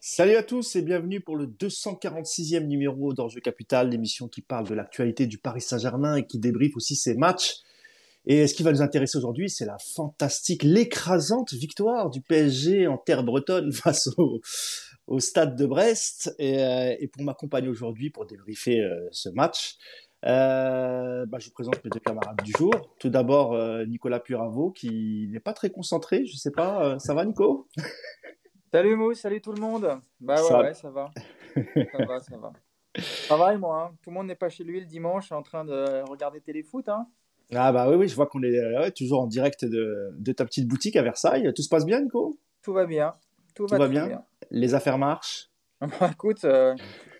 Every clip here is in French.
Salut. À tous et bienvenue pour le 246e numéro d'Enjeu Capital, l'émission qui parle de l'actualité du Paris Saint-Germain et qui débriefe aussi ses matchs. Et ce qui va nous intéresser aujourd'hui, c'est la fantastique, l'écrasante victoire du PSG en terre bretonne face au, stade de Brest. Et, euh, et pour m'accompagner aujourd'hui pour débriefer euh, ce match, euh, bah, je vous présente mes deux camarades du jour. Tout d'abord, Nicolas Puravo, qui n'est pas très concentré. Je sais pas, ça va, Nico? Salut Mou, salut tout le monde. Bah ouais, Ça- ouais, ça va. Ça va, ça va. Pareil, moi, hein. tout le monde n'est pas chez lui le dimanche en train de regarder téléfoot. Hein. Ah bah oui, oui, je vois qu'on est euh, ouais, toujours en direct de, de ta petite boutique à Versailles. Tout se passe bien, Nico? Tout va bien. Tout, Tout va bien Les affaires marchent? Bah, écoute, euh,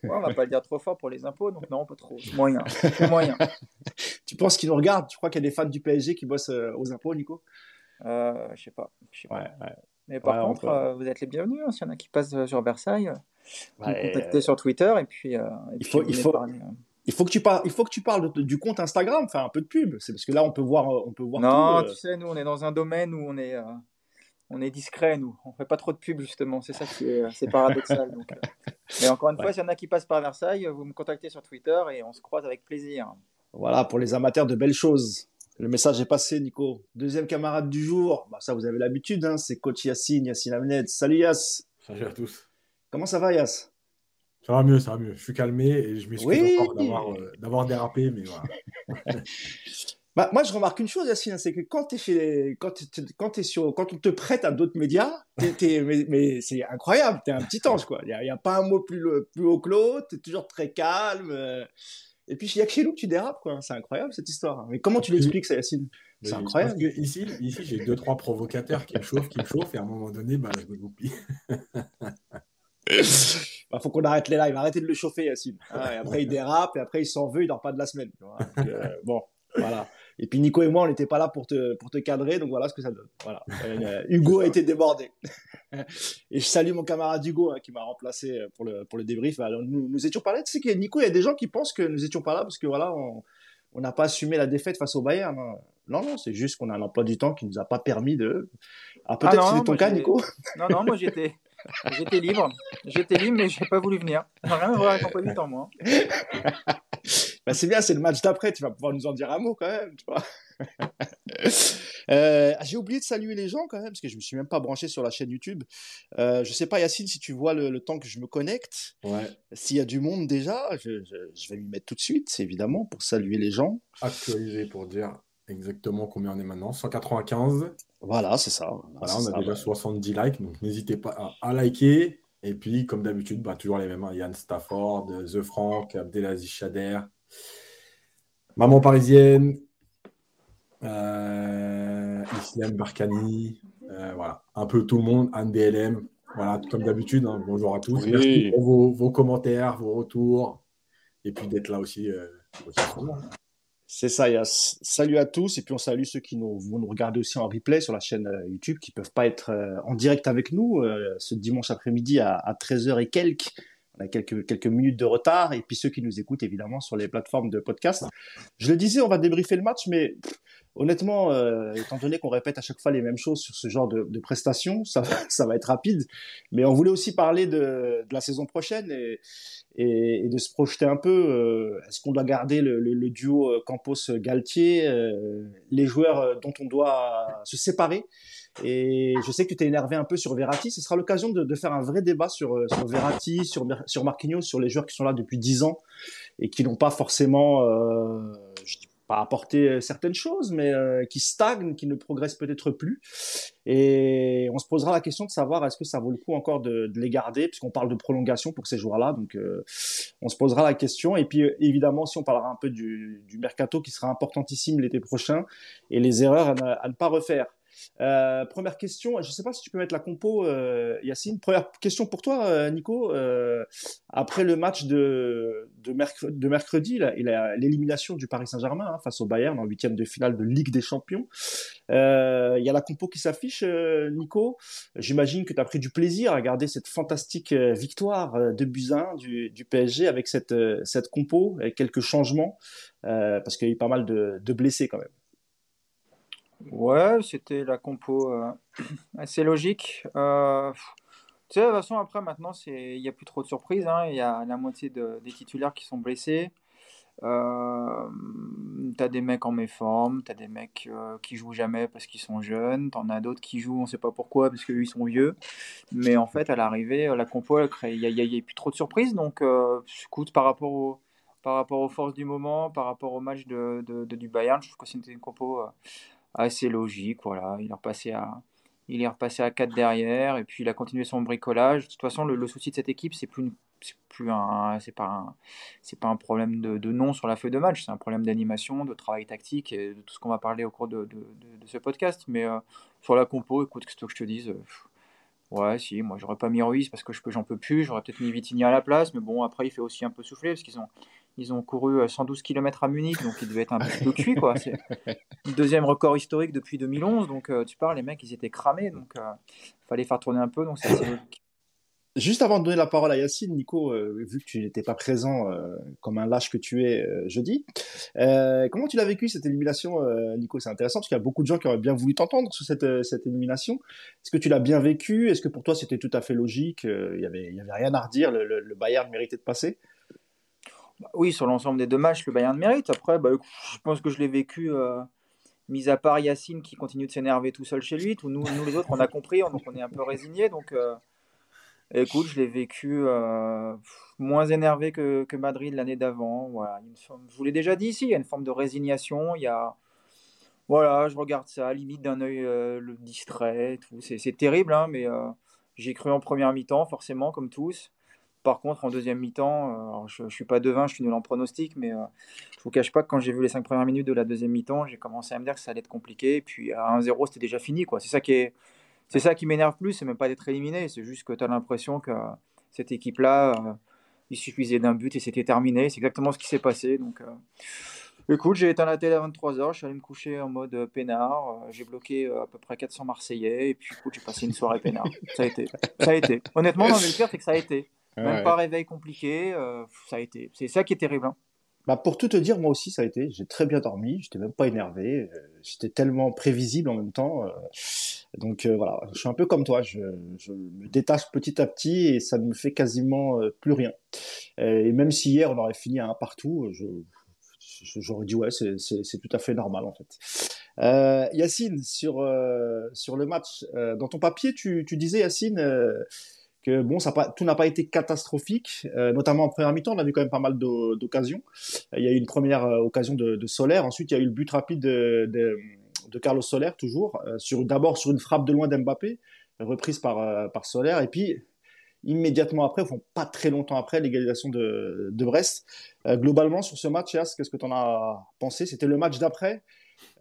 ouais, on va pas le dire trop fort pour les impôts, donc non, pas trop. Moyen. Moyen. Tu penses qu'ils nous regardent? Tu crois qu'il y a des fans du PSG qui bossent euh, aux impôts, Nico? Je sais pas. je sais pas. Ouais. Mais par Ouais, contre, peut- euh, vous êtes les bienvenus. hein, S'il y en a qui passent euh, sur Versailles, euh, vous me contactez sur Twitter et puis. et Il faut- vous il venez faut- parler. Il faut que tu parles, il faut que tu parles de- du compte Instagram, enfin un peu de pub. C'est parce que là, on peut voir, on peut voir Non, tout. tu sais, nous, on est dans un domaine où on est, euh, on est discret, nous. On fait pas trop de pub, justement. C'est ça qui est, paradoxal. donc, euh. Mais encore une fois, s'il y en a qui passent par Versailles, vous me contactez sur Twitter et on se croise avec plaisir. Voilà, pour les amateurs de belles choses. Le message est passé, Nico. Deuxième camarade du jour, bah, ça vous avez l'habitude, hein, c'est coach Yassine, Yassine Ahmed. Salut Yass, Salut à tous. comment ça va Yass Ça va mieux, ça va mieux. Je suis calmé et je m'excuse Oui. encore d'avoir, euh, d'avoir dérapé, mais voilà. bah, Moi, je remarque une chose, Yassine, c'est que quand, t'es chez, quand, t'es- quand, t'es sur, quand on te prête à d'autres médias, mais, mais c'est incroyable, t'es un petit ange, quoi. Il n'y a, il y a pas un mot plus haut que l'autre, t'es toujours très calme. euh. Et puis, il y a que chez nous que tu dérapes, quoi. C'est incroyable, cette histoire. Mais comment tu l'expliques, ça, Yassine C'est incroyable. Que ici, ici j'ai deux, trois provocateurs qui me chauffent, qui me chauffent, et à un moment donné, bah, je me goupille. Bah, faut qu'on arrête les lives, arrêtez de le chauffer, Yacine. Ah, et après, il dérape, et après, il s'en veut, il dort pas de la semaine. Donc, euh, bon, voilà. Et puis, Nico et moi, on n'était pas là pour te, pour te cadrer, donc voilà ce que ça donne. Voilà. Euh, Hugo a été débordé. et je salue mon camarade Hugo, hein, qui m'a remplacé pour le, pour le débrief. Bah, nous, nous étions pas là. Tu sais que Nico, il y a des gens qui pensent que nous étions pas là parce que voilà, on n'a pas assumé la défaite face au Bayern. hein. Non, non, c'est juste qu'on a un emploi du temps qui nous a pas permis de. Alors peut-être Ah c'était ton cas, Nico. Non, non, moi j'étais, j'étais libre. J'étais libre, mais j'ai pas voulu venir. Rien à voir avec l'emploi du temps, moi. Bah, c'est bien, c'est le match d'après, tu vas pouvoir nous en dire un mot quand même, tu vois. Euh, J'ai oublié de saluer les gens quand même, parce que je me suis même pas branché sur la chaîne YouTube. Euh, je sais pas, Yacine, si tu vois le, le temps que je me connecte, Ouais. s'il y a du monde déjà, je, je, je vais m'y mettre tout de suite, évidemment, pour saluer les gens. Actualisé pour dire exactement combien on est maintenant. 195. Voilà, c'est ça. Voilà, on a ça, déjà bah. 70 likes, donc n'hésitez pas à, à liker. Et puis, comme d'habitude, bah, toujours les mêmes. hein. Yann Stafford, The Frank, Abdelaziz Chader, Maman Parisienne, euh, Islam Barkani, euh, voilà, un peu tout le monde, Anne DLM. Voilà, comme d'habitude, hein. bonjour à tous. Oui. Merci pour vos, vos commentaires, vos retours, et puis d'être là aussi. euh, moi. C'est ça, Yass. Salut à tous, et puis on salue ceux qui nous, vont nous regarder aussi en replay sur la chaîne euh, YouTube, qui peuvent pas être en direct avec nous ce dimanche après-midi à, à 13h et quelques. A quelques, quelques minutes de retard, et puis ceux qui nous écoutent évidemment sur les plateformes de podcast. Je le disais, on va débriefer le match, mais honnêtement, euh, étant donné qu'on répète à chaque fois les mêmes choses sur ce genre de, de prestations, ça, va- ça va être rapide. Mais on voulait aussi parler de, la saison prochaine et, de se projeter un peu. euh, Est-ce qu'on doit garder le, duo euh, Campos-Galtier, les joueurs dont on doit se séparer? Et je sais que tu t'es énervé un peu sur Verratti. Ce sera l'occasion de, faire un vrai débat sur, euh, sur Verratti, sur, Marquinhos, sur les joueurs qui sont là depuis 10 ans et qui n'ont pas forcément, euh, pas apporté certaines choses, mais euh, qui stagnent, qui ne progressent peut-être plus. Et on se posera la question de savoir est-ce que ça vaut le coup encore de, les garder, puisqu'on parle de prolongation pour ces joueurs-là. Donc, euh, on se posera la question. Et puis, euh, évidemment, si on parlera un peu du, mercato qui sera importantissime l'été prochain et les erreurs à ne pas refaire. Euh, première question, je ne sais pas si tu peux mettre la compo, euh, Yacine. Première question pour toi, euh, Nico. Euh, après le match de, de, mercredi, là, il l'élimination du Paris Saint-Germain hein, face au Bayern en huitième de finale de Ligue des Champions. Euh, Il y a la compo qui s'affiche, euh, Nico. J'imagine que tu as pris du plaisir à regarder cette fantastique euh, victoire euh, de Buzyn du, du PSG avec cette, euh, cette compo, avec quelques changements, euh, parce qu'il y a eu pas mal de, de blessés quand même. Ouais, c'était la compo euh, assez logique. Euh, Tu sais, de toute façon, après, maintenant, il n'y a plus trop de surprises. Hein. Il y a la moitié des titulaires qui sont blessés. Euh, t'as des mecs en méforme, t'as des mecs euh, qui jouent jamais parce qu'ils sont jeunes, t'en as d'autres qui jouent, on sait pas pourquoi, parce qu'ils sont vieux. Mais en fait, à l'arrivée, la compo, il n'y a, plus trop de surprises. Donc, euh, écoute, par rapport, au, par rapport aux forces du moment, par rapport au match de, du Bayern, je trouve que c'était une compo assez logique. Voilà. Il est repassé à, il est repassé à 4 derrière et puis il a continué son bricolage. De toute façon, le, souci de cette équipe, c'est plus c'est plus un c'est pas un, c'est pas un problème de, de, nom sur la feuille de match, c'est un problème d'animation, de travail tactique et de tout ce qu'on va parler au cours de, de, ce podcast. Mais euh, sur la compo, écoute, ce que je te dise, euh, ouais, si, moi j'aurais pas mis Ruiz parce que je peux, j'en peux plus, j'aurais peut-être mis Vitigny à la place, mais bon, après il fait aussi un peu souffler parce qu'ils ont ils ont couru 112 euh, km à Munich, donc ils devaient être un petit peu cuits. Quoi. C'est le deuxième record historique depuis 2011. Donc euh, tu parles, les mecs, ils étaient cramés. Donc il euh, fallait faire tourner un peu. Donc Juste avant de donner la parole à Yacine, Nico, vu que tu n'étais pas présent comme un lâche que tu es jeudi, comment tu l'as vécu cette élimination, Nico? C'est intéressant parce qu'il y a beaucoup de gens qui auraient bien voulu t'entendre sur cette, cette élimination. Est-ce que tu l'as bien vécu? Est-ce que pour toi c'était tout à fait logique? Il n'y avait, y avait rien à redire le, le Bayern méritait de passer? Oui, sur l'ensemble des deux matchs, le Bayern mérite. Après, bah, je pense que je l'ai vécu, euh, mis à part Yacine qui continue de s'énerver tout seul chez lui. Tout, nous, nous, les autres, on a compris, donc on est un peu résignés. Donc, euh, écoute, je l'ai vécu euh, moins énervé que, que Madrid l'année d'avant. Voilà, je vous l'ai déjà dit ici, il y a une forme de résignation. Il y a, voilà, je regarde ça, limite d'un œil distrait. C'est terrible, hein, mais j'ai cru en première mi-temps, forcément, comme tous. Par contre, en deuxième mi-temps, euh, je ne suis pas devin, je suis nul en pronostic, mais euh, je ne vous cache pas que quand j'ai vu les cinq premières minutes de la deuxième mi-temps, j'ai commencé à me dire que ça allait être compliqué. Et puis à 1-0, c'était déjà fini. C'est ça qui, est, c'est ça qui m'énerve plus, c'est même pas d'être éliminé, c'est juste que tu as l'impression que cette équipe-là, euh, il suffisait d'un but et c'était terminé. C'est exactement ce qui s'est passé. Donc, écoute, j'ai éteint la télé à 23h, je suis allé me coucher en mode peinard, j'ai bloqué à peu près 400 Marseillais, et puis écoute, j'ai passé une soirée peinard. ça a été. Ça a été. Honnêtement, dans le pire, c'est que ça a été. Même pas réveil compliqué, euh, ça a été. C'est ça qui est terrible. Hein. Bah pour tout te dire, moi aussi ça a été. J'ai très bien dormi, j'étais même pas énervé. Euh, j'étais tellement prévisible en même temps. Euh, donc voilà, je suis un peu comme toi. Je, je, me détache petit à petit et ça ne me fait quasiment plus rien. et même si hier on aurait fini à un partout, j'aurais dit ouais, c'est tout à fait normal en fait. Euh, Yacine, sur, sur le match, dans ton papier, tu, tu disais Yacine que bon, ça tout n'a pas été catastrophique, euh, notamment en première mi-temps, on a vu quand même pas mal d'occasions. Il y a eu une première euh, occasion de, de, Solaire, ensuite il y a eu le but rapide de, Carlos Soler, toujours, euh, sur d'abord sur une frappe de loin d'Mbappé, reprise par, par Solaire, et puis immédiatement après, pas très longtemps après, l'égalisation de, de Brest. globalement, sur ce match, qu'est-ce que tu en as pensé? C'était le match d'après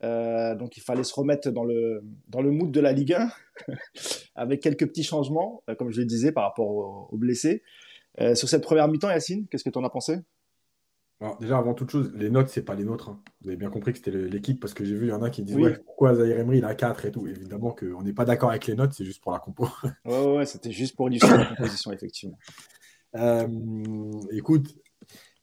euh, donc il fallait se remettre dans le, dans le mood de la Ligue 1 avec quelques petits changements, euh, comme je le disais, par rapport aux, blessés. Euh, sur cette première mi-temps, Yacine, qu'est-ce que tu en as pensé? Alors, Déjà, avant toute chose, les notes, c'est pas les nôtres. Hein. Vous avez bien compris que c'était l'équipe parce que j'ai vu, il y en a qui disent ouais, pourquoi Zahir Emery il a 4 et tout. Évidemment qu'on n'est pas d'accord avec les notes, c'est juste pour la compo. ouais, ouais, c'était juste pour illustrer la composition, effectivement. écoute,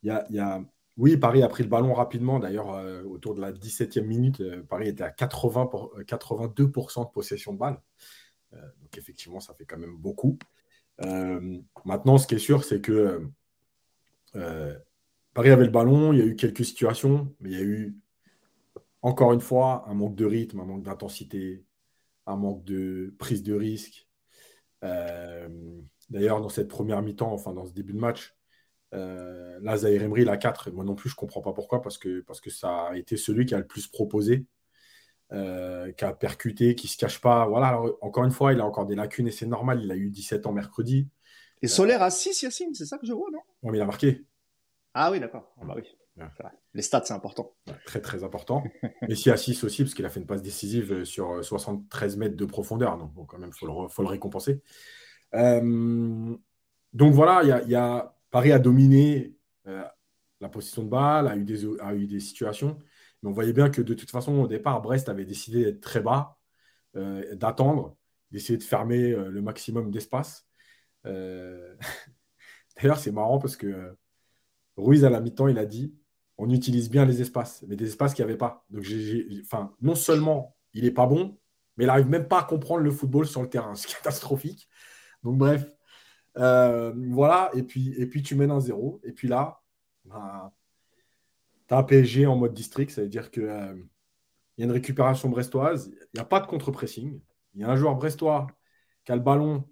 il y a, y a oui, Paris a pris le ballon rapidement. D'ailleurs, euh, autour de la 17e minute, euh, Paris était à 80 pour, 82% euh, de possession de balle. donc effectivement, ça fait quand même beaucoup. maintenant, ce qui est sûr, c'est que Paris avait le ballon, il y a eu quelques situations, mais il y a eu encore une fois un manque de rythme, un manque d'intensité, un manque de prise de risque. D'ailleurs, dans cette première mi-temps, enfin dans ce début de match, euh, là, Zahir Emery, il a 4. Moi non plus, je ne comprends pas pourquoi, parce que, parce que ça a été celui qui a le plus proposé, euh, qui a percuté, qui ne se cache pas. Voilà, encore une fois, il a encore des lacunes et c'est normal. Il a eu 17 ans mercredi. Et Solaire à 6, Yacine, c'est ça que je vois, non? Oui, mais il a marqué. Ah oui, d'accord. Ah bah oui. Les stats, c'est important. très, très important. Mais si à 6 aussi, parce qu'il a fait une passe décisive sur 73 mètres de profondeur. Donc, quand même, il faut le, faut le récompenser. Euh, donc voilà, il y a Paris a dominé euh, la position de balle, a eu, des, situations. Mais on voyait bien que de toute façon, au départ, Brest avait décidé d'être très bas, euh, d'attendre, d'essayer de fermer euh, le maximum d'espace. D'ailleurs, c'est marrant parce que Ruiz, à la mi-temps, il a dit on utilise bien les espaces, mais des espaces qu'il n'y avait pas. Donc, non seulement il n'est pas bon, mais il n'arrive même pas à comprendre le football sur le terrain. C'est catastrophique. Donc, bref, Euh, voilà, et puis, et puis tu mènes un zéro. Et puis là, ben, tu as un PSG en mode district, ça veut dire qu'il euh, y a une récupération brestoise, il n'y a pas de contre-pressing. Il y a un joueur brestois qui a le ballon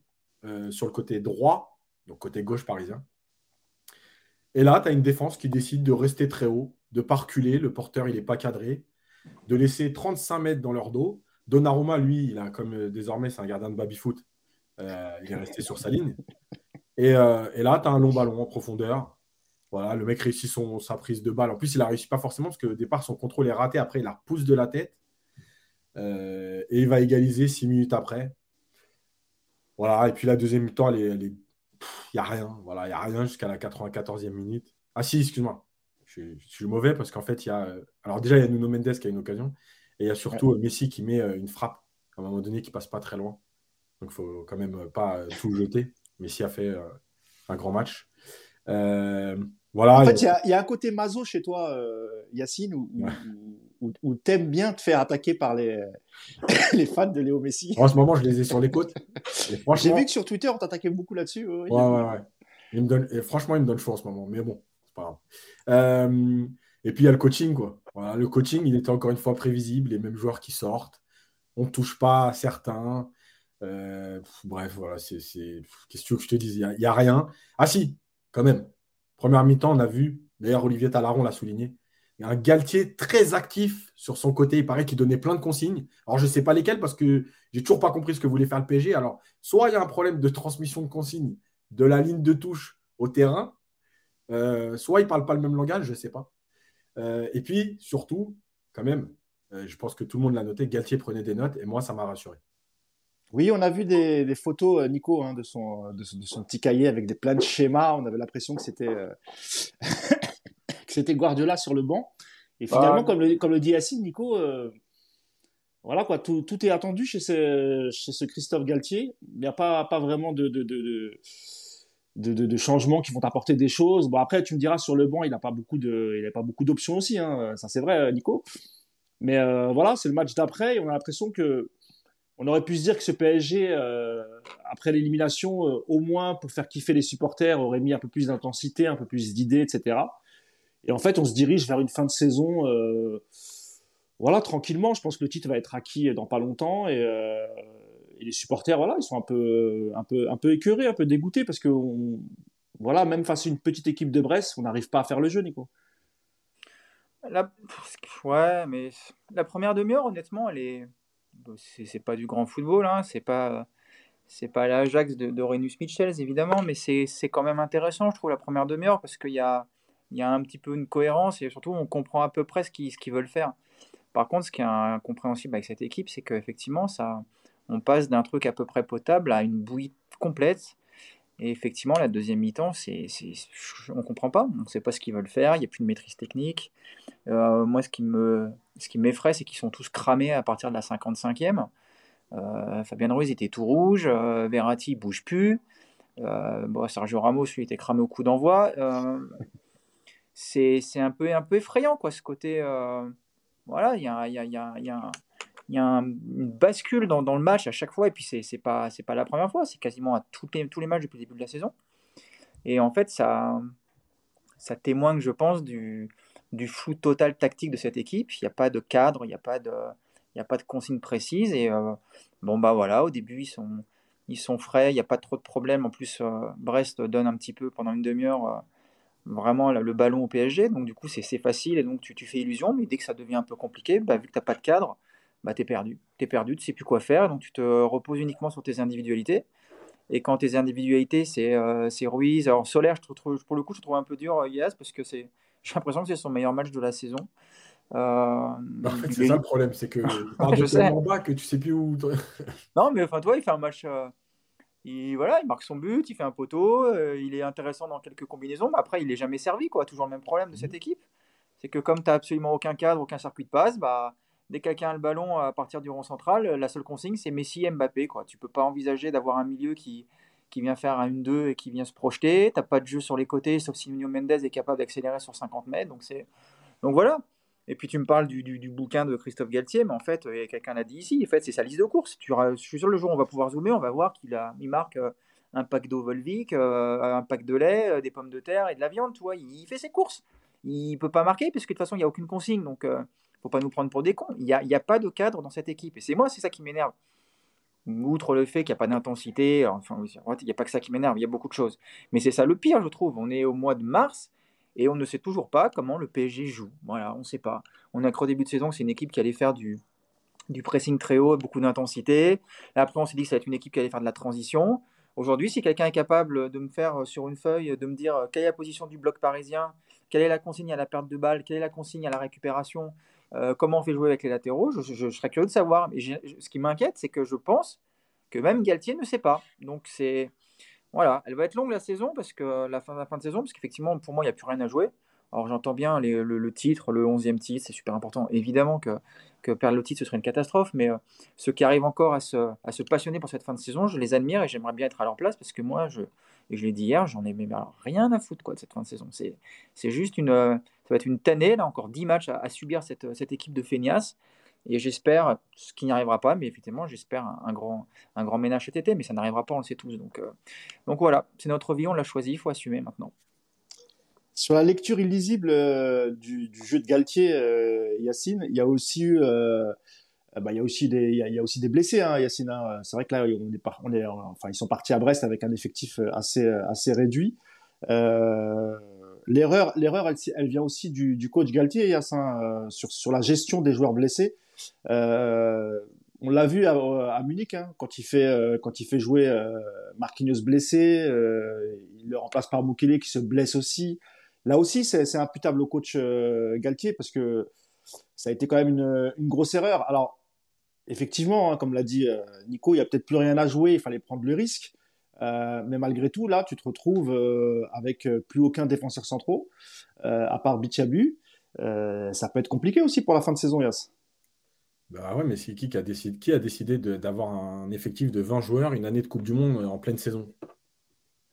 euh, sur le côté droit, donc côté gauche parisien. Et là, tu as une défense qui décide de rester très haut, de pas reculer. Le porteur, il n'est pas cadré, de laisser 35 mètres dans leur dos. Donnarumma, lui, il a comme désormais, c'est un gardien de baby-foot. Il est resté sur sa ligne. Et, et là, tu as un long ballon en profondeur voilà, le mec réussit son, sa prise de balle. En plus, il a réussi pas forcément parce que au départ, son contrôle est raté. Après, il la repousse de la tête. Euh, et il va égaliser six minutes après. Voilà, et puis la deuxième mi-temps, il n'y a rien. Voilà, il n'y a rien jusqu'à la 94e minute. Ah si, excuse-moi. Je, suis mauvais parce qu'en fait, il y a. Alors déjà, il y a Nuno Mendes qui a une occasion. Et il y a surtout Messi qui met euh, une frappe à un moment donné qui passe pas très loin. Donc il faut quand même pas tout jeter. Messi a fait euh, un grand match. Voilà, en fait, il y, a un côté maso chez toi, euh, Yacine, où, où, t'aimes bien te faire attaquer par les, les fans de Léo Messi. En ce moment, je les ai sur les côtes. J'ai vu que sur Twitter, on t'attaquait beaucoup là-dessus. Ouais, ouais, ouais. Il me donne, et franchement, il me donne chaud en ce moment, mais bon, c'est pas grave. Euh, et puis, il y a le coaching, quoi. Voilà, le coaching, il était encore une fois prévisible, les mêmes joueurs qui sortent. On ne touche pas à certains. Euh, bref, voilà, c'est. Qu'est-ce que je te dise? Il n'y a, rien. Ah si, quand même. Première mi-temps, on a vu, d'ailleurs Olivier Talaron l'a souligné, il y a un Galtier très actif sur son côté. Il paraît qu'il donnait plein de consignes. Alors, je ne sais pas lesquelles parce que j'ai toujours pas compris ce que voulait faire le PSG. Alors, soit il y a un problème de transmission de consignes de la ligne de touche au terrain, euh, soit il ne parle pas le même langage, je ne sais pas. Euh, et puis, surtout, quand même, je pense que tout le monde l'a noté, Galtier prenait des notes et moi, ça m'a rassuré. Oui, on a vu des, photos, euh, Nico, hein, de, son, de, son, petit cahier avec des plein de schémas. On avait l'impression que c'était euh, c'était Guardiola sur le banc. Et finalement, comme, le, comme le dit Yacine, Nico, euh, voilà quoi, tout, tout, est attendu chez ce, chez ce Christophe Galtier. Il n'y a pas, pas vraiment de, de, de, de changements qui vont apporter des choses. Bon, après, tu me diras, sur le banc, il n'a pas beaucoup d'options aussi. Hein. Ça, c'est vrai, Nico. Mais voilà, c'est le match d'après et on a l'impression que on aurait pu se dire que ce PSG, euh, après l'élimination, euh, au moins pour faire kiffer les supporters, aurait mis un peu plus d'intensité, un peu plus d'idées, etc. Et en fait, on se dirige vers une fin de saison, euh, voilà, tranquillement. Je pense que le titre va être acquis dans pas longtemps et, les supporters, voilà, ils sont un peu, un peu, un peu écœurés, un peu dégoûtés parce que, voilà, même face à une petite équipe de Brest, on n'arrive pas à faire le jeu, Nico. La... Ouais, mais la première demi-heure, honnêtement, elle est c'est pas du grand football, hein, c'est pas c'est pas l'Ajax de, de Renus évidemment, mais c'est quand même intéressant, je trouve, la première demi-heure parce qu'il y a, y a un petit peu une cohérence et surtout on comprend à peu près ce qu'ils veulent faire. Par contre, ce qui est incompréhensible avec cette équipe, c'est qu'effectivement, ça, on passe d'un truc à peu près potable à une bouillie complète. Et effectivement, la deuxième mi-temps, c'est, on ne comprend pas, on ne sait pas ce qu'ils veulent faire, il n'y a plus de maîtrise technique. Euh, moi, ce qui, me, m'effraie, c'est qu'ils sont tous cramés à partir de la 55e. Euh, Fabien Ruiz était tout rouge, euh, Verratti bouge plus. Euh, Sergio Ramos, lui, était cramé au coup d'envoi. c'est, un, peu, un peu effrayant, quoi, ce côté. voilà, il y a, y, a, y, a, y a une bascule dans, dans, le match à chaque fois, et puis c'est pas, pas la première fois, c'est quasiment à tous les, tous les matchs depuis le début de la saison. Et en fait, ça, ça témoigne, je pense, du, du flou total tactique de cette équipe. Il n'y a pas de cadre, il n'y a pas de, il y a pas de consigne précise. Et euh, bon, bah voilà, au début, ils sont, ils sont frais, il n'y a pas trop de problèmes. En plus, euh, Brest donne un petit peu pendant une demi-heure euh, vraiment le ballon au PSG. Donc, du coup, c'est facile et donc tu, fais illusion. Mais dès que ça devient un peu compliqué, bah, vu que tu n'as pas de cadre, bah, tu es perdu. Tu es perdu, tu sais plus quoi faire. Donc, tu te reposes uniquement sur tes individualités. Et quand tes individualités, c'est Ruiz. Alors, Solaire, pour le coup, je trouve un peu dur, Yas, parce que c'est j'ai l'impression que c'est son meilleur match de la saison. Euh, en fait, c'est ça le problème, c'est que tu de tellement bas que tu sais plus où. non, mais enfin, toi, il fait un match. Euh, il, voilà, il marque son but, il fait un poteau, euh, il est intéressant dans quelques combinaisons, mais après, il n'est jamais servi. Quoi. Toujours le même problème de cette mhm. équipe. C'est que comme tu n'as absolument aucun cadre, aucun circuit de passe, bah, dès que quelqu'un a le ballon à partir du rond central, la seule consigne, c'est Messi et Mbappé. Quoi. Tu peux pas envisager d'avoir un milieu qui, qui vient faire un 1-2 et qui vient se projeter. T'as pas de jeu sur les côtés, sauf si Nuno Mendes est capable d'accélérer sur 50 mètres. Donc, donc voilà. Et puis tu me parles du, du, bouquin de Christophe Galtier, mais en fait, quelqu'un l'a dit ici, en fait, c'est sa liste de courses. Tu, je suis sûr le jour où on va pouvoir zoomer, on va voir qu'il a, il marque euh, un pack d'eau Volvic, un pack de lait, des pommes de terre et de la viande, tu vois. Il, fait ses courses. Il ne peut pas marquer, puisque de toute façon, il n'y a aucune consigne. Donc, ne faut pas nous prendre pour des cons. Il n'y a, a, pas de cadre dans cette équipe. Et c'est moi, c'est ça qui m'énerve. Outre le fait qu'il n'y a pas d'intensité, enfin, il n'y a pas que ça qui m'énerve, il y a beaucoup de choses. Mais c'est ça le pire, je trouve. On est au mois de mars et on ne sait toujours pas comment le PSG joue. Voilà, on ne sait pas. On a cru au début de saison que c'est une équipe qui allait faire du, du pressing très haut, beaucoup d'intensité. Après, on s'est dit que ça allait être une équipe qui allait faire de la transition. Aujourd'hui, si quelqu'un est capable de me faire euh, sur une feuille, de me dire euh, quelle est la position du bloc parisien, quelle est la consigne à la perte de balle, quelle est la consigne à la récupération, euh, comment on fait jouer avec les latéraux, je, serais curieux de savoir. Mais ce qui m'inquiète, c'est que je pense que même Galtier ne sait pas. Donc c'est voilà, elle va être longue la saison parce que la fin, la fin de saison, parce qu'effectivement pour moi il n'y a plus rien à jouer. Alors j'entends bien le, titre, le 11e titre, c'est super important. Évidemment que, que perdre le titre, ce serait une catastrophe, mais euh, ceux qui arrivent encore à se, à se, passionner pour cette fin de saison, je les admire et j'aimerais bien être à leur place parce que moi, je, et je l'ai dit hier, j'en ai même rien à foutre quoi, de cette fin de saison. C'est juste une, ça va être une tannée, là, encore 10 matchs à, subir cette, cette, équipe de feignasses. Et j'espère, ce qui n'y arrivera pas, mais effectivement, j'espère un, grand, un grand ménage cet été, mais ça n'arrivera pas, on le sait tous. Donc, euh, donc voilà, c'est notre vie, on l'a choisi, il faut assumer maintenant. Sur la lecture illisible euh, du, jeu de Galtier, euh, Yacine, il y a aussi euh, bah, il y a aussi des, il y a, aussi des blessés, hein, Yacine. Hein. C'est vrai que là, on est, enfin, ils sont partis à Brest avec un effectif assez, assez réduit. L'erreur, l'erreur, elle, vient aussi du, du coach Galtier, Yacine, sur, sur la gestion des joueurs blessés. on l'a vu à, à Munich, hein, quand il fait, quand il fait jouer Marquinhos blessé, il le remplace par Mukele qui se blesse aussi. Là aussi, c'est imputable au coach euh, Galtier parce que ça a été quand même une, grosse erreur. Alors, effectivement, hein, comme l'a dit euh, Nico, il n'y a peut-être plus rien à jouer, il fallait prendre le risque. Euh, mais malgré tout, là, tu te retrouves avec plus aucun défenseur centraux, à part Bichabu. ça peut être compliqué aussi pour la fin de saison, Yas. Bah ouais, mais c'est qui qui a décidé, qui a décidé d'avoir un effectif de 20 joueurs une année de Coupe du Monde en pleine saison?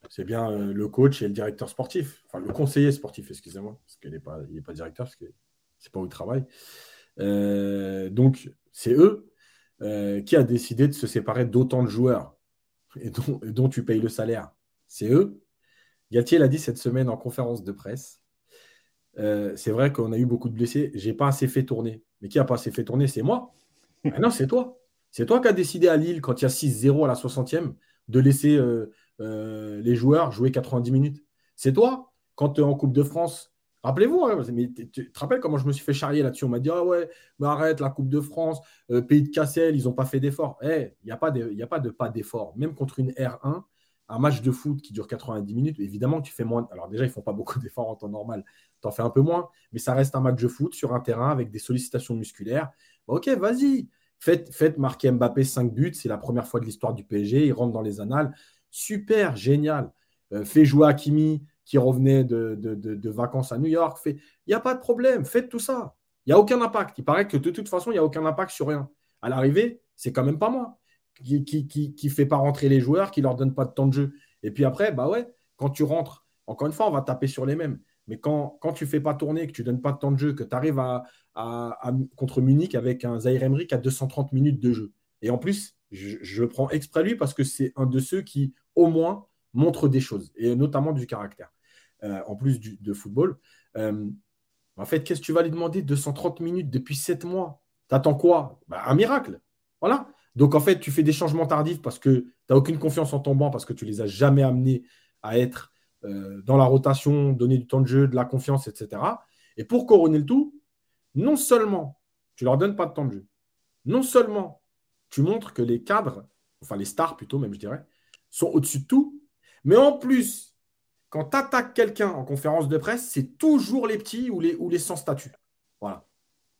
C'est bien euh, le coach et le directeur sportif, enfin le conseiller sportif, excusez-moi, parce qu'il n'est pas, pas directeur, parce que c'est pas où il travaille. Euh, donc, c'est eux euh, qui a décidé de se séparer d'autant de joueurs et dont, tu payes le salaire. C'est eux. Gatier l'a dit cette semaine en conférence de presse. c'est vrai qu'on a eu beaucoup de blessés. J'ai pas assez fait tourner. Mais qui a pas assez fait tourner C'est moi. non, c'est toi. C'est toi qui as décidé à Lille, quand il y a 6-0 à la 60e, de laisser euh, les joueurs jouer 90 minutes. C'est toi, quand tu es en Coupe de France, rappelez-vous, hein, tu, te rappelles comment je me suis fait charrier là-dessus? On m'a dit Ah ouais, arrête, la Coupe de France, euh, pays de Cassel, ils n'ont pas fait d'effort. Eh, il n'y a, pas de, pas de d'effort. Même contre une R1, un match de foot qui dure 90 minutes, évidemment tu fais moins. Alors déjà, ils font pas beaucoup d'efforts en temps normal, tu en fais un peu moins, mais ça reste un match de foot sur un terrain avec des sollicitations musculaires. ok, vas-y, faites, faites marquer Mbappé 5 buts, c'est la première fois de l'histoire du PSG, il rentre dans les annales. Super, génial. Euh, fais jouer Hakimi qui revenait de, vacances à New York. Il n'y a pas de problème, faites tout ça. Il n'y a aucun impact. Il paraît que de toute façon, il n'y a aucun impact sur rien. À l'arrivée, c'est quand même pas moi qui qui, fait pas rentrer les joueurs, qui leur donne pas de temps de jeu. Et puis après, bah ouais, quand tu rentres, encore une fois, on va taper sur les mêmes. Mais quand, quand tu fais pas tourner, que tu donnes pas de temps de jeu, que tu arrives à, contre Munich avec un Zaire Emery qui a 230 minutes de jeu. Et en plus, je, je prends exprès lui parce que c'est un de ceux qui au moins montre des choses, et notamment du caractère, euh, en plus de football. Euh, en fait, qu'est-ce que tu vas lui demander 230 minutes depuis 7 mois? T'attends quoi? Bah, Un miracle. Voilà. Donc, en fait, tu fais des changements tardifs parce que tu n'as aucune confiance en ton banc, parce que tu les as jamais amenés à être euh, dans la rotation, donner du temps de jeu, de la confiance, etc. Et pour couronner le tout, non seulement tu leur donnes pas de temps de jeu, non seulement tu montres que les cadres, enfin les stars plutôt même, je dirais, sont au-dessus de tout. Mais en plus, quand tu attaques quelqu'un en conférence de presse, c'est toujours les petits ou les, sans statut. Voilà.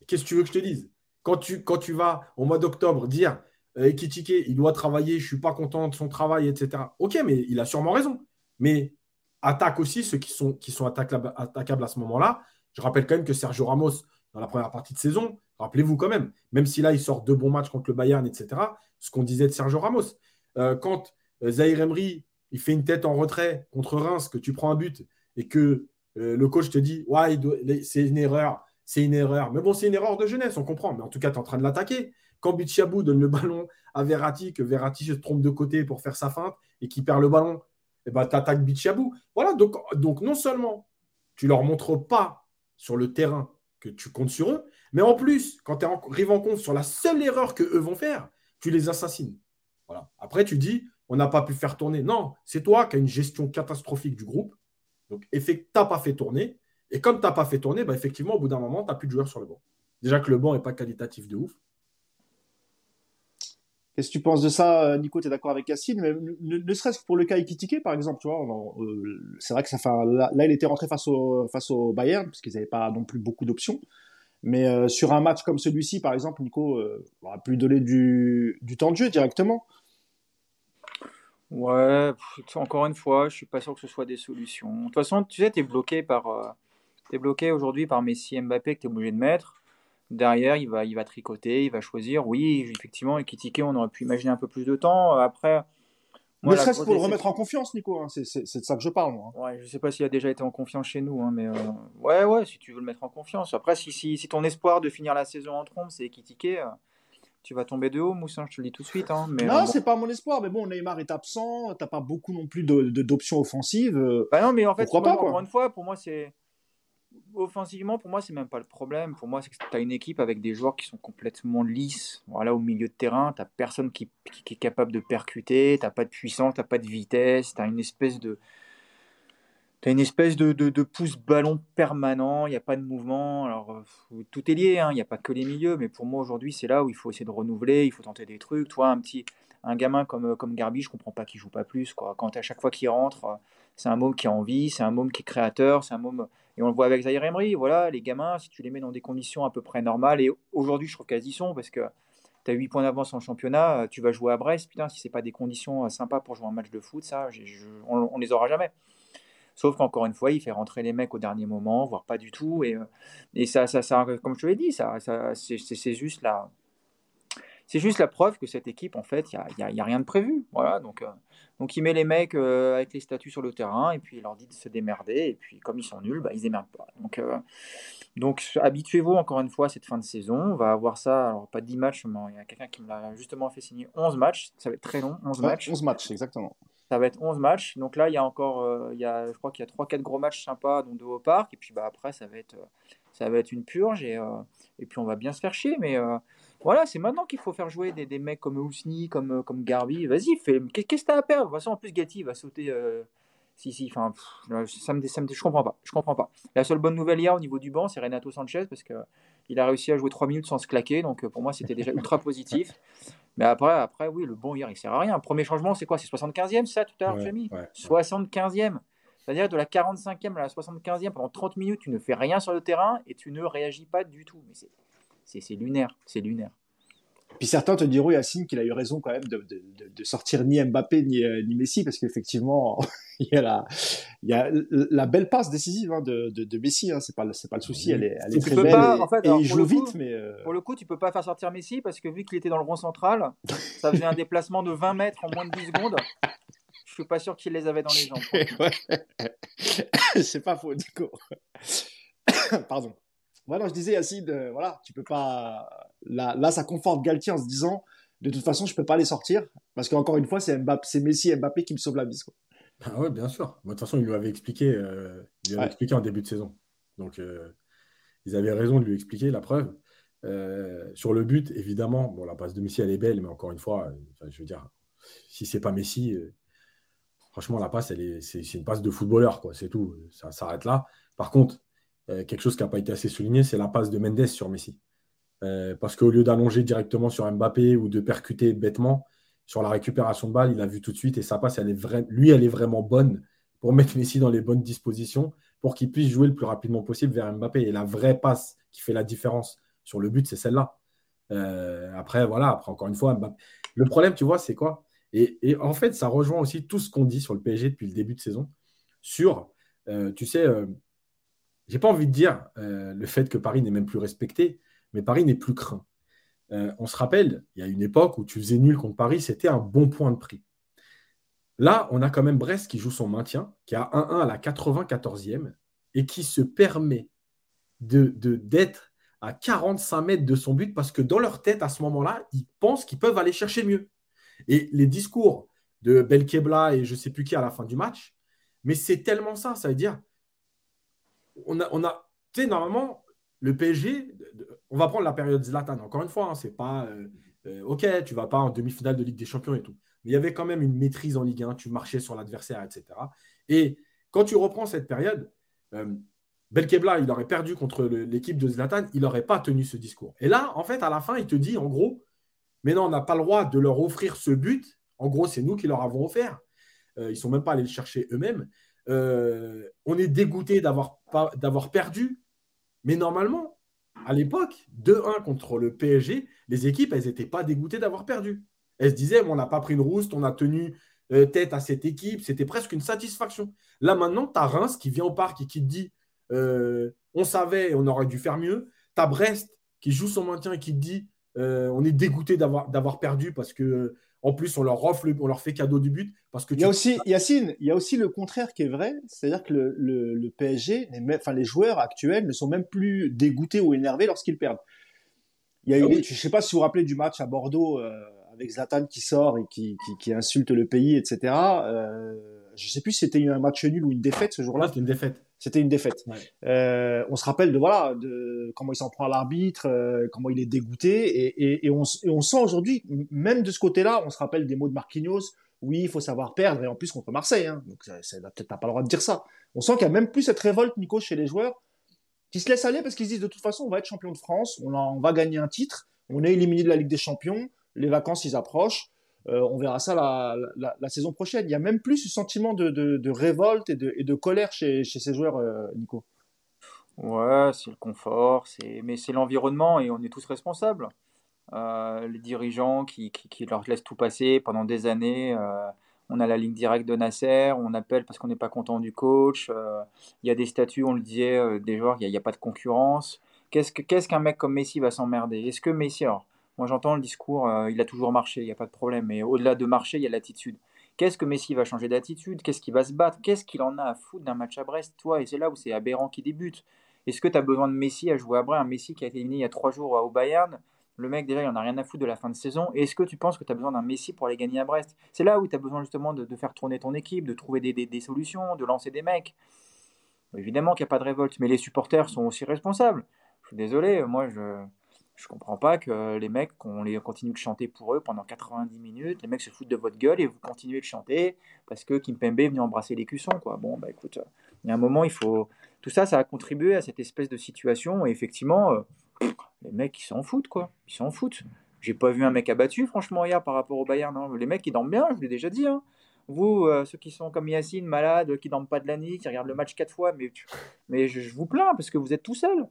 Qu'est-ce que tu veux que je te dise? Quand tu, vas au mois d'octobre dire euh, il doit travailler, je ne suis pas content de son travail, etc. Ok, mais il a sûrement raison. Mais attaque aussi ceux qui sont, attaquables à ce moment-là. Je rappelle quand même que Sergio Ramos, dans la première partie de saison, rappelez-vous quand même, même si là il sort deux bons matchs contre le Bayern, etc., ce qu'on disait de Sergio Ramos. Euh, quand euh, Zahir Emery, il fait une tête en retrait contre Reims, que tu prends un but et que euh, le coach te dit Ouais, c'est une erreur, c'est une erreur. Mais bon, c'est une erreur de jeunesse, on comprend. Mais en tout cas, tu es en train de l'attaquer. Quand Bichabou donne le ballon à Verratti, que Verratti se trompe de côté pour faire sa feinte et qu'il perd le ballon, et eh ben, tu attaques Bichabou. Voilà, donc, donc non seulement tu leur montres pas sur le terrain que tu comptes sur eux, mais en plus, quand tu arrives en compte sur la seule erreur que eux vont faire, tu les assassines. Voilà. Après, tu dis, on n'a pas pu faire tourner. Non, c'est toi qui as une gestion catastrophique du groupe. Donc, tu n'as pas fait tourner. Et comme tu n'as pas fait tourner, bah, effectivement, au bout d'un moment, tu n'as plus de joueurs sur le banc. Déjà que le banc n'est pas qualitatif de ouf. Qu'est-ce que tu penses de ça, euh, Nico? Tu es d'accord avec Yacine? Mais ne, serait-ce que pour le cas Ikitike, par exemple, tu vois, euh, c'est vrai que ça là, il était rentré face au, Bayern, parce qu'ils n'avaient pas non plus beaucoup d'options. Mais euh, sur un match comme celui-ci, par exemple, Nico on aurait pu lui donner du, du, temps de jeu directement. Ouais, encore une fois, je suis pas sûr que ce soit des solutions. De toute façon, tu sais, tu es bloqué par, es bloqué aujourd'hui par Messi, Mbappé que tu es obligé de mettre. Derrière, il va, il va tricoter, il va choisir. Oui, effectivement, et Kitike, on aurait pu imaginer un peu plus de temps. Après. Moi, ne serait-ce pour le remettre en confiance, Nico. Hein. C'est de ça que je parle. Moi. Ouais, je sais pas s'il a déjà été en confiance chez nous, hein, mais euh, ouais, ouais, si tu veux le mettre en confiance. Après, si, si, si ton espoir de finir la saison en trompe, c'est Kitike, euh, tu vas tomber de haut, Moussin, je te le dis tout de suite. Hein, mais, non, euh, c'est pas mon espoir, mais bon, Neymar est absent, t'as pas beaucoup non plus d'options offensives. Bah non, mais en fait, pas, encore une fois, pour moi, c'est offensivement, pour moi, c'est même pas le problème. Pour moi, c'est que tu as une équipe avec des joueurs qui sont complètement lisses. Voilà, au milieu de terrain, tu personne qui, qui, est capable de percuter, tu pas de puissance, tu pas de vitesse, tu as une espèce de. Tu une espèce de, de, pouce-ballon permanent, il n'y a pas de mouvement. Alors, euh, tout est lié, hein, il n'y a pas que les milieux, mais pour moi, aujourd'hui, c'est là où il faut essayer de renouveler, il faut tenter des trucs. Toi, un petit un gamin comme, comme Garbi, je comprends pas qu'il joue pas plus. Quoi. Quand à chaque fois qu'il rentre, c'est un môme qui a envie, c'est un môme qui est créateur, c'est un môme et on le voit avec Zaire Emery, voilà, les gamins, si tu les mets dans des conditions à peu près normales, et aujourd'hui je trouve qu'elles y sont, parce que tu as 8 points d'avance en championnat, tu vas jouer à Brest, putain, si c'est pas des conditions euh, sympas pour jouer un match de foot, ça, on, on, les aura jamais. Sauf qu'encore une fois, il fait rentrer les mecs au dernier moment, voire pas du tout, et, euh, et ça, ça, ça, comme je te l'ai dit, ça, ça c'est juste là c'est juste la preuve que cette équipe, en fait, il n'y a, y a, rien de prévu. Voilà, donc, euh, donc il met les mecs euh, avec les statuts sur le terrain et puis il leur dit de se démerder. Et puis comme ils sont nuls, bah, ils ne démerdent pas. Donc, euh, donc habituez-vous encore une fois à cette fin de saison. On va avoir ça, alors pas 10 matchs, mais il y a quelqu'un qui me l'a justement fait signer 11 matchs. Ça va être très long, 11 matchs. 11 matchs, exactement. Ça va être 11 matchs. Donc là, il y a encore, il y a, je crois qu'il y a 3-4 gros matchs sympas, dont deux au parc. Et puis bah, après, ça va être, ça va être une purge. Et, et puis on va bien se faire chier. Mais voilà, c'est maintenant qu'il faut faire jouer des, des mecs comme Ousni, comme, euh, comme Garbi. Vas-y, fais. Qu'est-ce que t'as à perdre? De toute façon, en plus, Gatti va sauter. Euh, si, si, enfin, ça me, ça me, je comprends pas. Je comprends pas. La seule bonne nouvelle hier au niveau du banc, c'est Renato Sanchez parce que il a réussi à jouer 3 minutes sans se claquer. Donc euh, pour moi, c'était déjà ultra positif. Mais après, après, oui, le bon hier, il sert à rien. Premier changement, c'est quoi? C'est 75e, ça, tout à l'heure, ouais, ouais, 75e. C'est-à-dire de la 45e à la 75e, pendant 30 minutes, tu ne fais rien sur le terrain et tu ne réagis pas du tout. Mais c'est c'est lunaire, c'est lunaire. Puis certains te diront, Yacine, qu'il a eu raison quand même de, de, de sortir ni Mbappé ni, euh, ni Messi, parce qu'effectivement, il, y a la, il y a la belle passe décisive hein, de, de, Messi, hein, c'est pas, pas le souci, elle est, elle est très belle et, il joue vite. mais euh, Pour le coup, tu peux pas faire sortir Messi, parce que vu qu'il était dans le rond central, ça faisait un déplacement de 20 mètres en moins de 10 secondes. Je suis pas sûr qu'il les avait dans les jambes. c'est pas faux, Nico. Pardon. Voilà, je disais, Yacine, euh, voilà, tu peux pas. Là, là, ça conforte Galtier en se disant, de toute façon, je peux pas les sortir parce qu'encore une fois, c'est Mbappé, c'est Messi et Mbappé qui me sauvent la mise. Quoi. Ah ouais, bien sûr. de toute façon, il lui avait expliqué, euh, il lui avait expliqué en début de saison. Donc, euh, ils avaient raison de lui expliquer la preuve. sur le but, évidemment, bon, la passe de Messi, elle est belle, mais encore une fois, je veux dire, si c'est pas Messi, franchement, la passe, elle est, c'est, une passe de footballeur, quoi. C'est tout. Ça s'arrête là. Par contre, euh, quelque chose qui n'a pas été assez souligné, c'est la passe de Mendes sur Messi. Euh, parce qu'au lieu d'allonger directement sur Mbappé ou de percuter bêtement sur la récupération de balle, il a vu tout de suite et sa passe, elle est lui, elle est vraiment bonne pour mettre Messi dans les bonnes dispositions pour qu'il puisse jouer le plus rapidement possible vers Mbappé. Et la vraie passe qui fait la différence sur le but, c'est celle-là. Euh, après, voilà, après, encore une fois, Mbappé. le problème, tu vois, c'est quoi? Et, en fait, ça rejoint aussi tout ce qu'on dit sur le PSG depuis le début de saison, sur, tu sais, j'ai pas envie de dire euh, le fait que Paris n'est même plus respecté, mais Paris n'est plus craint. Euh, on se rappelle, il y a une époque où tu faisais nul contre Paris, c'était un bon point de prix. Là, on a quand même Brest qui joue son maintien, qui a 1-1 à la 94e et qui se permet d'être de, à 45 mètres de son but parce que dans leur tête, à ce moment-là, ils pensent qu'ils peuvent aller chercher mieux. Et les discours de Belkebla et je ne sais plus qui à la fin du match, mais c'est tellement ça, ça veut dire, on a, on tu sais, normalement, le PSG, on va prendre la période Zlatan, encore une fois, hein, c'est pas, euh, euh, ok, tu vas pas en demi-finale de Ligue des Champions et tout, mais il y avait quand même une maîtrise en Ligue 1, tu marchais sur l'adversaire, etc. Et quand tu reprends cette période, euh, Belkebla, il aurait perdu contre l'équipe de Zlatan, il n'aurait pas tenu ce discours. Et là, en fait, à la fin, il te dit, en gros, mais non, on n'a pas le droit de leur offrir ce but. En gros, c'est nous qui leur avons offert. Ils ne sont même pas allés le chercher eux-mêmes. On est dégoûté d'avoir perdu. Mais normalement, à l'époque, 2-1 contre le PSG, les équipes, elles n'étaient pas dégoûtées d'avoir perdu. Elles se disaient, on n'a pas pris une rouste, on a tenu euh, tête à cette équipe. C'était presque une satisfaction. Là, maintenant, tu as Reims qui vient au parc et qui te dit, on savait, on aurait dû faire mieux. Tu as Brest qui joue son maintien et qui te dit, on est dégoûté d'avoir perdu parce que en plus, on leur offre, on leur fait cadeau du but parce que. Il y a aussi, Yacine, il y a aussi le contraire qui est vrai, c'est-à-dire que le, PSG, les, enfin les joueurs actuels ne sont même plus dégoûtés ou énervés lorsqu'ils perdent. Il y a ah je sais pas si vous vous rappelez du match à Bordeaux euh, avec Zlatan qui sort et qui, insulte le pays, etc. Euh, je sais plus si c'était un match nul ou une défaite ce jour-là. c'était une défaite. C'était une défaite. Euh, on se rappelle de voilà de comment il s'en prend à l'arbitre, euh, comment il est dégoûté, et, et, on, on, sent aujourd'hui, même de ce côté-là, on se rappelle des mots de Marquinhos. Oui, il faut savoir perdre, et en plus contre Marseille. Hein, donc peut-être pas le droit de dire ça. On sent qu'il y a même plus cette révolte, Nico, chez les joueurs, qui se laissent aller parce qu'ils se disent de toute façon, on va être champion de France, on, on va gagner un titre, on est éliminé de la Ligue des Champions, les vacances ils approchent. Euh, on verra ça la, saison prochaine. Il y a même plus ce sentiment de, révolte et de, colère chez, ces joueurs, euh, Nico. Ouais, c'est le confort, mais c'est l'environnement et on est tous responsables. Euh, les dirigeants qui, leur laissent tout passer pendant des années. on a la ligne directe de Nasser, on appelle parce qu'on n'est pas content du coach. Il y a des statuts, on le disait, des joueurs, il n'y a, a, pas de concurrence. Qu'est-ce qu'un mec comme Messi va s'emmerder? Est-ce que Messi, alors, moi, j'entends le discours, euh, il a toujours marché, il n'y a pas de problème. Mais au-delà de marcher, il y a l'attitude. Qu'est-ce que Messi va changer d'attitude? Qu'est-ce qu'il va se battre? Qu'est-ce qu'il en a à foutre d'un match à Brest, toi? Et c'est là où c'est aberrant qui débute. Est-ce que tu as besoin de Messi à jouer à Brest? Un Messi qui a été éliminé il y a trois jours au Bayern le mec, déjà, il en a rien à foutre de la fin de saison. Est-ce que tu penses que tu as besoin d'un Messi pour aller gagner à Brest? C'est là où tu as besoin justement de, faire tourner ton équipe, de trouver des, solutions, de lancer des mecs. Évidemment qu'il n'y a pas de révolte, mais les supporters sont aussi responsables. Désolé, moi, je, je comprends pas que les mecs, qu'on les continue de chanter pour eux pendant 90 minutes, les mecs se foutent de votre gueule et vous continuez de chanter parce que Kim Pembe est venu embrasser les cuissons, quoi. Bon, bah écoute, il y a un moment, il faut. Tout ça, ça a contribué à cette espèce de situation et effectivement, euh, les mecs, ils s'en foutent, quoi. Ils s'en foutent. J'ai pas vu un mec abattu, franchement, hier par rapport au Bayern. Non. Les mecs, ils dorment bien, je l'ai déjà dit. Hein. Vous, euh, ceux qui sont comme Yacine, malades, qui dorment pas de la nuit, qui regardent le match quatre fois, mais, mais je, je vous plains parce que vous êtes tout seul.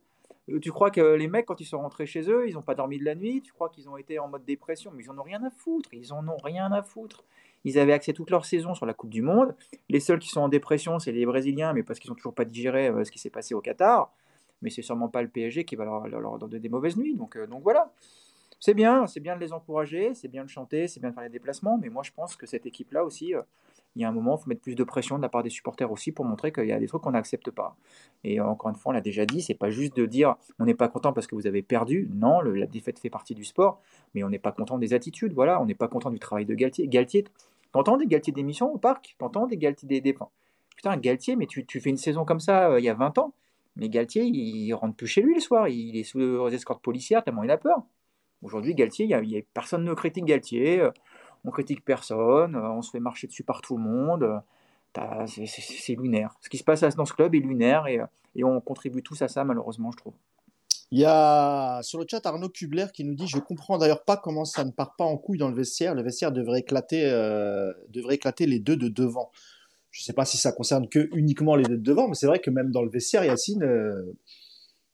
Euh, tu crois que les mecs, quand ils sont rentrés chez eux, ils n'ont pas dormi de la nuit? Tu crois qu'ils ont été en mode dépression? Mais ils en ont rien à foutre. Ils en ont rien à foutre. Ils avaient accès toute leur saison sur la Coupe du Monde. Les seuls qui sont en dépression, c'est les Brésiliens, mais parce qu'ils n'ont toujours pas digéré euh, ce qui s'est passé au Qatar. Mais c'est sûrement pas le PSG qui va leur, donner des mauvaises nuits. Donc, euh, donc voilà. C'est bien, c'est bien de les encourager, c'est bien de chanter, c'est bien de faire les déplacements. Mais moi, je pense que cette équipe-là aussi, il y a un moment, il faut mettre plus de pression de la part des supporters aussi pour montrer qu'il y a des trucs qu'on n'accepte pas. Et encore une fois, on l'a déjà dit, c'est pas juste de dire on n'est pas content parce que vous avez perdu. Non, la défaite fait partie du sport, mais on n'est pas content des attitudes. Voilà, on n'est pas content du travail de Galtier. Galtier, t'entends des Galtier d'émission au parc? T'entends des Galtier des défenses Putain, Galtier, mais tu, fais une saison comme ça euh, il y a 20 ans. Mais Galtier, il, rentre plus chez lui le soir. Il, est sous les escortes policières tellement il a peur. Aujourd'hui, Galtier, y a, personne ne critique Galtier. On critique personne, euh, on se fait marcher dessus par tout le monde. Euh, c'est lunaire. Ce qui se passe dans ce club est lunaire et, euh, et, on contribue tous à ça, malheureusement, je trouve. Il y a sur le chat Arnaud Kubler qui nous dit Je comprends d'ailleurs pas comment ça ne part pas en couille dans le vestiaire. Le vestiaire devrait éclater, devrait éclater les deux de devant. Je ne sais pas si ça concerne que uniquement les deux de devant, mais c'est vrai que même dans le vestiaire, Yacine,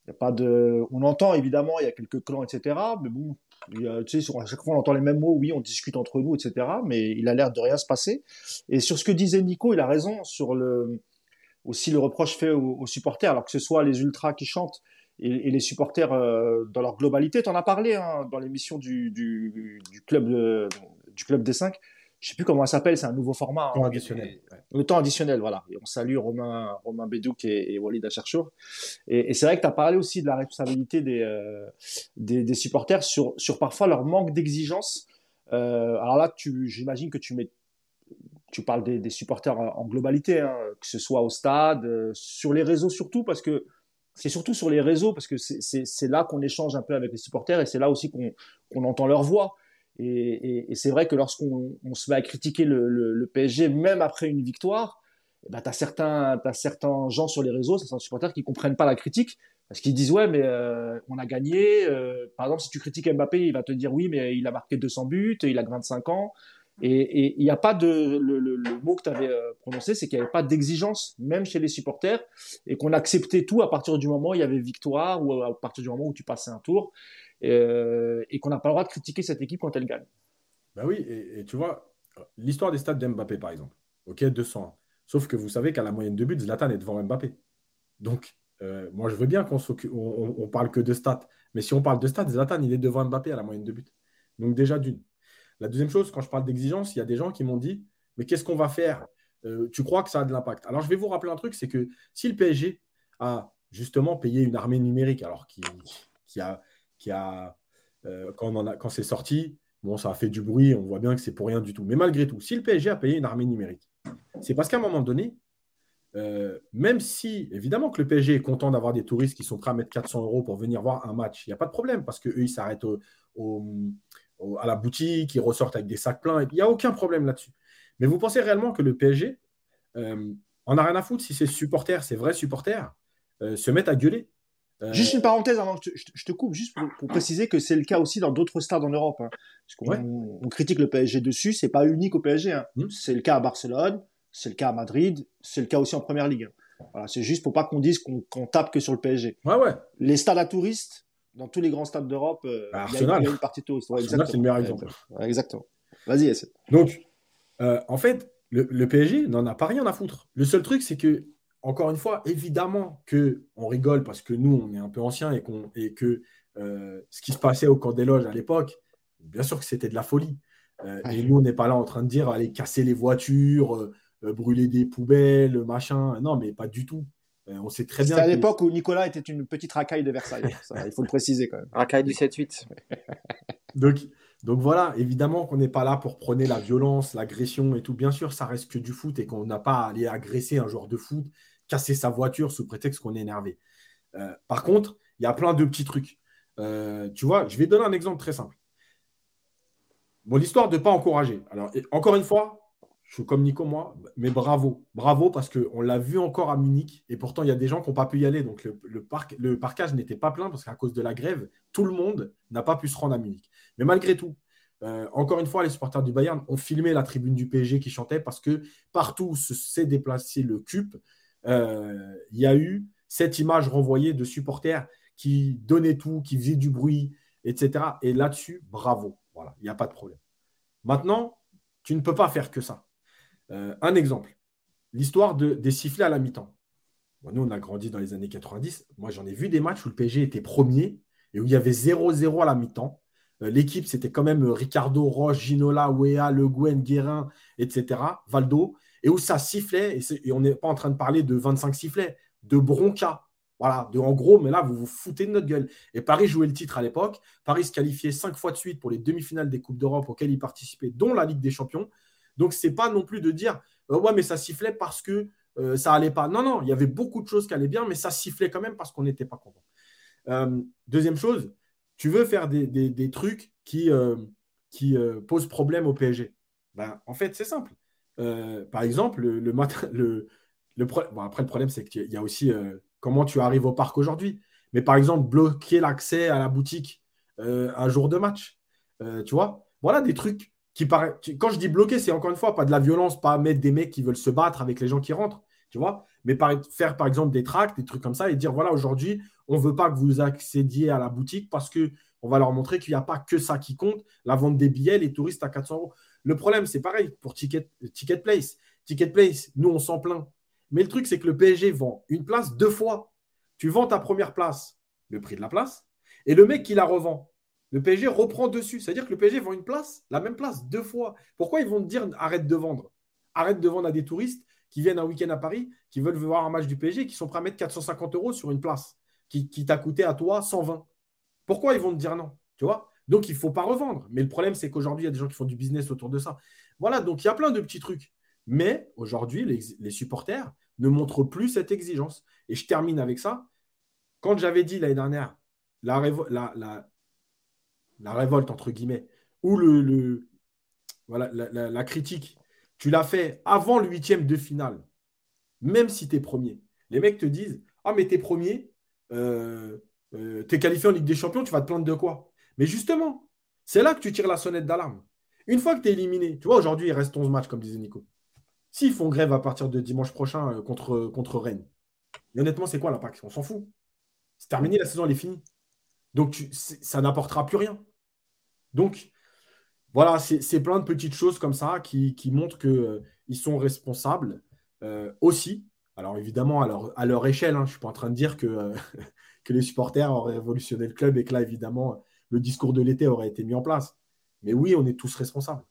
y a pas de. On entend évidemment, il y a quelques clans, etc. Mais bon, à chaque fois on entend les mêmes mots, oui, on discute entre nous, etc. Mais il a l'air de rien se passer. Et sur ce que disait Nico, il a raison sur le aussi le reproche fait aux, supporters, alors que ce soit les ultras qui chantent et, les supporters euh, dans leur globalité. Tu en as parlé hein, dans l'émission du, du, club du club des cinq je sais plus comment ça s'appelle, c'est un nouveau format. Temps hein, additionnel. Le temps additionnel, voilà. Et on salue Romain, Romain Bedouk et, Walid Acharchour. Et, et c'est vrai que tu as parlé aussi de la responsabilité des, euh, des, supporters sur, sur parfois leur manque d'exigence. Euh, alors là, j'imagine que tu mets tu parles des, supporters en globalité, hein, que ce soit au stade, euh, sur les réseaux surtout, parce que c'est surtout sur les réseaux, parce que c'est là qu'on échange un peu avec les supporters et c'est là aussi qu'on entend leur voix. Et, c'est vrai que lorsqu'on se met à critiquer le, PSG, même après une victoire, eh ben, tu as, certains, certains gens sur les réseaux, certains supporters qui comprennent pas la critique, parce qu'ils disent ouais mais euh, on a gagné. Euh, par exemple si tu critiques Mbappé, il va te dire oui mais il a marqué 200 buts, il a 25 ans. Et il n'y a pas de le, mot que tu avais euh, prononcé, c'est qu'il n'y avait pas d'exigence même chez les supporters et qu'on acceptait tout à partir du moment où il y avait victoire ou à partir du moment où tu passais un tour. Euh, et qu'on n'a pas le droit de critiquer cette équipe quand elle gagne. Bah oui, et, tu vois, l'histoire des stades d'Mbappé, par exemple. Ok, 200. Sauf que vous savez qu'à la moyenne de buts, Zlatan est devant Mbappé. Donc, euh, moi, je veux bien qu'on on, parle que de stats. Mais si on parle de stats, Zlatan, il est devant Mbappé à la moyenne de buts. Donc, déjà, d'une. La deuxième chose, quand je parle d'exigence, il y a des gens qui m'ont dit Mais qu'est-ce qu'on va faire? Euh, Tu crois que ça a de l'impact? Alors, je vais vous rappeler un truc c'est que si le PSG a justement payé une armée numérique, alors qui, qui a qui euh, a, quand c'est sorti, bon, ça a fait du bruit, on voit bien que c'est pour rien du tout. Mais malgré tout, si le PSG a payé une armée numérique, c'est parce qu'à un moment donné, euh, même si, évidemment, que le PSG est content d'avoir des touristes qui sont prêts à mettre 400 euros pour venir voir un match, il n'y a pas de problème parce qu'eux, ils s'arrêtent à la boutique, ils ressortent avec des sacs pleins, il n'y a aucun problème là-dessus. Mais vous pensez réellement que le PSG, euh, on n'a rien à foutre si ses supporters, ses vrais supporters, se mettent à gueuler? euh, juste une parenthèse avant que je, te coupe, juste pour, préciser que c'est le cas aussi dans d'autres stades en Europe. Hein. Parce qu'on on critique le PSG dessus, c'est pas unique au PSG. Hein. Hmm. C'est le cas à Barcelone, c'est le cas à Madrid, c'est le cas aussi en Première Ligue. Voilà, c'est juste pour pas qu'on dise qu'on tape que sur le PSG. Ouais, ouais. Les stades à touristes, dans tous les grands stades d'Europe, euh, bah, il y, a une partie touriste. Ouais, c'est le meilleur exemple. exactement. Vas-y, Donc, euh, en fait, le, le PSG n'en a pas rien à foutre. Le seul truc, c'est que encore une fois, évidemment que on rigole parce que nous, on est un peu anciens et, qu'on, et que euh, ce qui se passait au camp des loges à l'époque, bien sûr que c'était de la folie. Euh, et nous, on n'est pas là en train de dire aller casser les voitures, euh, brûler des poubelles, machin. Non, mais pas du tout. on sait très bien. C'était à l'époque où Nicolas était une petite racaille de Versailles. il faut le préciser quand même. Racaille du 7-8. donc, donc voilà, évidemment qu'on n'est pas là pour prôner la violence, l'agression et tout. Bien sûr, ça reste que du foot et qu'on n'a pas à aller agresser un joueur de foot casser sa voiture sous prétexte qu'on est énervé. Euh, par contre, il y a plein de petits trucs. Euh, tu vois, je vais donner un exemple très simple. Bon, l'histoire de ne pas encourager. Alors, encore une fois, je suis comme Nico, moi, mais bravo. Bravo parce qu'on l'a vu encore à Munich et pourtant, il y a des gens qui n'ont pas pu y aller. Donc, le, parc, le parcage n'était pas plein parce qu'à cause de la grève, tout le monde n'a pas pu se rendre à Munich. Mais malgré tout, euh, encore une fois, les supporters du Bayern ont filmé la tribune du PSG qui chantait parce que partout s'est déplacé le CUP, euh, il y a eu cette image renvoyée de supporters qui donnaient tout, qui faisaient du bruit, etc. Et là-dessus, bravo. Voilà, il n'y a pas de problème. Maintenant, tu ne peux pas faire que ça. Euh, un exemple, l'histoire de, des sifflets à la mi-temps. nous, on a grandi dans les années 90. Moi, j'en ai vu des matchs où le PSG était premier et où il y avait 0-0 à la mi-temps. Euh, l'équipe, c'était quand même Ricardo, Roche, Ginola, Wea, Le Guen, Guérin, etc. Valdo et où ça sifflait, et, on n'est pas en train de parler de 25 sifflets, de bronca. Voilà, de en gros, mais là, vous vous foutez de notre gueule. Et Paris jouait le titre à l'époque. Paris se qualifiait cinq fois de suite pour les demi-finales des Coupes d'Europe auxquelles il participait, dont la Ligue des Champions. Donc, c'est pas non plus de dire, euh, ouais, mais ça sifflait parce que euh, ça allait pas. Non, non, il y avait beaucoup de choses qui allaient bien, mais ça sifflait quand même parce qu'on n'était pas content. Euh, deuxième chose, tu veux faire des, trucs qui, posent problème au PSG. Ben, en fait, c'est simple. Par exemple, après, le problème, c'est qu'il y a aussi comment tu arrives au parc aujourd'hui. Mais par exemple, bloquer l'accès à la boutique un jour de match. tu vois? Voilà des trucs Quand je dis bloquer, c'est encore une fois pas de la violence, pas mettre des mecs qui veulent se battre avec les gens qui rentrent. Tu vois Mais faire par exemple des tracts, des trucs comme ça et dire voilà, aujourd'hui, on veut pas que vous accédiez à la boutique parce que on va leur montrer qu'il n'y a pas que ça qui compte, la vente des billets, les touristes à 400 euros. Le problème, c'est pareil pour Ticket, Ticket Place. Ticket Place, nous, on s'en plaint. Mais le truc, c'est que le PSG vend une place deux fois. Tu vends ta première place, le prix de la place, et le mec qui la revend, Le PSG reprend dessus. C'est-à-dire que le PSG vend une place, la même place, deux fois. Pourquoi ils vont te dire arrête de vendre? Arrête de vendre à des touristes qui viennent un week-end à Paris, qui veulent voir un match du PSG, qui sont prêts à mettre 450 euros sur une place qui, t'a coûté à toi 120. Pourquoi ils vont te dire non? Tu vois? Donc, il ne faut pas revendre. Mais le problème, c'est qu'aujourd'hui, il y a des gens qui font du business autour de ça. Voilà, donc il y a plein de petits trucs. Mais aujourd'hui, les, supporters ne montrent plus cette exigence. Et je termine avec ça. Quand j'avais dit l'année dernière, la, la, révolte, entre guillemets, ou le, voilà, la, critique, tu l'as fait avant le huitième de finale, même si tu es premier. Les mecs te disent Ah, mais tu es premier, euh, euh, tu es qualifié en Ligue des Champions, tu vas te plaindre de quoi? Mais justement, c'est là que tu tires la sonnette d'alarme. Une fois que tu es éliminé, tu vois, aujourd'hui, il reste 11 matchs, comme disait Nico. S'ils font grève à partir de dimanche prochain euh, contre, contre Rennes, et honnêtement, c'est quoi l'impact? On s'en fout. C'est terminé, la saison, elle est finie. Donc, ça n'apportera plus rien. Donc, voilà, c'est plein de petites choses comme ça qui, montrent qu'ils sont responsables aussi alors évidemment, à leur, à leur échelle, hein, je ne suis pas en train de dire que, euh, que les supporters auraient révolutionné le club et que là, évidemment, le discours de l'été aurait été mis en place. Mais oui, on est tous responsables.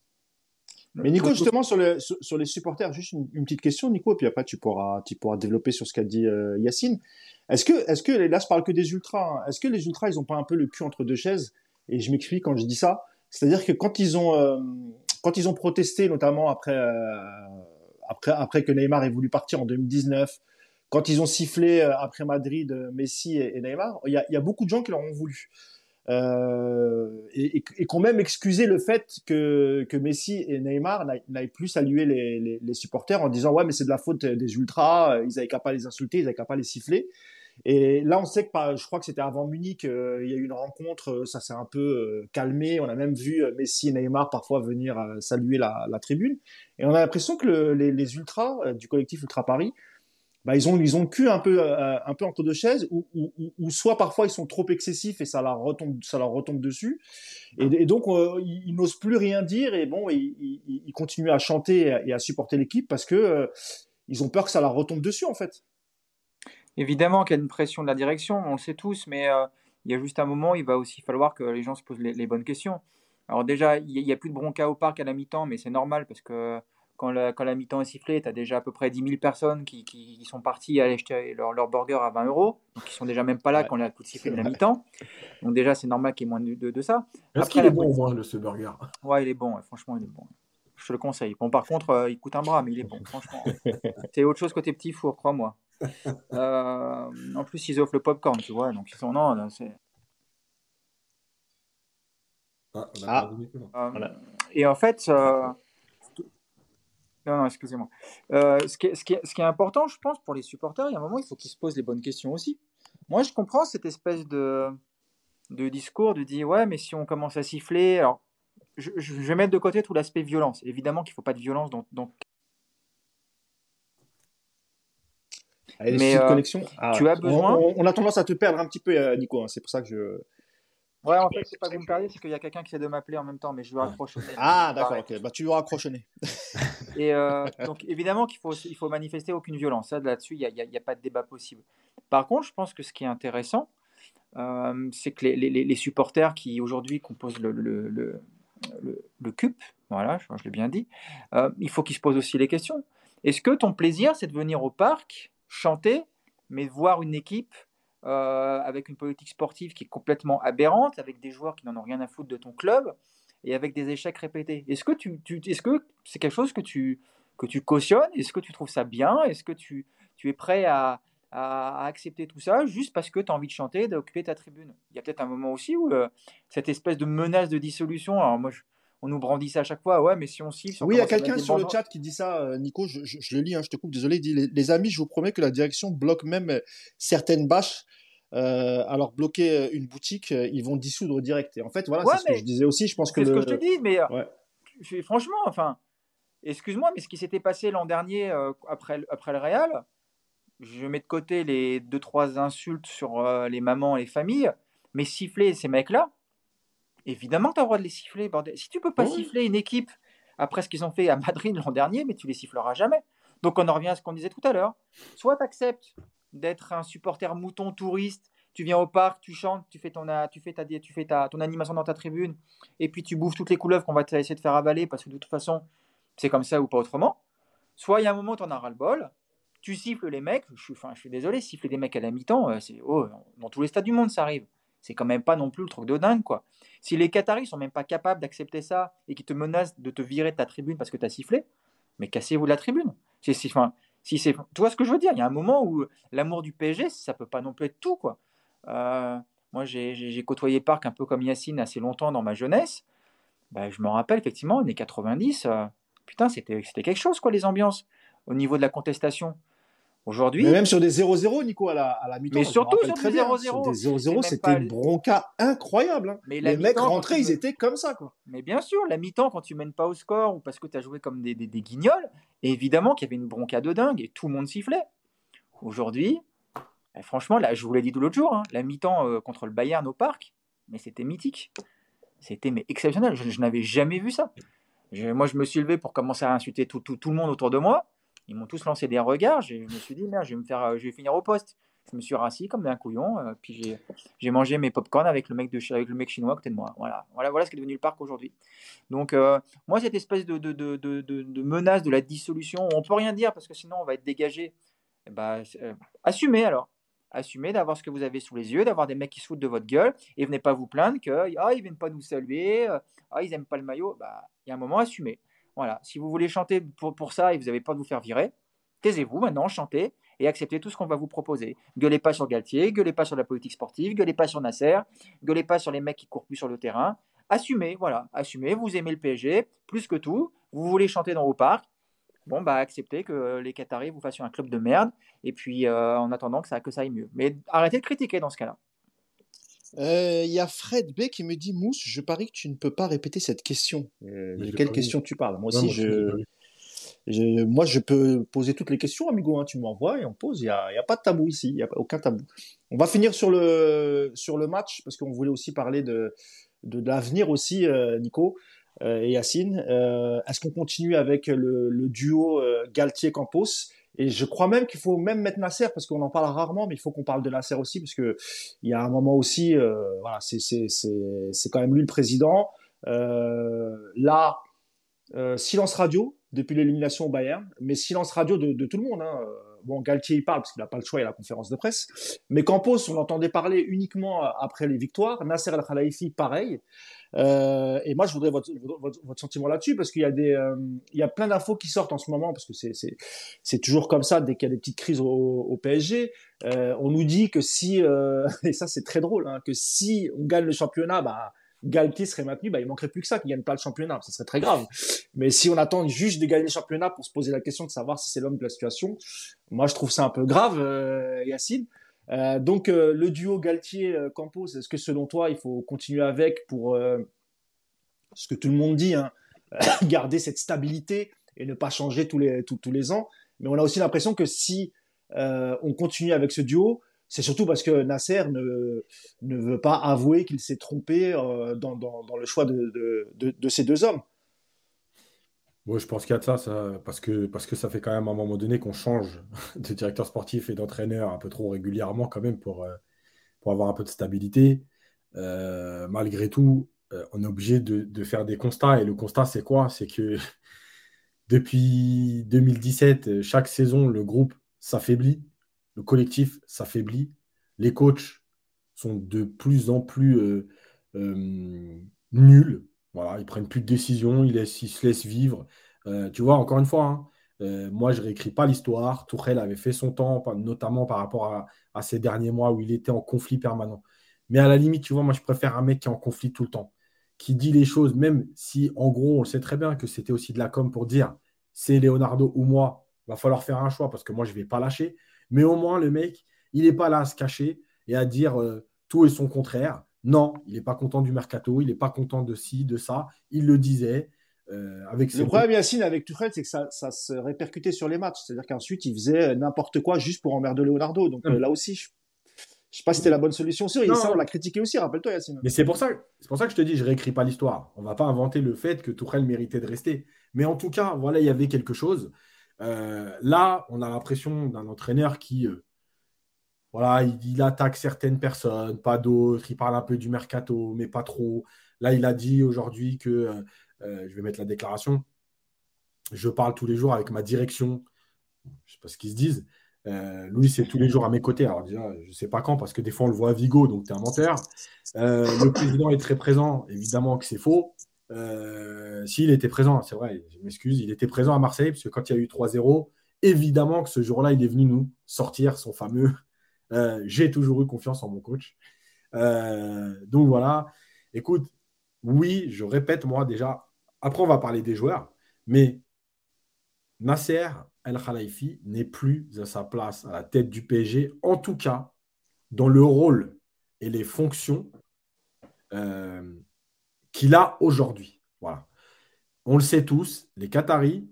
Mais Nico, justement, sur, sur, les supporters, juste une, petite question, Nico, et puis après, tu pourras, tu pourras développer sur ce qu'a dit euh, Yacine. Est-ce que, est que, là, je parle que des ultras, hein. est-ce que les ultras, ils n'ont pas un peu le cul entre deux chaises? Et je m'explique quand je dis ça. C'est-à-dire que quand ils ont, euh, quand ils ont protesté, notamment après, après, après que Neymar ait voulu partir en 2019, quand ils ont sifflé euh, après Madrid, euh, Messi et, Neymar, il y, a, beaucoup de gens qui leur ont voulu. Euh, et, et, qui ont même excusé le fait que, que Messi et Neymar n'aillent plus saluer les, les, supporters en disant ouais mais c'est de la faute des ultras, ils n'avaient qu'à pas les insulter, ils n'avaient qu'à pas les siffler. Et là, on sait que, je crois que c'était avant Munich, euh, il y a eu une rencontre, euh, ça s'est un peu euh, calmé. On a même vu Messi et Neymar parfois venir saluer la, tribune. Et on a l'impression que les, ultras du collectif Ultra Paris, bah, ils ont ils ont cul un peu un peu entre deux chaises, ou, soit parfois ils sont trop excessifs et ça leur retombe ça leur retombe dessus. Et, donc ils, n'osent plus rien dire et bon ils, ils, continuent à chanter et à supporter l'équipe parce que ils ont peur que ça leur retombe dessus en fait. Évidemment qu'il y a une pression de la direction, on le sait tous, mais euh, il y a juste un moment, il va aussi falloir que les gens se posent les, bonnes questions. Alors déjà, il n'y a, plus de bronca au parc à la mi-temps, mais c'est normal parce que quand la, quand la mi-temps est sifflée, tu as déjà à peu près 10 000 personnes qui, qui, sont parties aller acheter leur, leur, burger à 20 euros, donc ils sont déjà même pas là quand la coup de sifflet de la mi-temps. Donc déjà, c'est normal qu'il y ait moins de, de, ça. Est-ce qu'il est bon au moins, le, ce burger? Ouais, il est bon, franchement, il est bon. Je te le conseille. Bon, par contre, euh, il coûte un bras, mais il est bon, franchement. c'est autre chose côté petit four, crois-moi. Euh, en plus, ils offrent le popcorn, tu vois. Donc, ils sont. Non, c'est. Ah, ah. Euh, et en fait, euh, non, non, excusez-moi. ce, qui est, ce, qui ce, qui est, important, je pense, pour les supporters, il y a un moment, il faut qu'ils se posent les bonnes questions aussi. Moi, je comprends cette espèce de, de discours de dire ouais, mais si on commence à siffler, alors je, je vais mettre de côté tout l'aspect violence. Évidemment qu'il ne faut pas de violence dans, dans mais euh, ah, tu as besoin. On, a tendance à te perdre un petit peu, euh, Nico. Hein, c'est pour ça que je. Ouais, en fait, c'est pas que vous me perdez, c'est qu'il y a quelqu'un qui essaie de m'appeler en même temps, mais je vais raccrocher. Ah, d'accord, ok. Bah, tu vas raccrocher. Et euh, donc, évidemment qu'il faut, il faut manifester aucune violence. Là-dessus, il n'y a, a, pas de débat possible. Par contre, je pense que ce qui est intéressant, c'est que les, les, les, supporters qui aujourd'hui composent le, le, le, le, CUP, voilà, je, je l'ai bien dit, il faut qu'ils se posent aussi les questions. Est-ce que ton plaisir, c'est de venir au parc chanter, mais voir une équipe euh, avec une politique sportive qui est complètement aberrante, avec des joueurs qui n'en ont rien à foutre de ton club et avec des échecs répétés. Est-ce que tu, est-ce que c'est quelque chose que tu que tu cautionnes? Est-ce que tu trouves ça bien? Est-ce que tu, tu es prêt à, à, accepter tout ça juste parce que tu as envie de chanter, d'occuper ta tribune? Il y a peut-être un moment aussi où euh, cette espèce de menace de dissolution, alors moi je, on nous brandit ça à chaque fois. Ouais, mais si on siffle. oui, il y a quelqu'un sur le chat qui dit ça, euh, Nico. Je, le lis, hein, je te coupe, désolé. Il dit les, amis, je vous promets que la direction bloque même euh, certaines bâches. Euh, alors bloquer une boutique, ils vont dissoudre direct. Et en fait, voilà, c'est ce que je disais aussi. Je pense que. C'est ce que je te dis, mais franchement, enfin, excuse-moi, mais ce qui s'était passé l'an dernier après, après le Real, je mets de côté les deux trois insultes sur les mamans et les familles, mais siffler ces mecs-là, évidemment tu as le droit de les siffler. Bordel. Si tu peux pas siffler une équipe après ce qu'ils ont fait à Madrid l'an dernier, mais tu les siffleras jamais. Donc on en revient à ce qu'on disait tout à l'heure. Soit tu acceptes d'être un supporter mouton touriste tu viens au parc, tu chantes, tu fais ton, tu fais ta, tu fais ta, ton animation dans ta tribune, et puis tu bouffes toutes les couleuvres qu'on va essayer de faire avaler, parce que de toute façon, c'est comme ça ou pas autrement. Soit il y a un moment, tu en as ras-le-bol, tu siffles les mecs, je suis, enfin, je suis désolé, siffler des mecs à la mi-temps, euh, c'est oh, dans tous les stades du monde, ça arrive. C'est quand même pas non plus le truc de dingue, quoi. Si les Qataris sont même pas capables d'accepter ça et qui te menacent de te virer de ta tribune parce que tu as sifflé, mais cassez-vous de la tribune. Si, enfin, si c'est, tu vois ce que je veux dire? Il y a un moment où l'amour du PSG, ça peut pas non plus être tout, quoi. Euh, moi, j'ai côtoyé Parc un peu comme Yacine assez longtemps dans ma jeunesse. Bah, je me rappelle effectivement, années 90, euh, putain, c'était quelque chose, quoi, les ambiances, au niveau de la contestation. Aujourd'hui. Mais même sur des 0-0, Nico, à la, à la mi-temps. Mais surtout sur des 0-0. Sur des 0-0, c'était une bronca incroyable. Hein. Mais les mecs rentraient, ils étaient comme ça. Quoi. Mais bien sûr, la mi-temps, quand tu mènes pas au score ou parce que tu as joué comme des, des, des guignols, évidemment qu'il y avait une bronca de dingue et tout le monde sifflait. Aujourd'hui, eh, franchement, là, je vous l'ai dit tout l'autre jour, hein, la mi-temps euh, contre le Bayern au parc, mais c'était mythique. C'était mais exceptionnel. Je, n'avais jamais vu ça. moi, je me suis levé pour commencer à insulter tout, tout, tout le monde autour de moi. Ils m'ont tous lancé des regards. Je me suis dit, merde, je vais, me faire, euh, je vais finir au poste. Je me suis rassis comme un couillon. Euh, puis j'ai mangé mes pop-corn avec le, mec chinois à côté de moi. Voilà, voilà, voilà ce qui est devenu le parc aujourd'hui. Donc, moi, cette espèce de, menace de la dissolution, on peut rien dire parce que sinon on va être dégagé. Eh ben, assumez alors assumez d'avoir ce que vous avez sous les yeux, d'avoir des mecs qui se foutent de votre gueule, et venez pas vous plaindre que ah, ils viennent pas nous saluer, euh, ah, ils aiment pas le maillot. Bah, il y a un moment, assumez. Voilà. Si vous voulez chanter pour, pour ça et vous n'avez pas de vous faire virer, taisez-vous maintenant, chantez et acceptez tout ce qu'on va vous proposer. Gueulez pas sur Galtier, gueulez pas sur la politique sportive, gueulez pas sur Nasser, gueulez pas sur les mecs qui courent plus sur le terrain. Assumez, voilà, assumez, vous aimez le PSG plus que tout, vous voulez chanter dans vos parcs, bon, bah, acceptez que les Qataris vous fassent un club de merde, et puis euh, en attendant que ça, que ça aille mieux. Mais arrêtez de critiquer dans ce cas-là. Il euh, y a Fred B qui me dit Mousse, je parie que tu ne peux pas répéter cette question. Euh, de quelle question tu parles? Moi aussi, je, moi, je peux poser toutes les questions, amigo. Hein, tu m'envoies et on pose. Il n'y a, pas de tabou ici. Il n'y a aucun tabou. On va finir sur le, sur le match parce qu'on voulait aussi parler de, de, l'avenir aussi, Nico. Euh, et Yacine. Est-ce qu'on continue avec le, duo Galtier-Campos? Et je crois même qu'il faut même mettre Nasser parce qu'on en parle rarement, mais il faut qu'on parle de Nasser aussi parce que il y a un moment aussi, voilà, c'est c'est c'est quand même lui le président. là, silence radio depuis l'élimination au Bayern, mais silence radio de, de tout le monde. Hein. Bon, Galtier il parle parce qu'il n'a pas le choix, il a la conférence de presse. Mais Campos, on l'entendait parler uniquement après les victoires. Nasser El Khalifi, pareil. Euh, et moi, je voudrais votre, votre, votre sentiment là-dessus parce qu'il y a des, euh, il y a plein d'infos qui sortent en ce moment parce que c'est, c'est, c'est toujours comme ça dès qu'il y a des petites crises au, au PSG. Euh, on nous dit que si, euh, et ça c'est très drôle, hein, que si on gagne le championnat, bah Galtier serait maintenu, bah, il manquerait plus que ça qu'il gagne pas le championnat. Ça serait très grave. Mais si on attend juste de gagner le championnat pour se poser la question de savoir si c'est l'homme de la situation, moi je trouve ça un peu grave, euh, Yacine. Euh, donc euh, le duo Galtier-Campos, est-ce que selon toi il faut continuer avec pour ce que tout le monde dit, hein, garder cette stabilité et ne pas changer tous les, tous, les ans? Mais on a aussi l'impression que si on continue avec ce duo, c'est surtout parce que Nasser ne, ne veut pas avouer qu'il s'est trompé euh, dans, dans, dans, le choix de, de, de, ces deux hommes. Je pense qu'il y a de ça, parce, que, parce que ça fait quand même à un moment donné qu'on change de directeur sportif et d'entraîneur un peu trop régulièrement quand même pour, euh, avoir un peu de stabilité. Euh, malgré tout, on est obligé de, de, faire des constats. Et le constat, c'est quoi? C'est que depuis 2017, chaque saison, le groupe s'affaiblit le collectif s'affaiblit, les coachs sont de plus en plus euh, euh, nuls. Voilà, ils prennent plus de décisions, ils, se laissent vivre. Euh, tu vois, encore une fois, hein, moi je réécris pas l'histoire. Tourelle avait fait son temps, notamment par rapport à, ces derniers mois où il était en conflit permanent. Mais à la limite, tu vois, moi je préfère un mec qui est en conflit tout le temps, qui dit les choses, même si en gros on sait très bien que c'était aussi de la com pour dire c'est Leonardo ou moi, va falloir faire un choix parce que moi je vais pas lâcher. Mais au moins, le mec, il n'est pas là à se cacher et à dire euh, tout et son contraire. Non, il n'est pas content du mercato, il n'est pas content de ci, de ça. Il le disait. Euh, avec le problème, Yacine, avec Tuchel, c'est que ça, se répercutait sur les matchs. C'est-à-dire qu'ensuite, il faisait n'importe quoi juste pour emmerder Leonardo. Donc euh, là aussi, je ne sais pas si c'était la bonne solution. Sûr, et ça, on l'a critiqué aussi, rappelle-toi, Yacine. Mais c'est pour, ça, pour ça que je te dis, je réécris pas l'histoire. On va pas inventer le fait que Tuchel méritait de rester. Mais en tout cas, voilà, il y avait quelque chose. Euh, là, on a l'impression d'un entraîneur qui euh, voilà, il, attaque certaines personnes, pas d'autres. Il parle un peu du mercato, mais pas trop. Là, il a dit aujourd'hui que, euh, euh, je vais mettre la déclaration, je parle tous les jours avec ma direction. Je sais pas ce qu'ils se disent. Euh, Louis, c'est tous les jours à mes côtés. Alors déjà, je ne sais pas quand, parce que des fois, on le voit à Vigo, donc tu es un menteur. le président est très présent. Évidemment que c'est faux. S'il était présent, c'est vrai, je m'excuse, il était présent à Marseille, parce que quand il y a eu 3-0, évidemment que ce jour-là, il est venu nous sortir son fameux euh, J'ai toujours eu confiance en mon coach. Euh, donc voilà, écoute, oui, je répète moi déjà, après on va parler des joueurs, mais Nasser El Khalifi n'est plus à sa place à la tête du PSG, en tout cas dans le rôle et les fonctions euh, qu'il a aujourd'hui. Voilà. On le sait tous, les Qataris,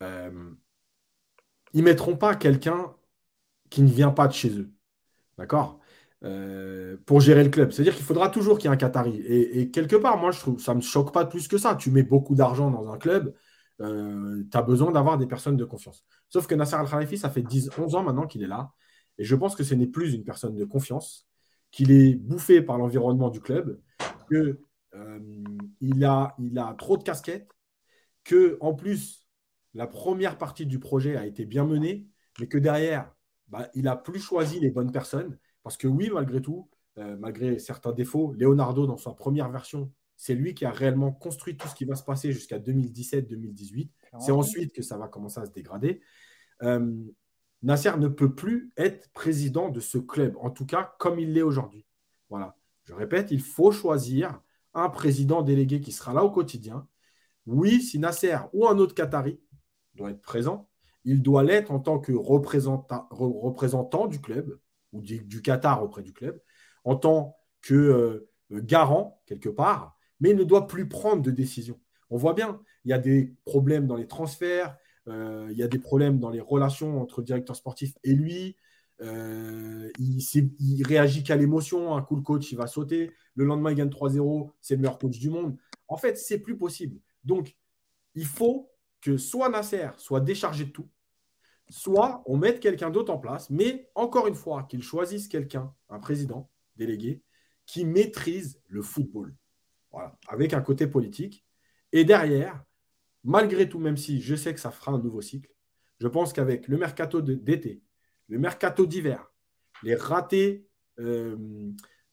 ils ne mettront pas quelqu'un qui ne vient pas de chez eux. D'accord? Euh, pour gérer le club. C'est-à-dire qu'il faudra toujours qu'il y ait un Qatari. Et, quelque part, moi, je trouve ça ne me choque pas plus que ça. Tu mets beaucoup d'argent dans un club, euh, tu as besoin d'avoir des personnes de confiance. Sauf que Nasser Al-Khalifi, ça fait 10, 11 ans maintenant qu'il est là. Et je pense que ce n'est plus une personne de confiance, qu'il est bouffé par l'environnement du club, qu'il euh, a, il a trop de casquettes, que en plus, la première partie du projet a été bien menée, mais que derrière, bah, il n'a plus choisi les bonnes personnes. Parce que oui, malgré tout, euh, malgré certains défauts, Leonardo, dans sa première version, c'est lui qui a réellement construit tout ce qui va se passer jusqu'à 2017-2018. C'est ensuite que ça va commencer à se dégrader. Euh, Nasser ne peut plus être président de ce club, en tout cas comme il l'est aujourd'hui. Voilà. Je répète, il faut choisir un président délégué qui sera là au quotidien. Oui, si Nasser ou un autre Qatari doit être présent, il doit l'être en tant que représentant, du club ou du, Qatar auprès du club, en tant que euh, garant quelque part, mais il ne doit plus prendre de décision. On voit bien, il y a des problèmes dans les transferts, euh, il y a des problèmes dans les relations entre le directeur sportif et lui. Euh, il, il, réagit qu'à l'émotion. Un coup, le coach, il va sauter. Le lendemain, il gagne 3-0. C'est le meilleur coach du monde. En fait, c'est plus possible. Donc, il faut que soit Nasser soit déchargé de tout, soit on mette quelqu'un d'autre en place, mais encore une fois, qu'il choisisse quelqu'un, un président délégué, qui maîtrise le football, avec un côté politique. Et derrière, malgré tout, même si je sais que ça fera un nouveau cycle, je pense qu'avec le mercato d'été, le mercato d'hiver, les ratés euh,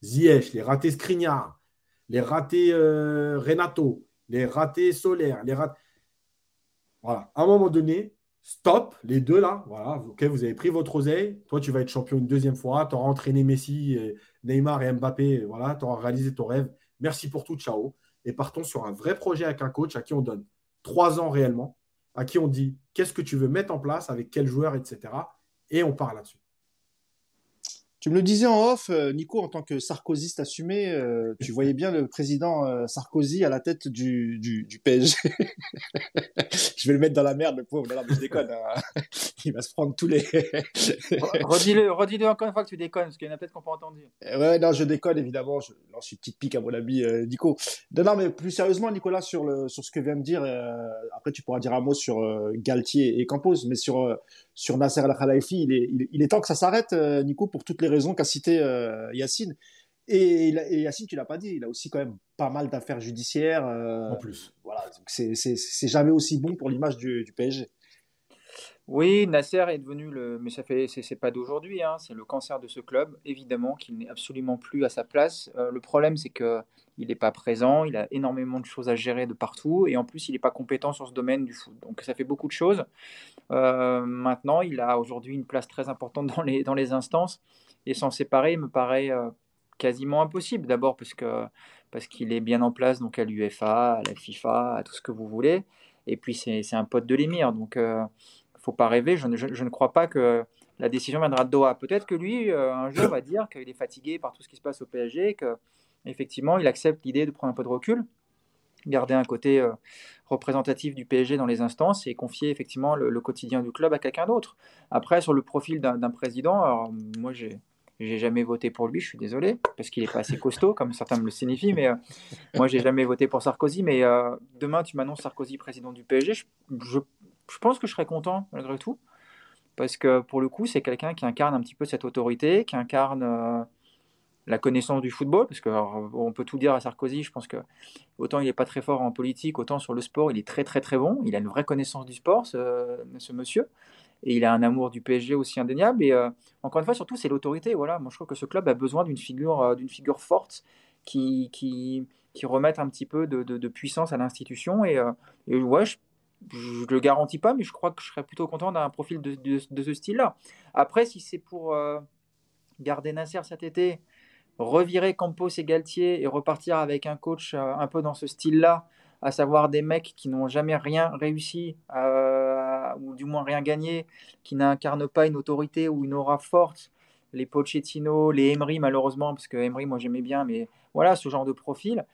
les ratés Skriniar, les ratés euh, Renato, les ratés Solaire, les ratés... Voilà, à un moment donné, stop, les deux là, voilà, ok, vous avez pris votre oseille, toi tu vas être champion une deuxième fois, tu auras entraîné Messi, Neymar et Mbappé, voilà, tu auras réalisé ton rêve, merci pour tout, ciao. Et partons sur un vrai projet avec un coach à qui on donne trois ans réellement, à qui on dit qu'est-ce que tu veux mettre en place, avec quel joueur, etc. Et on part là-dessus. Tu me le disais en off, euh, Nico, en tant que sarkozyste assumé, euh, tu voyais bien le président euh, Sarkozy à la tête du, du, PSG. je vais le mettre dans la merde, le pauvre. Non, mais je déconne. Hein. Il va se prendre tous les. redis-le, redis-le encore une fois que tu déconnes, parce qu'il y en a peut-être qu'on pas entendu. Ouais, non, je déconne évidemment. Je lance une petite pique à mon ami Nico. Non, non, mais plus sérieusement, Nicolas, sur le sur ce que vient de dire. après, tu pourras dire un mot sur Galtier et Campos, mais sur sur Nasser Al Khalifi, il est, il, est temps que ça s'arrête, Nico, pour toutes les raison qu'a cité euh, Yacine. Et, et, Yacine, tu l'as pas dit, il a aussi quand même pas mal d'affaires judiciaires. Euh, en plus. Voilà, c'est jamais aussi bon pour l'image du, du, PSG. Oui, Nasser est devenu le, mais ça fait, c'est pas d'aujourd'hui, hein, c'est le cancer de ce club. Évidemment qu'il n'est absolument plus à sa place. Euh, le problème, c'est que il n'est pas présent, il a énormément de choses à gérer de partout, et en plus, il n'est pas compétent sur ce domaine du foot. Donc, ça fait beaucoup de choses. maintenant, il a aujourd'hui une place très importante dans les, dans les instances et s'en séparer me paraît euh, quasiment impossible. D'abord parce parce qu'il est bien en place donc à l'UFA, à la FIFA, à tout ce que vous voulez. Et puis c'est un pote de l'émir, donc euh, faut pas rêver. Je ne, crois pas que la décision viendra de Doha. Peut-être que lui euh, un jour va dire qu'il est fatigué par tout ce qui se passe au PSG, que effectivement il accepte l'idée de prendre un peu de recul garder un côté euh, représentatif du PSG dans les instances et confier effectivement le, quotidien du club à quelqu'un d'autre. Après, sur le profil d'un président, alors, moi j'ai jamais voté pour lui, je suis désolé, parce qu'il n'est pas assez costaud, comme certains me le signifient, mais euh, moi, j'ai jamais voté pour Sarkozy. Mais demain, tu m'annonces Sarkozy président du PSG, je, pense que je serais content, malgré tout. parce que pour le coup, c'est quelqu'un qui incarne un petit peu cette autorité, qui incarne euh, la connaissance du football, parce qu'on peut tout dire à Sarkozy, je pense que autant il n'est pas très fort en politique, autant sur le sport, il est très très très bon, il a une vraie connaissance du sport, ce, monsieur, et il a un amour du PSG aussi indéniable, et euh, encore une fois, surtout, c'est l'autorité, voilà, moi je trouve que ce club a besoin d'une figure, euh, figure forte qui, qui, qui remette un petit peu de, puissance à l'institution, et, et ouais, je je ne le garantis pas, mais je crois que je serais plutôt content d'un profil de, ce style-là. Après, si c'est pour euh, garder Nasser cet été, revirer Campos et Galtier et repartir avec un coach euh, un peu dans ce style-là, à savoir des mecs qui n'ont jamais rien réussi, euh, ou du moins rien gagné, qui n'incarnent pas une autorité ou une aura forte, les Pochettino, les Emery malheureusement, parce que Emery moi j'aimais bien, mais voilà ce genre de profil.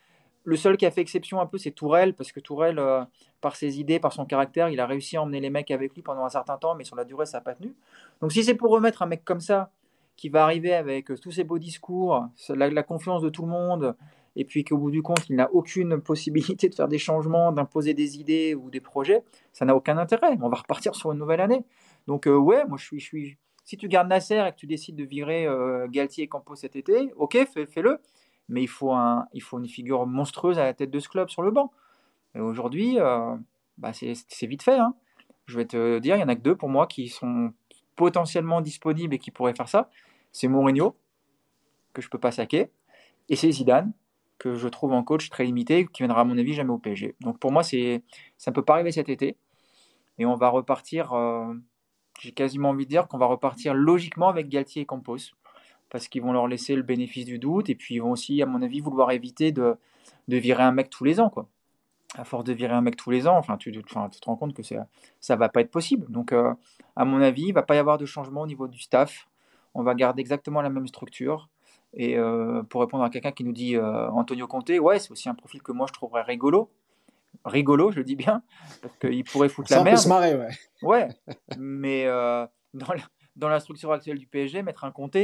Le seul qui a fait exception un peu, c'est Tourelle, parce que Tourelle, euh, par ses idées, par son caractère, il a réussi à emmener les mecs avec lui pendant un certain temps, mais sur la durée, ça n'a pas tenu. Donc si c'est pour remettre un mec comme ça, qui va arriver avec euh, tous ses beaux discours, la, confiance de tout le monde, et puis qu'au bout du compte, il n'a aucune possibilité de faire des changements, d'imposer des idées ou des projets, ça n'a aucun intérêt. On va repartir sur une nouvelle année. Donc euh, ouais, moi je suis... Si tu gardes Nasser et que tu décides de virer Galtier et Campos cet été, ok, fais-le mais il faut, une figure monstrueuse à la tête de ce club sur le banc. Et aujourd'hui, euh, bah c'est vite fait. Hein. Je vais te dire, il n'y en a que deux pour moi qui sont potentiellement disponibles et qui pourraient faire ça. C'est Mourinho, que je ne peux pas saquer, et c'est Zidane, que je trouve en coach très limité, qui viendra à mon avis jamais au PSG. Donc pour moi, ça ne peut pas arriver cet été. Et on va repartir, euh, j'ai quasiment envie de dire qu'on va repartir logiquement avec Galtier et Campos parce qu'ils vont leur laisser le bénéfice du doute et puis ils vont aussi, à mon avis, vouloir éviter de, de virer un mec tous les ans. Quoi. À force de virer un mec tous les ans, enfin, tu, tu te rends compte que ça ne va pas être possible. Donc, euh, à mon avis, il ne va pas y avoir de changement au niveau du staff. On va garder exactement la même structure. Et euh, pour répondre à quelqu'un qui nous dit euh, Antonio Conte, ouais, c'est aussi un profil que moi je trouverais rigolo. Rigolo, je le dis bien, parce qu'il pourrait foutre la merde. se marrer, ouais. Ouais, mais dans, la, dans la structure actuelle du PSG, mettre un Conte,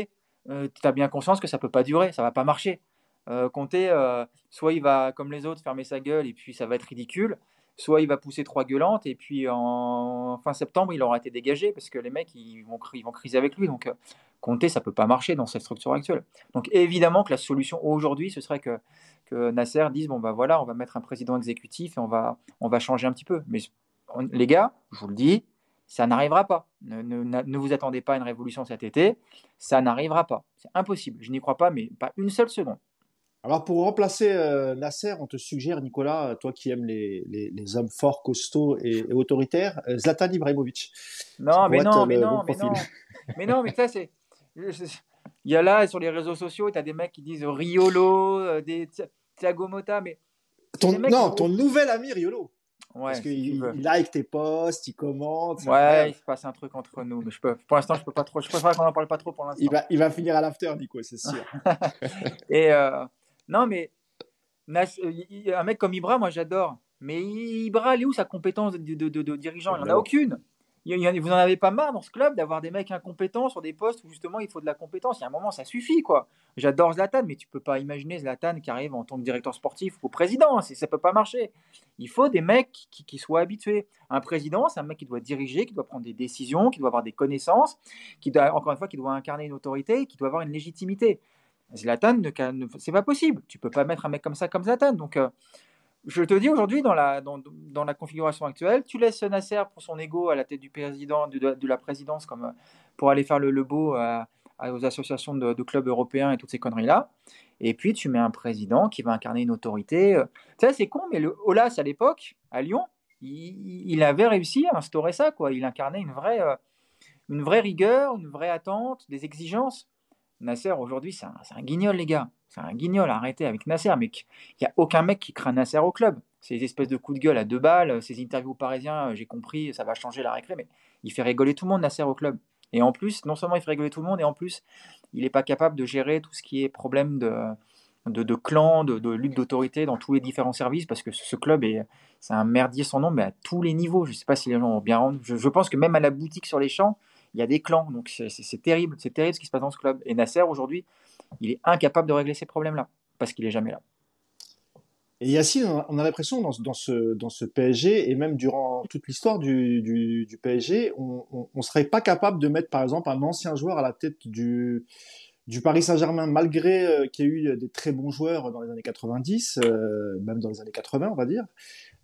euh, tu as bien conscience que ça peut pas durer, ça va pas marcher. Euh, Comté, euh, soit il va, comme les autres, fermer sa gueule et puis ça va être ridicule, soit il va pousser trois gueulantes et puis en fin septembre, il aura été dégagé parce que les mecs, ils vont, ils vont criser avec lui. Donc, Comté, ça peut pas marcher dans cette structure actuelle. Donc, évidemment que la solution aujourd'hui, ce serait que, que Nasser dise bon, bah voilà, on va mettre un président exécutif et on va, on va changer un petit peu. Mais les gars, je vous le dis, ça n'arrivera pas. Ne, vous attendez pas à une révolution cet été. Ça n'arrivera pas. C'est impossible. Je n'y crois pas, mais pas une seule seconde. Alors pour remplacer euh, Nasser, on te suggère, Nicolas, toi qui aimes les, hommes forts, costauds et, autoritaires, euh, Zlatan Ibrahimovic. Non, mais non, mais non, mais non, mais non, mais ça c'est... Il y a là sur les réseaux sociaux, tu as des mecs qui disent Riolo, euh, des Thiago Motta, mais... non, ton nouvel ami Riolo. Parce qu'il like tes posts, il commente. Ouais, il se passe un truc entre nous. Mais je peux, pour l'instant, je peux pas trop. Je préfère qu'on n'en parle pas trop pour l'instant. Il va, il va finir à l'after, Nico, c'est sûr. Et euh, non, mais un mec comme Ibra, moi j'adore. Mais Ibra, elle est où sa compétence de, de, de, de dirigeant? Il n'y en a aucune vous n'en avez pas marre dans ce club d'avoir des mecs incompétents sur des postes où justement il faut de la compétence. Il y a un moment, ça suffit quoi. J'adore Zlatan, mais tu peux pas imaginer Zlatan qui arrive en tant que directeur sportif ou président. Ça peut pas marcher. Il faut des mecs qui, soient habitués. Un président, c'est un mec qui doit diriger, qui doit prendre des décisions, qui doit avoir des connaissances, qui doit, encore une fois, qui doit incarner une autorité, qui doit avoir une légitimité. Zlatan, c'est pas possible. Tu peux pas mettre un mec comme ça comme Zlatan. Donc euh, je te dis aujourd'hui, dans la, dans, dans, la configuration actuelle, tu laisses Nasser pour son ego à la tête du président, de, de la présidence, comme euh, pour aller faire le, le beau à, aux associations de, clubs européens et toutes ces conneries-là. Et puis, tu mets un président qui va incarner une autorité. Euh. Tu sais, c'est con, mais le Olas, à l'époque, à Lyon, il, il, avait réussi à instaurer ça. Quoi. Il incarnait une vraie, euh, une vraie rigueur, une vraie attente, des exigences. Nasser, aujourd'hui, c'est un, guignol, les gars. C'est un guignol, arrêtez avec Nasser. Mais il n'y a aucun mec qui craint Nasser au club. Ces espèces de coups de gueule à deux balles, ces interviews parisiens, j'ai compris, ça va changer la récré, mais il fait rigoler tout le monde, Nasser, au club. Et en plus, non seulement il fait rigoler tout le monde, et en plus, il n'est pas capable de gérer tout ce qui est problème de, de, de clan, de, de lutte d'autorité dans tous les différents services, parce que ce club est, c'est un merdier sans nom, mais à tous les niveaux. Je ne sais pas si les gens ont bien rendu. Je, je, pense que même à la boutique sur les champs, il y a des clans. Donc c'est terrible, c'est terrible ce qui se passe dans ce club. Et Nasser, aujourd'hui, il est incapable de régler ces problèmes-là, parce qu'il est jamais là. Et Yacine, on a l'impression dans, dans, ce, dans ce PSG, et même durant toute l'histoire du, du, du, PSG, on ne serait pas capable de mettre par exemple un ancien joueur à la tête du, du Paris Saint-Germain, malgré euh, qu'il y ait eu des très bons joueurs dans les années 90, euh, même dans les années 80, on va dire.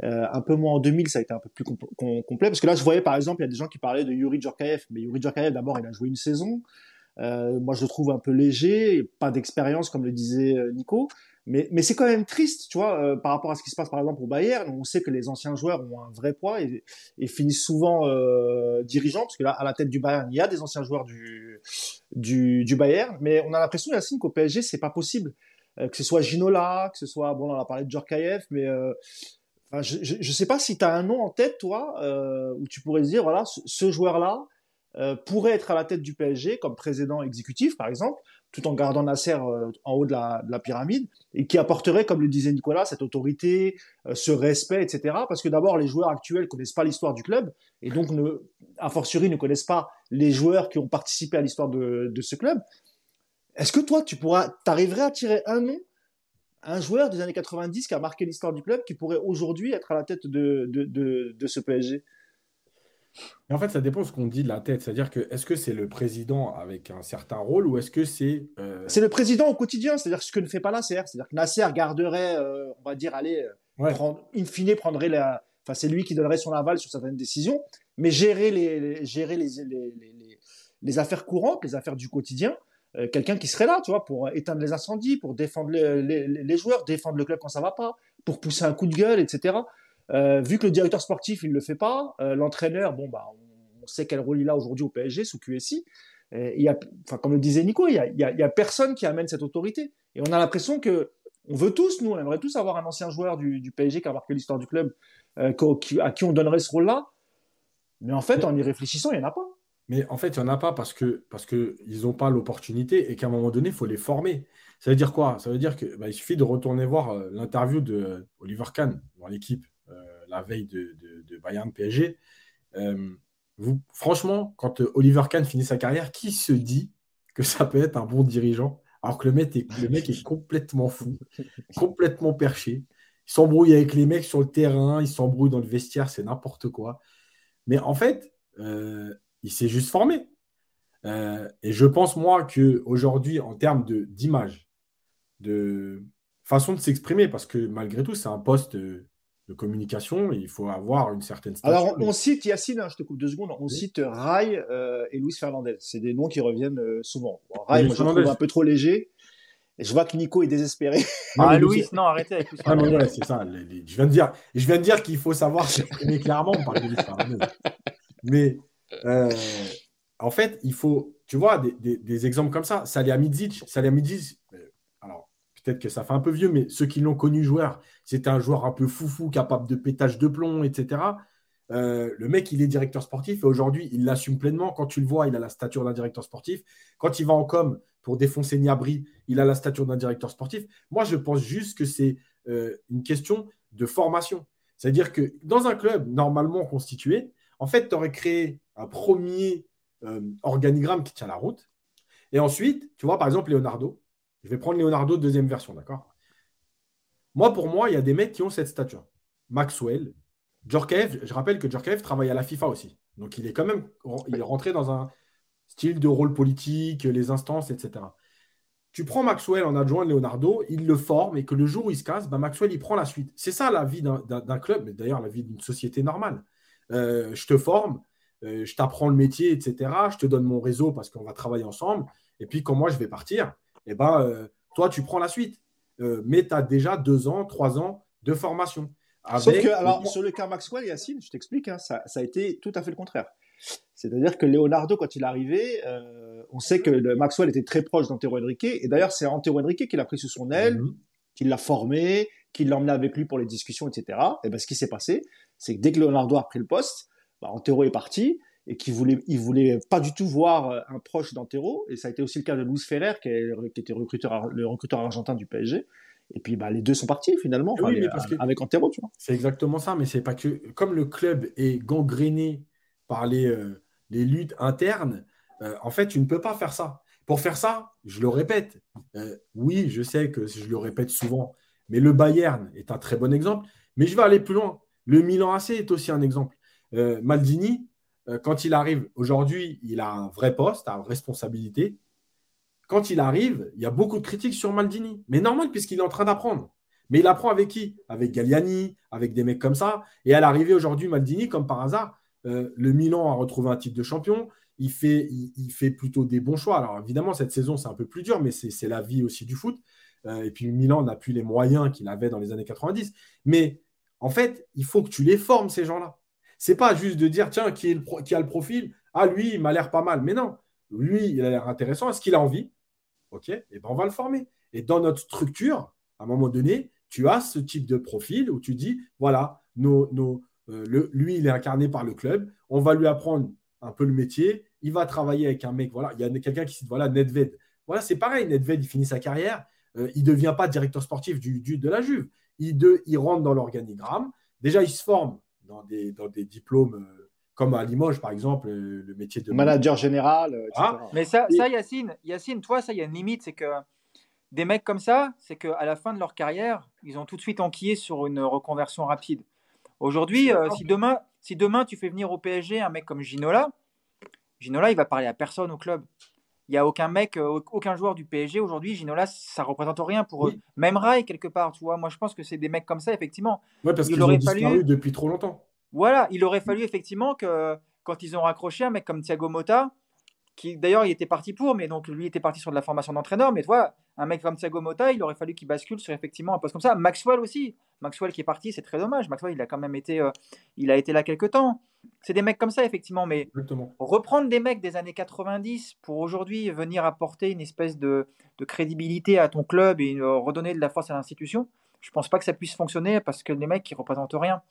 Euh, un peu moins en 2000, ça a été un peu plus complet. Parce que là, je voyais par exemple, il y a des gens qui parlaient de Yuri Djorkaeff. Mais Yuri Djorkaeff, d'abord, il a joué une saison. Euh, moi, je le trouve un peu léger, pas d'expérience, comme le disait euh, Nico. Mais, c'est quand même triste, tu vois, euh, par rapport à ce qui se passe par exemple au Bayern. On sait que les anciens joueurs ont un vrai poids et, finissent souvent euh, dirigeants, parce que là, à la tête du Bayern, il y a des anciens joueurs du, Bayern. Mais on a l'impression, Yacine, qu'au PSG, c'est pas possible. Euh, que ce soit Ginola, que ce soit, bon, on a parlé de Djorkaeff, mais je, je, je, sais pas si tu as un nom en tête, toi, où tu pourrais dire, voilà, ce, joueur-là, pourrait être à la tête du PSG comme président exécutif, par exemple, tout en gardant Nasser euh, en haut de la, de la, pyramide, et qui apporterait, comme le disait Nicolas, cette autorité, euh, ce respect, etc. Parce que d'abord, les joueurs actuels connaissent pas l'histoire du club, et donc, a fortiori, ne connaissent pas les joueurs qui ont participé à l'histoire de, ce club. Est-ce que toi, tu pourras, à tirer un nom, un joueur des années 90 qui a marqué l'histoire du club, qui pourrait aujourd'hui être à la tête de, de ce PSG en fait, ça dépend de ce qu'on dit de la tête. C'est-à-dire que est-ce que c'est le président avec un certain rôle ou est-ce que c'est. Euh... C'est le président au quotidien, c'est-à-dire ce que ne fait pas Nasser. C'est-à-dire que Nasser garderait, euh, on va dire, allez, euh, ouais. prendre, in fine, prendrait la. Enfin, c'est lui qui donnerait son aval sur certaines décisions, mais gérer les, les gérer les, les, les, les, affaires courantes, les affaires du quotidien, euh, quelqu'un qui serait là, tu vois, pour éteindre les incendies, pour défendre les, les, les joueurs, défendre le club quand ça va pas, pour pousser un coup de gueule, etc. Euh, vu que le directeur sportif, il le fait pas, euh, l'entraîneur, bon, bah, on, sait quel rôle il a aujourd'hui au PSG sous QSI. Et il y a, enfin, comme le disait Nico, il y a, il y, a, il y a personne qui amène cette autorité. Et on a l'impression que on veut tous, nous, on aimerait tous avoir un ancien joueur du, du PSG qui a marqué l'histoire du club, euh, qui, à qui on donnerait ce rôle-là. Mais en fait, en y réfléchissant, il n'y en a pas. Mais en fait, il n'y en a pas parce que parce que ils n'ont pas l'opportunité et qu'à un moment donné, il faut les former. Ça veut dire quoi? Ça veut dire qu'il bah, suffit de retourner voir l'interview de Oliver Kahn dans l'équipe la veille de, de, de Bayern PSG. Euh, vous, franchement, quand euh, Oliver Kahn finit sa carrière, qui se dit que ça peut être un bon dirigeant alors que le mec est, le mec est complètement fou, complètement perché. Il s'embrouille avec les mecs sur le terrain, il s'embrouille dans le vestiaire, c'est n'importe quoi. Mais en fait, euh, il s'est juste formé. Euh, et je pense, moi, qu'aujourd'hui, en termes d'image, de, de, façon de s'exprimer, parce que malgré tout, c'est un poste de communication, il faut avoir une certaine station. Alors, on, cite Yacine, hein, je te coupe deux secondes, on oui. cite Rai euh, et Luis Fernandez. C'est des noms qui reviennent euh, souvent. Bon, Rai, moi, je trouve un peu trop léger. Et je vois que Nico est désespéré. Non, ah, Louis, non, arrêtez avec ah, ouais, c'est ça. Les, les, je viens de dire, je viens de dire qu'il faut savoir s'exprimer clairement. On parle de Luis Fernandez. Mais euh, en fait, il faut, tu vois, des, des, des exemples comme ça. Salihamidzic, Salihamidzic, peut-être que ça fait un peu vieux, mais ceux qui l'ont connu joueur, c'était un joueur un peu foufou, capable de pétage de plomb, etc. Euh, le mec, il est directeur sportif et aujourd'hui, il l'assume pleinement. Quand tu le vois, il a la stature d'un directeur sportif. Quand il va en com pour défoncer Niabri, il a la stature d'un directeur sportif. Moi, je pense juste que c'est euh, une question de formation. C'est-à-dire que dans un club normalement constitué, en fait, tu aurais créé un premier euh, organigramme qui tient la route. Et ensuite, tu vois, par exemple, Leonardo, je vais prendre Leonardo, deuxième version, d'accord? Moi, pour moi, il y a des mecs qui ont cette stature. Maxwell, Djorkaeff, je rappelle que Djorkaeff travaille à la FIFA aussi. Donc, il est quand même il est rentré dans un style de rôle politique, les instances, etc. Tu prends Maxwell en adjoint de Leonardo, il le forme et que le jour où il se casse, bah Maxwell, il prend la suite. C'est ça la vie d'un club, mais d'ailleurs la vie d'une société normale. Euh, je te forme, euh, je t'apprends le métier, etc. Je te donne mon réseau parce qu'on va travailler ensemble. Et puis, quand moi, je vais partir, eh ben, euh, toi, tu prends la suite. Euh, mais tu as déjà deux ans, trois ans de formation. Avec... Sauf que, alors, sur le cas Maxwell, Yacine, je t'explique, hein, ça, ça, a été tout à fait le contraire. C'est-à-dire que Leonardo, quand il est arrivé, euh, on sait que le Maxwell était très proche d'Antero Henrique. Et d'ailleurs, c'est Antero Henrique qui l'a pris sous son aile, mm -hmm. qui l'a formé, qui l'a emmené avec lui pour les discussions, etc. Et ben, ce qui s'est passé, c'est que dès que Leonardo a pris le poste, bah, Antero est parti et qui voulait, il voulait pas du tout voir euh, un proche d'Antero. Et ça a été aussi le cas de Luis Ferrer, qui, est, qui était recruteur, le recruteur argentin du PSG. Et puis bah, les deux sont partis finalement, enfin, oui, les, parce que avec Antero, tu vois. C'est exactement ça, mais c'est pas que comme le club est gangréné par les, euh, les luttes internes, euh, en fait, tu ne peux pas faire ça. Pour faire ça, je le répète, euh, oui, je sais que je le répète souvent, Mais le Bayern est un très bon exemple. Mais je vais aller plus loin. Le Milan AC est aussi un exemple. Maldini, quand il arrive, aujourd'hui, il a un vrai poste, une responsabilité. Quand il arrive, il y a beaucoup de critiques sur Maldini. Mais normal, puisqu'il est en train d'apprendre. Mais il apprend avec qui? Avec Galliani, avec des mecs comme ça. Et à l'arrivée aujourd'hui, Maldini, comme par hasard, euh, le Milan a retrouvé un titre de champion. Il fait, il, fait plutôt des bons choix. Alors évidemment, cette saison, c'est un peu plus dur, mais c'est la vie aussi du foot. et puis Milan n'a plus les moyens qu'il avait dans les années 90. Mais en fait, il faut que tu les formes, ces gens-là. C'est pas juste de dire, tiens, qui, a le profil? Ah, lui, il m'a l'air pas mal. Mais non, lui, il a l'air intéressant. Est-ce qu'il a envie? OK, et eh ben on va le former. Et dans notre structure, à un moment donné, tu as ce type de profil où tu dis, voilà, nos, euh, lui, il est incarné par le club. On va lui apprendre un peu le métier. Il va travailler avec un mec. Voilà, il y a quelqu'un qui cite, voilà, Nedved. Voilà, c'est pareil. Nedved, il finit sa carrière. Euh, il ne devient pas directeur sportif de la Juve. Il, de, il rentre dans l'organigramme. Déjà, il se forme dans des, dans des diplômes euh, comme à Limoges, par exemple, euh, le métier de manager général. Euh, ah. Mais ça, ça, Yacine, Yacine, toi, ça, il y a une limite, c'est que des mecs comme ça, c'est qu'à la fin de leur carrière, ils ont tout de suite enquillé sur une reconversion rapide. Aujourd'hui, si, demain, si demain tu fais venir au PSG un mec comme Ginola, Ginola, il va parler à personne au club. Il n'y a aucun mec, aucun joueur du PSG aujourd'hui, Ginola, ça représente rien pour eux. Même Rai, quelque part, tu vois. Moi, je pense que c'est des mecs comme ça, effectivement. Ouais, parce qu'ils ont disparu depuis trop longtemps. Voilà, il aurait fallu effectivement que quand ils ont raccroché un mec comme Thiago Motta, qui d'ailleurs il était parti pour, mais donc lui était parti sur de la formation d'entraîneur, mais tu vois, un mec comme Thiago Motta, il aurait fallu qu'il bascule sur effectivement un poste comme ça. Maxwell aussi, Maxwell qui est parti, c'est très dommage. Maxwell, il a quand même été, euh, il a été là quelques temps. C'est des mecs comme ça effectivement, mais reprendre des mecs des années 90 pour aujourd'hui venir apporter une espèce de, de crédibilité à ton club et redonner de la force à l'institution, je pense pas que ça puisse fonctionner parce que les mecs qui représentent rien.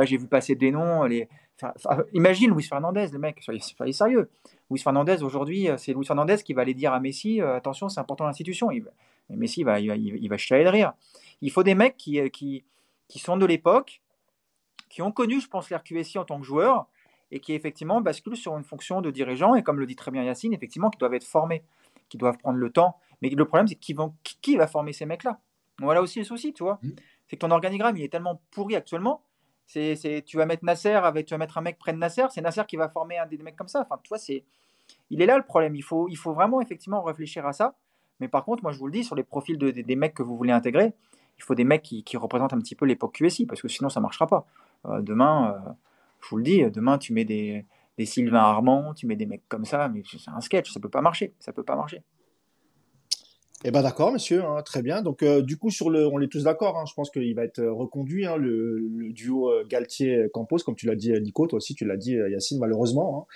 J'ai vu passer des noms. Les... imagine Luis Fernandez, le mec, soyez, sérieux. Luis Fernandez, aujourd'hui, euh, c'est Luis Fernandez qui va aller dire à Messi euh, attention, c'est important l'institution. Il... Messi va, il va, il va de rire. Il faut des mecs qui, euh, qui, qui sont de l'époque, qui ont connu, je pense, l'RQSI en tant que joueur et qui effectivement basculent sur une fonction de dirigeant et comme le dit très bien Yacine, effectivement, qui doivent être formés, qui doivent prendre le temps. Mais le problème, c'est qui va former ces mecs-là? Voilà aussi le souci, tu vois. Mmh. C'est que ton organigramme, il est tellement pourri actuellement. C'est, tu vas mettre Nasser avec, tu vas mettre un mec près de Nasser, c'est Nasser qui va former un des mecs comme ça. Enfin, toi, c'est, il est là le problème. Il faut, il faut vraiment effectivement réfléchir à ça. Mais par contre, moi, je vous le dis, sur les profils de, des mecs que vous voulez intégrer, il faut des mecs qui, qui représentent un petit peu l'époque QSI, parce que sinon, ça marchera pas. Euh, demain, euh, je vous le dis, demain, tu mets des, des Sylvain Armand, tu mets des mecs comme ça, mais c'est un sketch, ça peut pas marcher. Ça peut pas marcher. Eh ben d'accord, monsieur, hein, très bien. Donc euh, du coup sur le, on est tous d'accord. Hein, je pense qu'il va être euh, reconduit hein, le, duo euh, Galtier-Campos, comme tu l'as dit Nico, toi aussi tu l'as dit Yacine, malheureusement,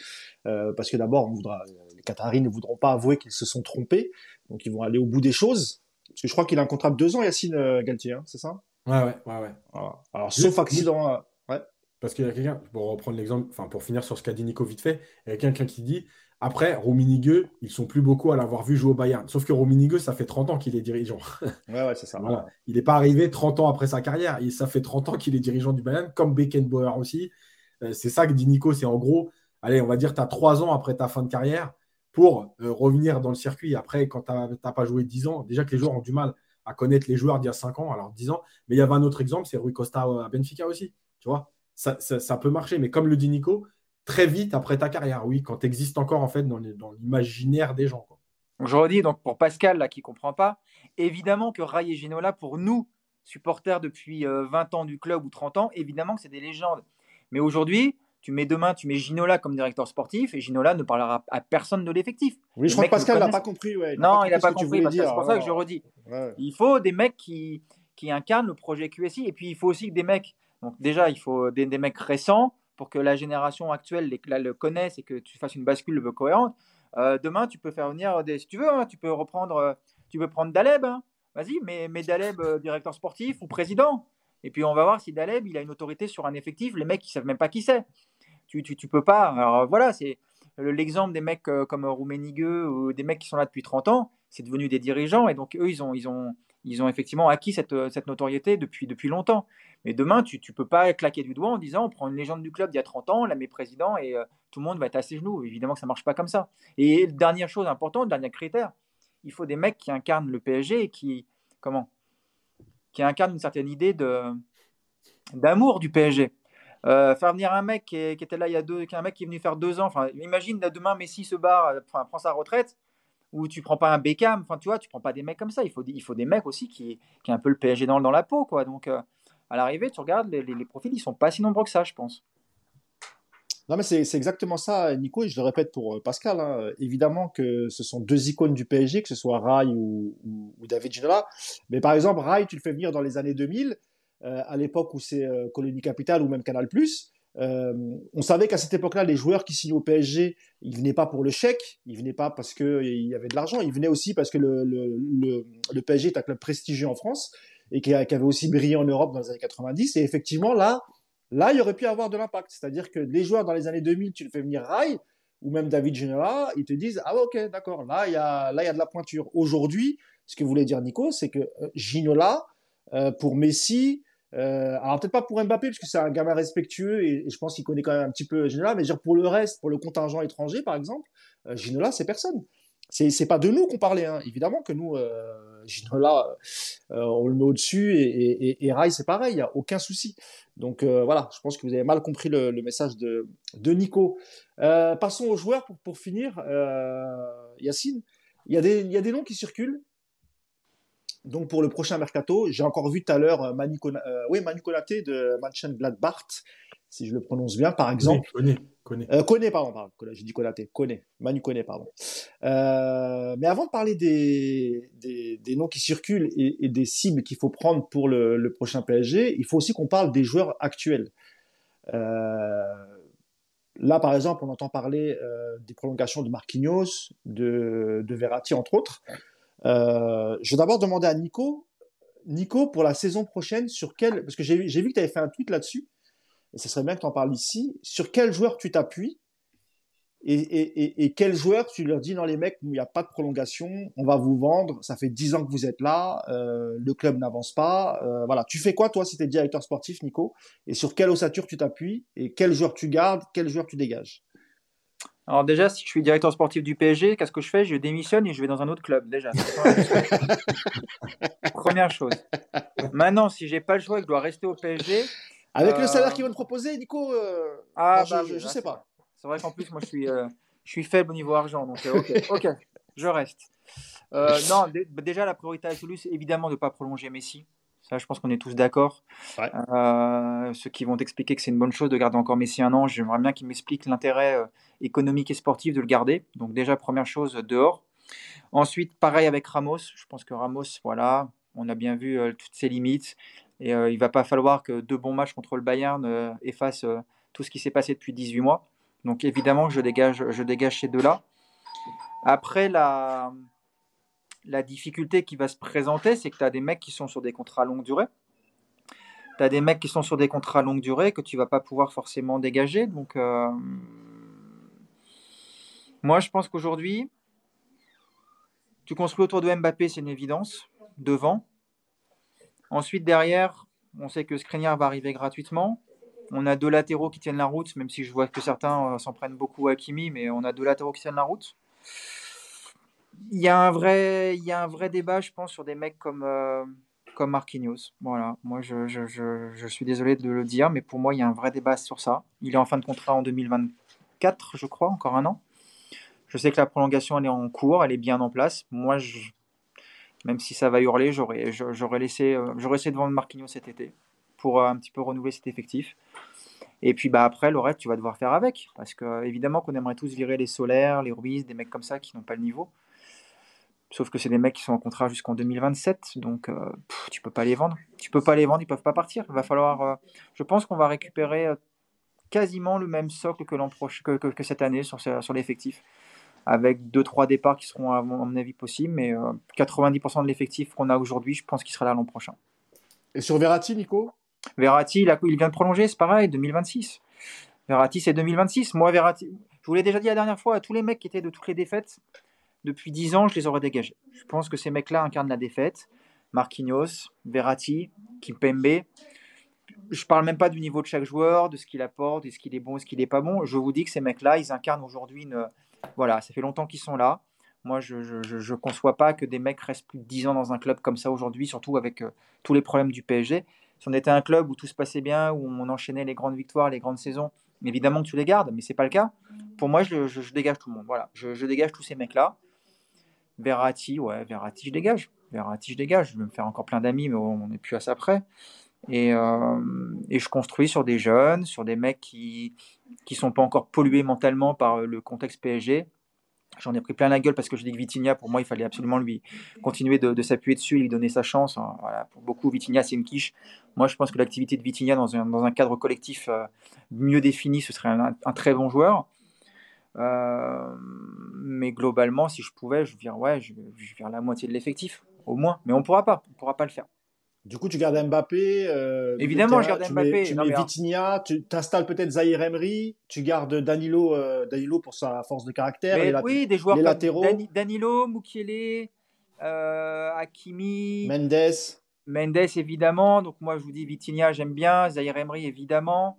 parce que d'abord on voudra, les Qataris ne voudront pas avouer qu'ils se sont trompés, donc ils vont aller au bout des choses. Parce que je crois qu'il a un contrat de deux ans, Yacine Galtier, c'est ça? Ouais, ouais, ouais, ouais. Alors sauf accident, ouais. Parce qu'il y a quelqu'un, pour reprendre l'exemple, enfin pour finir sur ce qu'a dit Nico vite fait, il y a quelqu'un qui dit après, Rummenigge, ils sont plus beaucoup à l'avoir vu jouer au Bayern. Sauf que Rummenigge, ça fait 30 ans qu'il est dirigeant. Ouais, ouais, c'est ça. Il n'est pas arrivé 30 ans après sa carrière. Et ça fait 30 ans qu'il est dirigeant du Bayern, comme Beckenbauer aussi. Euh, c'est ça que dit Nico. C'est en gros, allez, on va dire, tu as 3 ans après ta fin de carrière pour euh, revenir dans le circuit. Après, quand tu n'as pas joué 10 ans, déjà que les joueurs ont du mal à connaître les joueurs d'il y a 5 ans, alors 10 ans. Mais il y avait un autre exemple, c'est Rui Costa à Benfica aussi. Tu vois, ça, ça peut marcher. Mais comme le dit Nico, très vite après ta carrière, oui, quand tu existes encore en fait dans l'imaginaire des gens. Je redis donc pour Pascal là qui comprend pas, évidemment que Ray et Ginola pour nous supporters depuis 20 euh, ans du club ou 30 ans, évidemment que c'est des légendes. Mais aujourd'hui, tu mets demain, tu mets Ginola comme directeur sportif et Ginola ne parlera à personne de l'effectif. Oui, je crois que Pascal n'a pas compris. non, il n'a pas compris. C'est pour ça que je redis. Il faut des mecs qui, qui incarnent le projet QSI et puis il faut aussi des mecs. Donc déjà, il faut des mecs récents pour que la génération actuelle le connaisse et que tu fasses une bascule cohérente. Euh, demain, tu peux faire venir des, si tu veux, hein, tu peux reprendre, euh, tu peux prendre Daleb, hein. vas-y, mais, mais Daleb euh, directeur sportif ou président. Et puis on va voir si Daleb il a une autorité sur un effectif. Les mecs ils savent même pas qui c'est. Tu, tu, tu, peux pas. Alors voilà, c'est l'exemple des mecs comme Rouménigue ou des mecs qui sont là depuis 30 ans. C'est devenu des dirigeants et donc eux ils ont ils ont ils ont effectivement acquis cette, cette notoriété depuis depuis longtemps. Mais demain, tu ne peux pas claquer du doigt en disant on prend une légende du club d'il y a 30 ans, on la met président et euh, tout le monde va être à ses genoux. Évidemment que ça ne marche pas comme ça. Et dernière chose importante, dernier critère, il faut des mecs qui incarnent le PSG et qui, comment qui incarne une certaine idée de d'amour du PSG. Euh, faire venir un mec qui, était là il y a deux, un mec qui est venu faire deux ans. Enfin, imagine demain Messi se barre, enfin, prend sa retraite, ou tu prends pas un Beckham. Enfin, tu vois, tu prends pas des mecs comme ça. Il faut, il faut des mecs aussi qui, qui ont un peu le PSG dans, dans la peau, quoi. Donc, euh, à l'arrivée, tu regardes les, profils, ils sont pas si nombreux que ça, je pense. Non, mais c'est exactement ça, Nico, et je le répète pour euh, Pascal. Hein. Évidemment que ce sont deux icônes du PSG, que ce soit Rai ou, ou, David Ginola. Mais par exemple, Rai, tu le fais venir dans les années 2000. Euh, à l'époque où c'est euh, Colonie Capital ou même Canal+. Euh, on savait qu'à cette époque-là, les joueurs qui signaient au PSG, ils venaient pas pour le chèque, ils venaient pas parce qu'il y avait de l'argent, ils venaient aussi parce que le, PSG est un club prestigieux en France et qui, avait aussi brillé en Europe dans les années 90. Et effectivement, là, là, il aurait pu avoir de l'impact. C'est-à-dire que les joueurs dans les années 2000, tu le fais venir Rai ou même David Ginola, ils te disent ah ok d'accord, là il y a là il y a de la pointure. Aujourd'hui, ce que voulait dire Nico, c'est que Ginola pour Messi, euh, alors peut-être pas pour Mbappé parce que c'est un gamin respectueux et, je pense qu'il connaît quand même un petit peu Ginola, mais dire pour le reste, pour le contingent étranger par exemple, euh, Ginola c'est personne. C'est c'est pas de nous qu'on parlait, hein. évidemment que nous euh, Ginola euh, on le met au-dessus et, et, et Rai c'est pareil, il y a aucun souci. Donc euh, voilà, je pense que vous avez mal compris le, le message de de Nico. passons aux joueurs pour pour finir. Yacine, y a des il y a des noms qui circulent donc pour le prochain mercato, j'ai encore vu tout à l'heure euh, Manu, euh, oui, Manu Konaté de Mönchengladbach, si je le prononce bien, par exemple. Connais, connais. Euh, connais, pardon, pardon. J'ai dit Konaté, connais. Manu pardon. Euh, mais avant de parler des, des, des noms qui circulent et, et des cibles qu'il faut prendre pour le, le, prochain PSG, il faut aussi qu'on parle des joueurs actuels. Euh, là, par exemple, on entend parler des prolongations de Marquinhos, de, de Verratti, entre autres. Euh, je vais d'abord demander à Nico, Nico, pour la saison prochaine, sur quel, parce que j'ai vu que tu avais fait un tweet là-dessus, et ce serait bien que tu en parles ici, sur quel joueur tu t'appuies et, et, quel joueur tu leur dis, non les mecs, il n'y a pas de prolongation, on va vous vendre, ça fait 10 ans que vous êtes là, euh, le club n'avance pas, euh, voilà. Tu fais quoi toi si tu es directeur sportif, Nico Et sur quelle ossature tu t'appuies Et quel joueur tu gardes Quel joueur tu dégages? Alors déjà, si je suis directeur sportif du PSG, qu'est-ce que je fais? Je démissionne et je vais dans un autre club, déjà. Première chose. Maintenant, si j'ai pas le choix et que je dois rester au PSG... Avec le salaire euh, qu'ils vont te proposer, Nico, euh, ah, bah, je, ne sais pas. C'est vrai qu'en plus, moi, je suis, euh, je suis faible au niveau argent. Donc, ok, ok, je reste. non, déjà, la priorité absolue, c'est évidemment de ne pas prolonger Messi je pense qu'on est tous d'accord. Euh, ceux qui vont expliquer que c'est une bonne chose de garder encore Messi un an, j'aimerais bien qu'ils m'expliquent l'intérêt euh, économique et sportif de le garder. Donc déjà, première chose, dehors. Ensuite, pareil avec Ramos. Je pense que Ramos, voilà, on a bien vu euh, toutes ses limites. Et il va pas falloir que deux bons matchs contre le Bayern effacent tout ce qui s'est passé depuis 18 mois. Donc évidemment, je dégage, je dégage ces deux-là. Après, la, la difficulté qui va se présenter, c'est que tu as des mecs qui sont sur des contrats longue durée. Tu as des mecs qui sont sur des contrats longue durée que tu vas pas pouvoir forcément dégager. Donc, euh, moi, je pense qu'aujourd'hui, tu construis autour de Mbappé, c'est une évidence, devant. Ensuite, derrière, on sait que Skriniar va arriver gratuitement. On a deux latéraux qui tiennent la route, même si je vois que certains euh, s'en prennent beaucoup à Kimi, mais on a deux latéraux qui tiennent la route il y a un vrai, il y a un vrai débat, je pense, sur des mecs comme euh, comme Marquinhos. Voilà, moi je, je, je, je, suis désolé de le dire, mais pour moi il y a un vrai débat sur ça. Il est en fin de contrat en 2024, je crois, encore un an. Je sais que la prolongation elle est en cours, elle est bien en place. Moi, même si ça va hurler, j'aurais j'aurais laissé, euh, j'aurais essayé de vendre Marquinhos cet été pour euh, un petit peu renouveler cet effectif. Et puis bah après, le reste, tu vas devoir faire avec. Parce que évidemment qu'on aimerait tous virer les solaires, les Ruiz, des mecs comme ça qui n'ont pas le niveau. Sauf que c'est des mecs qui sont en contrat jusqu'en 2027, donc euh, tu peux pas les vendre. Tu peux pas les vendre, ils peuvent pas partir. Il va falloir. Euh, je pense qu'on va récupérer euh, quasiment le même socle que prochain, que, cette année sur, sur l'effectif, avec deux trois départs qui seront à mon avis possibles, mais 90% de l'effectif qu'on a aujourd'hui, je pense qu'il sera là l'an prochain. Et sur Verratti, Nico? Verratti, il, il vient de prolonger, c'est pareil, 2026. Verratti, c'est 2026. Moi, Verratti, je vous l'ai déjà dit la dernière fois à tous les mecs qui étaient de toutes les défaites depuis 10 ans, je les aurais dégagés. Je pense que ces mecs-là incarnent la défaite. Marquinhos, Verratti, Kimpembe. Je parle même pas du niveau de chaque joueur, de ce qu'il apporte, de ce qu'il est bon, de ce qu'il n'est pas bon. Je vous dis que ces mecs-là, ils incarnent aujourd'hui une. Voilà, ça fait longtemps qu'ils sont là. Moi, je ne conçois pas que des mecs restent plus de 10 ans dans un club comme ça aujourd'hui, surtout avec tous les problèmes du PSG. Si on était un club où tout se passait bien, où on enchaînait les grandes victoires, les grandes saisons, évidemment que tu les gardes, mais c'est pas le cas. Pour moi, je, dégage tout le monde. Voilà, je, dégage tous ces mecs-là. Verratti, ouais, Verratti, je dégage. Verratti, je dégage. Je vais me faire encore plein d'amis, mais on n'est plus à ça près. Et, euh, je construis sur des jeunes, sur des mecs qui qui sont pas encore pollués mentalement par le contexte PSG. J'en ai pris plein la gueule parce que je dis que Vitinha, pour moi, il fallait absolument lui continuer de, s'appuyer dessus, lui donner sa chance. Hein. Pour beaucoup, Vitinha, c'est une quiche. Moi, je pense que l'activité de Vitinha dans un, dans un cadre collectif euh, mieux défini, ce serait un, très bon joueur. Euh, mais globalement, si je pouvais, je viens, ouais, je, je la moitié de l'effectif, au moins. Mais on ne pourra pas, on pourra pas le faire. Du coup, tu gardes Mbappé. Euh, Évidemment, je garde Mbappé. tu mets Vitinha, tu t'installes peut-être Zahir Emery, tu gardes Danilo, euh, Danilo pour sa force de caractère. oui, des joueurs latéraux. Danilo, Mukiele, Hakimi. Mendes. Mendes, évidemment. Donc, moi, je vous dis Vitinha, j'aime bien. Zahir Emery, évidemment.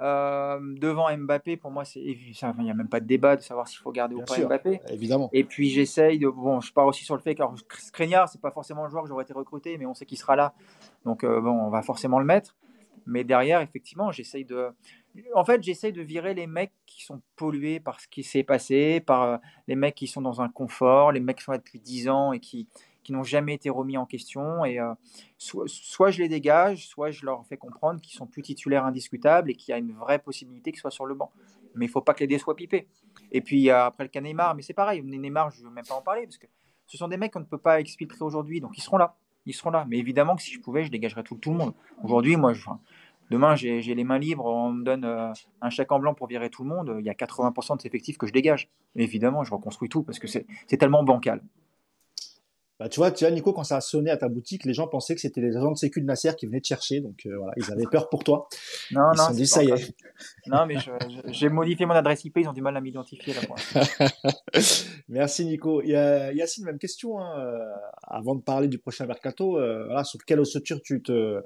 Euh, devant Mbappé, pour moi, c'est il n'y a même pas de débat de savoir s'il faut garder ou pas Mbappé. Évidemment. Et puis j'essaye de. Bon, je pars aussi sur le fait que Skriniar, c'est pas forcément le joueur que j'aurais été recruté, mais on sait qu'il sera là. Donc euh, bon, on va forcément le mettre. Mais derrière, effectivement, j'essaye de. En fait, j'essaye de virer les mecs qui sont pollués par ce qui s'est passé, par euh, les mecs qui sont dans un confort, les mecs qui sont là depuis 10 ans et qui, qui n'ont jamais été remis en question. Et euh, soit, je les dégage, soit je leur fais comprendre qu'ils sont plus titulaires indiscutables et qu'il y a une vraie possibilité qu'ils soient sur le banc. Mais il faut pas que les dés soient pipés. Et puis après le cas Neymar, mais c'est pareil, Neymar, je ne veux même pas en parler parce que ce sont des mecs qu'on ne peut pas exfiltrer aujourd'hui, donc ils seront là. Ils seront là. Mais évidemment que si je pouvais, je dégagerais tout, le monde. Aujourd'hui, moi, je, demain, j'ai les mains libres, on me donne euh, un chèque en blanc pour virer tout le monde. Il y a 80% de ces effectifs que je dégage. évidemment, je reconstruis tout parce que c'est tellement bancal. Bah, tu vois, tu vois, Nico, quand ça a sonné à ta boutique, les gens pensaient que c'était les agents de sécu de Nasser qui venaient te chercher. Donc euh, voilà, ils avaient peur pour toi. Non, ils non. dit, ça y est. Non, mais j'ai modifié mon adresse IP, ils ont du mal à m'identifier là. Merci Nico. Il y a Yacine, même question. Hein, euh, avant de parler du prochain mercato, euh, voilà, sur quelle ossature tu te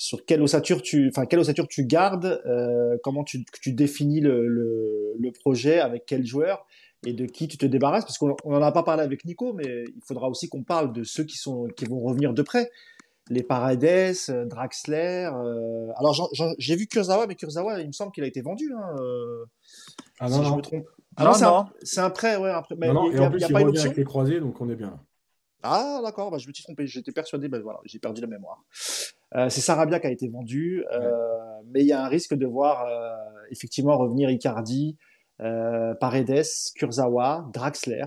sur quelle ossature tu, enfin quelle ossature tu gardes, euh, comment tu, tu définis le, le, le, projet, avec quel joueur? Et de qui tu te débarrasses Parce qu'on n'en a pas parlé avec Nico, mais il faudra aussi qu'on parle de ceux qui, sont, qui vont revenir de près. Les Paredes, euh, Draxler. Euh... Alors j'ai vu Kurzawa, mais Kurzawa, il me semble qu'il a été vendu. Hein, euh... Ah non, si non. je me trompe. Ah non, non c'est un, prêt, ouais. Un prêt. Mais non, non, il, et en plus, a, il, il revient avec les croisés, donc on est bien. Ah d'accord, bah, je me suis trompé. J'étais persuadé, bah, voilà, j'ai perdu la mémoire. Euh, c'est Sarabia qui a été vendu, ouais. mais il y a un risque de voir effectivement revenir Icardi, Paredes, Kurzawa, Draxler.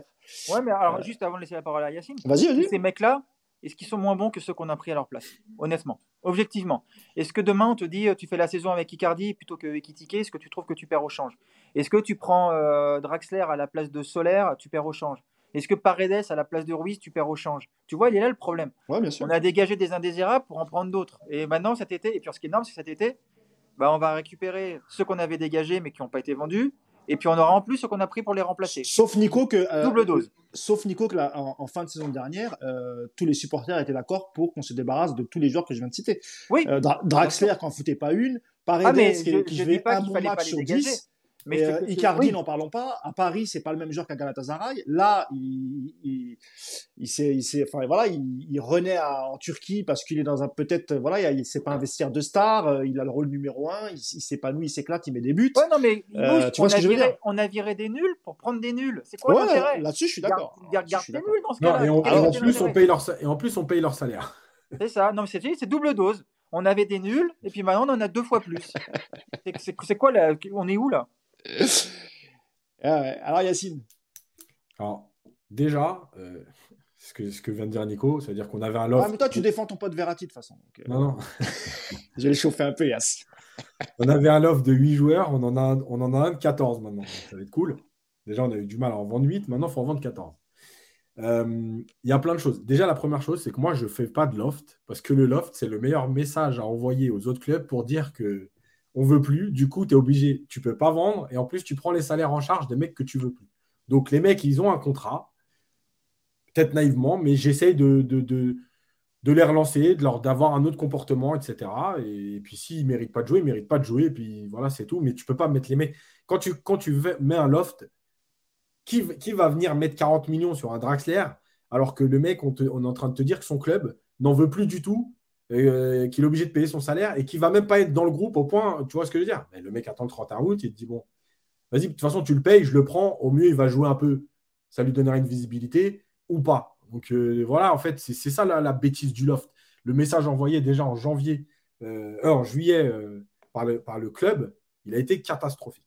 Ouais, mais alors juste avant de laisser la parole à Yacine, vas-y, vas-y. Ces mecs-là, est-ce qu'ils sont moins bons que ceux qu'on a pris à leur place? Honnêtement, objectivement. Est-ce que demain on te dit tu fais la saison avec Icardi plutôt que Ekitike Est-ce que tu trouves que tu perds au change? Est-ce que tu prends euh, Draxler à la place de Solaire, tu perds au change? Est-ce que Paredes à la place de Ruiz, tu perds au change? Tu vois, il est là le problème. Ouais, bien sûr. On a dégagé des indésirables pour en prendre d'autres. Et maintenant cet été, et puis ce qui est énorme, c'est cet été, bah, on va récupérer ceux qu'on avait dégagés mais qui n'ont pas été vendus et puis on aura en plus ce qu'on a pris pour les remplacer. Sauf Nico que euh, double dose. Sauf Nico que là, en, en, fin de saison dernière, euh, tous les supporters étaient d'accord pour qu'on se débarrasse de tous les joueurs que je viens de citer. Oui. Euh, Dra Draxler quand foutait pas une, Paredes ah, qui, je, qui jouait un bon match sur 10. Mais euh, Icardi, oui. n'en parlons pas. À Paris, c'est pas le même joueur qu'à Galatasaray. Là, il, il, il s'est, il s'est, enfin voilà, il, il renaît à, en Turquie parce qu'il est dans un peut-être, voilà, il c'est pas un vestiaire de star. Euh, il a le rôle numéro un. Il, il s'épanouit, il s'éclate, il met des buts. Ouais, non mais euh, tu vois ce que je veux dire? On a viré des nuls pour prendre des nuls. C'est quoi ouais, l'intérêt? Là-dessus, je suis d'accord. Garde, garde des nuls dans ce cas-là. Et, en, et en plus, on paye leur, et en plus, on paye leur salaire. C'est ça. Non, mais c'est, c'est double dose. On avait des nuls et puis maintenant on en a deux fois plus. c'est, c'est, c'est quoi là On est où là? Alors Yacine Alors déjà, euh, ce, que, ce que vient de dire Nico, c'est-à-dire qu'on avait un loft. Ah, mais toi tu défends ton pote Verratti de toute façon. Donc, euh... Non, non. je vais le chauffer un peu, Yass. on avait un loft de 8 joueurs, on en a un, on en a un de 14 maintenant. Ça va être cool. Déjà, on a eu du mal à en vendre 8, maintenant il faut en vendre 14. Il euh, y a plein de choses. Déjà, la première chose, c'est que moi, je ne fais pas de loft parce que le loft, c'est le meilleur message à envoyer aux autres clubs pour dire que on veut plus, du coup, tu es obligé, tu peux pas vendre, et en plus, tu prends les salaires en charge des mecs que tu veux plus. Donc, les mecs, ils ont un contrat, peut-être naïvement, mais j'essaye de, de, de, les relancer, d'avoir un autre comportement, etc. Et, puis, s'ils ne méritent pas de jouer, ils ne méritent pas de jouer, et puis voilà, c'est tout. Mais tu peux pas mettre les mecs. Quand tu, quand tu mets un loft, qui, va venir mettre 40 millions sur un Draxler alors que le mec, on, est en train de te dire que son club n'en veut plus du tout, euh, qu'il est obligé de payer son salaire et qu'il va même pas être dans le groupe au point, tu vois ce que je veux dire? Le mec attend le 31 août, il te dit bon, vas-y, de toute façon, tu le payes, je le prends, au mieux, il va jouer un peu, ça lui donnera une visibilité ou pas. Donc euh, voilà, en fait, c'est ça la, bêtise du loft. Le message envoyé déjà en janvier, euh, en juillet par, le, par le club, il a été catastrophique.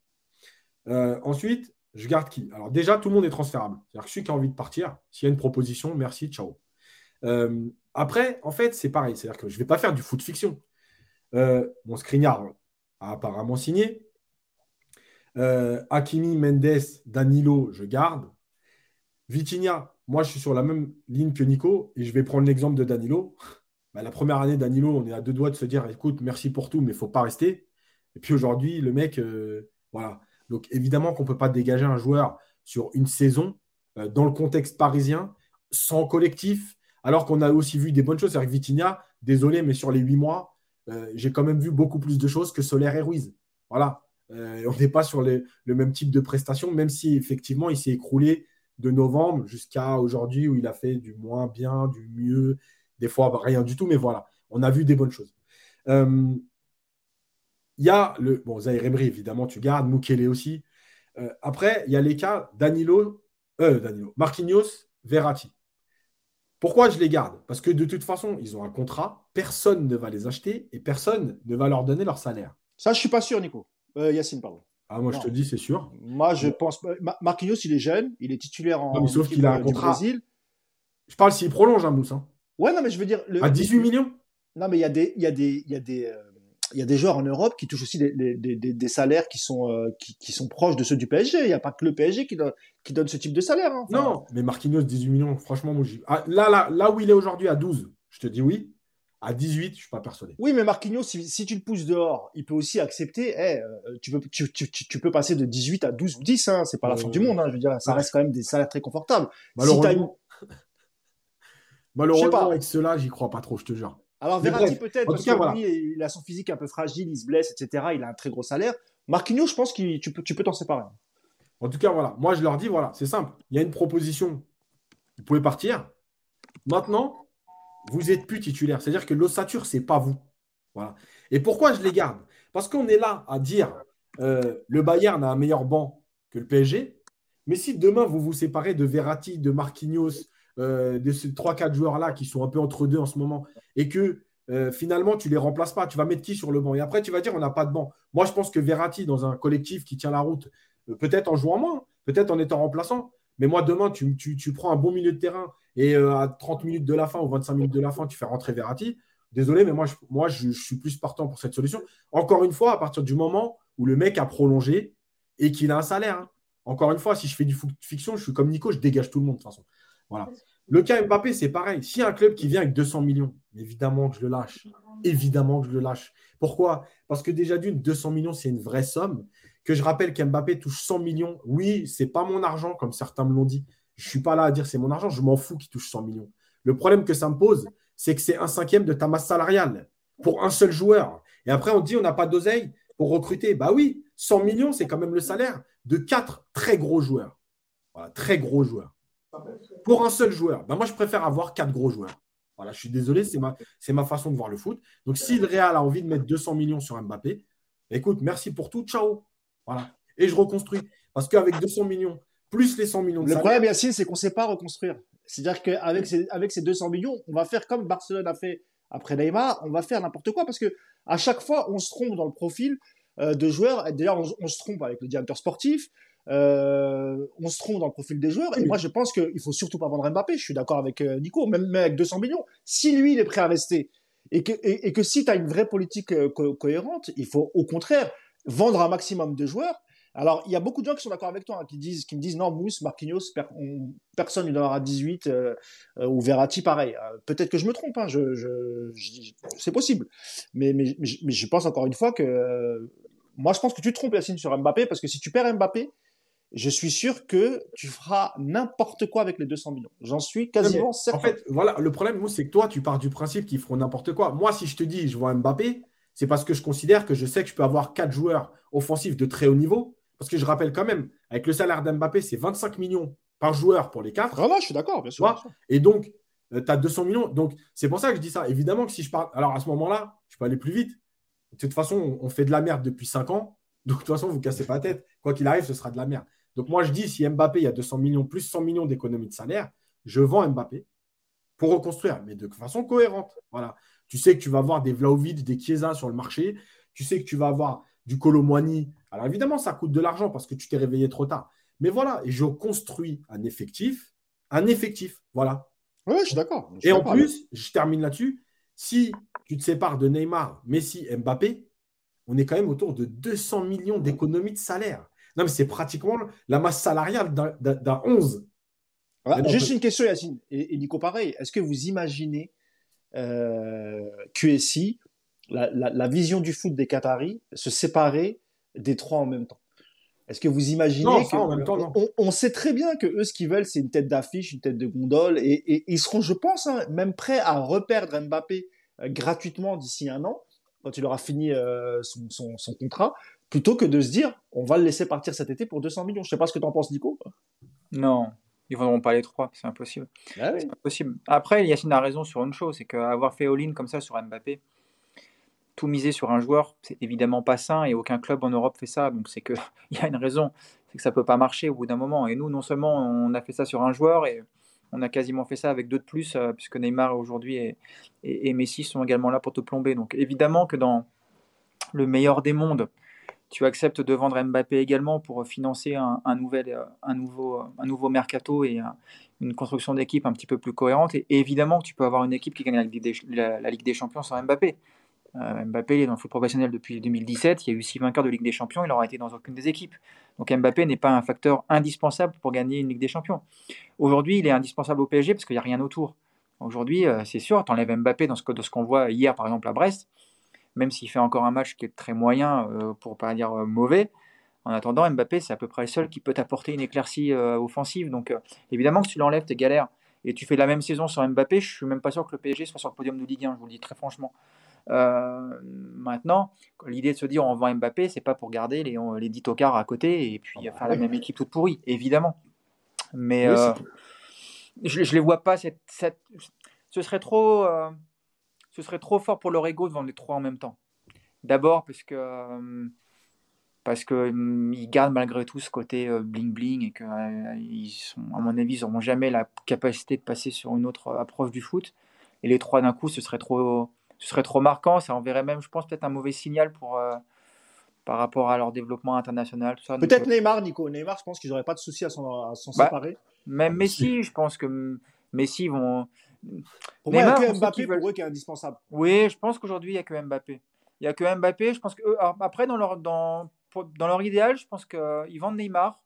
ensuite, je garde qui? Alors déjà, tout le monde est transférable. C'est-à-dire que celui qui a envie de partir, s'il y a une proposition, merci, ciao. Euh, après, en fait, c'est pareil. C'est-à-dire que je ne vais pas faire du foot fiction. Euh, mon Skriniar a apparemment signé. Euh, Hakimi, Mendes, Danilo, je garde. Vitinha, moi, je suis sur la même ligne que Nico et je vais prendre l'exemple de Danilo. Bah, la première année, Danilo, on est à deux doigts de se dire écoute, merci pour tout, mais il ne faut pas rester. Et puis aujourd'hui, le mec, voilà. Donc évidemment qu'on ne peut pas dégager un joueur sur une saison euh, dans le contexte parisien sans collectif, alors qu'on a aussi vu des bonnes choses. Avec Vitinha, désolé, mais sur les huit mois, euh, j'ai quand même vu beaucoup plus de choses que Solaire et Ruiz. Voilà. Euh, on n'est pas sur le même type de prestation, même si effectivement il s'est écroulé de novembre jusqu'à aujourd'hui où il a fait du moins bien, du mieux, des fois rien du tout, mais voilà, on a vu des bonnes choses. Il y a le. Bon, Zaire Emery, évidemment, tu gardes. Mukele aussi. Euh, après, il y a les cas Danilo, euh, Danilo, Marquinhos, Verratti. Pourquoi je les garde? Parce que de toute façon, ils ont un contrat, personne ne va les acheter et personne ne va leur donner leur salaire. Ça, je ne suis pas sûr, Nico. Euh, Yacine, pardon. Ah, moi, je te dis, c'est sûr. Moi, je pense. Marquinhos, il est jeune, il est titulaire en. Non, sauf qu'il a un contrat. Brésil. Je parle s'il prolonge, un hein, Mousse. Hein. Ouais, non, mais je veux dire. à 18 millions Non, mais il y a des, il y a des, il y a des, il y a des joueurs en Europe qui touchent aussi des, salaires qui sont, euh, qui, sont proches de ceux du PSG. Il n'y a pas que le PSG qui, qui donne ce type de salaire. Hein. non, mais Marquinhos, 18 millions, franchement, moi, ah, là, là, là où il est aujourd'hui à 12, je te dis oui. À 18, je ne suis pas persuadé. Oui, mais Marquinhos, si, tu le pousses dehors, il peut aussi accepter. Eh, euh, tu, peux, tu, peux passer de 18 à 12 ou 10, hein, c'est pas la fin du monde. Hein, je veux dire, ça reste quand même des salaires très confortables. Malheureusement, Malheureusement avec cela, j'y crois pas trop, je te jure. Alors Verratti peut-être, parce que lui, il a son physique un peu fragile, il se blesse, etc. Il a un très gros salaire. Marquinhos, je pense que tu peux, tu peux t'en séparer. En tout cas, voilà. Moi, je leur dis, voilà, c'est simple. Il y a une proposition. Vous pouvez partir. Maintenant, vous n'êtes plus titulaire. C'est-à-dire que l'ossature, ce n'est pas vous. Voilà. Et pourquoi je les garde? Parce qu'on est là à dire euh, le Bayern a un meilleur banc que le PSG. Mais si demain, vous vous séparez de Verratti, de Marquinhos, euh, de ces 3-4 joueurs-là qui sont un peu entre deux en ce moment et que euh, finalement tu les remplaces pas, tu vas mettre qui sur le banc? Et après tu vas dire on n'a pas de banc. Moi je pense que Verratti dans un collectif qui tient la route, euh, peut-être en jouant moins, peut-être en étant remplaçant, mais moi demain tu, prends un bon milieu de terrain et à 30 minutes de la fin ou 25 minutes de la fin tu fais rentrer Verratti. Désolé, mais moi, je, suis plus partant pour cette solution. Encore une fois, à partir du moment où le mec a prolongé et qu'il a un salaire. Hein. Encore une fois, si je fais du fiction, je suis comme Nico, je dégage tout le monde de toute façon. Voilà. Le cas Mbappé, c'est pareil. S'il y a un club qui vient avec 200 millions, évidemment que je le lâche. Évidemment que je le lâche. Pourquoi? Parce que déjà d'une, 200 millions, c'est une vraie somme. Que je rappelle qu'Mbappé touche 100 millions. Oui, c'est pas mon argent, comme certains me l'ont dit. Je ne suis pas là à dire c'est mon argent. Je m'en fous qu'il touche 100 millions. Le problème que ça me pose, c'est que c'est un cinquième de ta masse salariale pour un seul joueur. Et après, on dit on n'a pas d'oseille pour recruter. Bah oui, 100 millions, c'est quand même le salaire de quatre très gros joueurs. Voilà, très gros joueurs. Pour un seul joueur, ben moi je préfère avoir quatre gros joueurs. Voilà, je suis désolé, c'est ma, c'est ma façon de voir le foot. Donc si le Real a envie de mettre 200 millions sur Mbappé, écoute, merci pour tout, ciao. Voilà. Et je reconstruis. Parce qu'avec 200 millions, plus les 100 millions de Le problème, Yacine, c'est qu'on ne sait pas reconstruire. C'est-à-dire qu'avec ces, avec ces 200 millions, on va faire comme Barcelone a fait après Neymar, on va faire n'importe quoi parce que à chaque fois, on se trompe dans le profil euh, de joueurs. D'ailleurs, on, on, se trompe avec le directeur sportif. Euh, on se trompe dans le profil des joueurs. Et moi, je pense qu'il faut surtout pas vendre Mbappé. Je suis d'accord avec euh, Nico, même, avec 200 millions. Si lui, il est prêt à rester, et que, si tu as une vraie politique euh, cohérente, il faut au contraire vendre un maximum de joueurs. Alors, il y a beaucoup de gens qui sont d'accord avec toi, hein, qui, disent, qui me disent non, Mousse, Marquinhos, personne ne donnera 18, ou Verratti, pareil. Peut-être que je me trompe, hein, c'est possible. Mais, mais, mais, je pense encore une fois que. moi, je pense que tu te trompes, Yacine, sur Mbappé, parce que si tu perds Mbappé, je suis sûr que tu feras n'importe quoi avec les 200 millions. J'en suis quasiment certain. En fait, voilà, le problème, c'est que toi, tu pars du principe qu'ils feront n'importe quoi. Moi, si je te dis, je vois Mbappé, c'est parce que je considère que je sais que je peux avoir quatre joueurs offensifs de très haut niveau, Parce que je rappelle quand même, avec le salaire d'Mbappé, c'est 25 millions par joueur pour les quatre. Voilà, je suis d'accord, bien sûr. Et donc, tu as 200 millions. Donc, c'est pour ça que je dis ça. Évidemment que si je parle. Alors, à ce moment-là, je peux aller plus vite. De toute façon, on fait de la merde depuis 5 ans. Donc, de toute façon, vous ne cassez pas la tête. Quoi qu'il arrive, ce sera de la merde. Donc, moi, je dis, si Mbappé, il y a 200 millions plus 100 millions d'économies de salaire, je vends Mbappé pour reconstruire, mais de façon cohérente. Voilà. Tu sais que tu vas avoir des Vlaovic, des Chiesa sur le marché. Tu sais que tu vas avoir du Colomwani. Alors, évidemment, ça coûte de l'argent parce que tu t'es réveillé trop tard. Mais voilà, et je construis un effectif. Un effectif. Voilà. Oui, je suis d'accord. Et en plus, je termine là-dessus. Si tu te sépares de Neymar, Messi, Mbappé, on est quand même autour de 200 millions d'économies de salaire. Non, mais c'est pratiquement la masse salariale d'un 11. juste une question, Yacine. Et, Nico, pareil. Est-ce que vous imaginez euh, QSI, la, vision du foot des Qataris, se séparer des trois en même temps? Est-ce que vous imaginez que on, sait très bien que eux ce qu'ils veulent c'est une tête d'affiche, une tête de gondole et, ils seront, je pense, hein, même prêts à reperdre Mbappé euh, gratuitement d'ici un an quand il aura fini euh, son, contrat, plutôt que de se dire on va le laisser partir cet été pour 200 millions. Je sais pas ce que tu en penses, Nico. Non, ils ne vendront pas les trois, c'est impossible. Ah impossible. Après, Yacine a raison sur une chose, c'est qu'avoir fait all-in comme ça sur Mbappé, tout miser sur un joueur, c'est évidemment pas sain et aucun club en Europe fait ça. Donc c'est qu'il y a une raison, c'est que ça peut pas marcher au bout d'un moment. Et nous, non seulement on a fait ça sur un joueur et on a quasiment fait ça avec deux de plus, euh, puisque Neymar aujourd'hui et, et, Messi sont également là pour te plomber. Donc évidemment que dans le meilleur des mondes, tu acceptes de vendre Mbappé également pour financer un, nouvel, euh, un, nouveau, un nouveau mercato et une construction d'équipe un petit peu plus cohérente. Et, évidemment tu peux avoir une équipe qui gagne la Ligue des Champions sans Mbappé. Euh, Mbappé est dans le foot professionnel depuis 2017. Il y a eu six vainqueurs de Ligue des Champions. Il n'aura été dans aucune des équipes. Donc Mbappé n'est pas un facteur indispensable pour gagner une Ligue des Champions. Aujourd'hui, il est indispensable au PSG parce qu'il n'y a rien autour. Aujourd'hui, euh, c'est sûr, tu enlèves Mbappé dans ce, ce qu'on voit hier, par exemple, à Brest, même s'il fait encore un match qui est très moyen, euh, pour pas dire mauvais. En attendant, Mbappé, c'est à peu près le seul qui peut t'apporter une éclaircie offensive. Donc évidemment que tu l'enlèves, tu galères. Et tu fais la même saison sur Mbappé, je suis même pas sûr que le PSG soit sur le podium de Ligue 1, je vous le dis très franchement. Euh, maintenant, l'idée de se dire on vend Mbappé, c'est pas pour garder les, les 10 tocards à côté et puis faire la même équipe toute pourrie, évidemment. Mais euh, je, je les vois pas. Cette, cette, ce serait trop, euh, ce serait trop fort pour leur ego de vendre les trois en même temps. D'abord parce que parce que ils gardent malgré tout ce côté bling bling et que ils sont, à mon avis, ils n'auront jamais la capacité de passer sur une autre approche du foot. Et les trois d'un coup, ce serait trop ce serait trop marquant. Ça enverrait même, je pense, peut-être un mauvais signal pour, euh, par rapport à leur développement international. Peut-être euh, Neymar, Nico. Neymar, je pense qu'ils n'auraient pas de souci à s'en bah, séparer. Même Messi, je pense que Messi vont. Pour moi, il n'y a que Mbappé pour eux qui est indispensable. Oui, je pense qu'aujourd'hui, il n'y a que Mbappé. Il n'y a que Mbappé. Je pense que après, dans leur, dans, dans leur idéal, je pense qu'ils vendent Neymar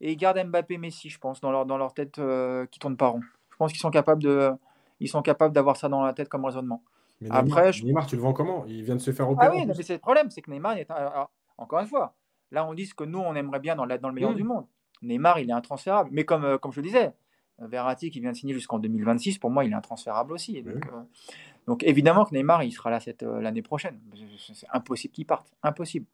et ils gardent Mbappé Messi, je pense, dans leur, dans leur tête euh, qui tourne pas rond. Je pense qu'ils sont capables de. Ils sont capables d'avoir ça dans la tête comme raisonnement. Après, Neymar, tu le vends comment? Il vient de se faire opérer. Ah oui, mais c'est le problème, c'est que Neymar, est... encore une fois, là on dit ce que nous on aimerait bien dans, dans le meilleur mm. du monde. Neymar, il est intransférable. Mais comme, euh, comme je le disais, Verratti qui vient de signer jusqu'en 2026, pour moi, il est intransférable aussi. Donc, euh, donc, évidemment que Neymar, il sera là euh, l'année prochaine. C'est impossible qu'il parte. Impossible.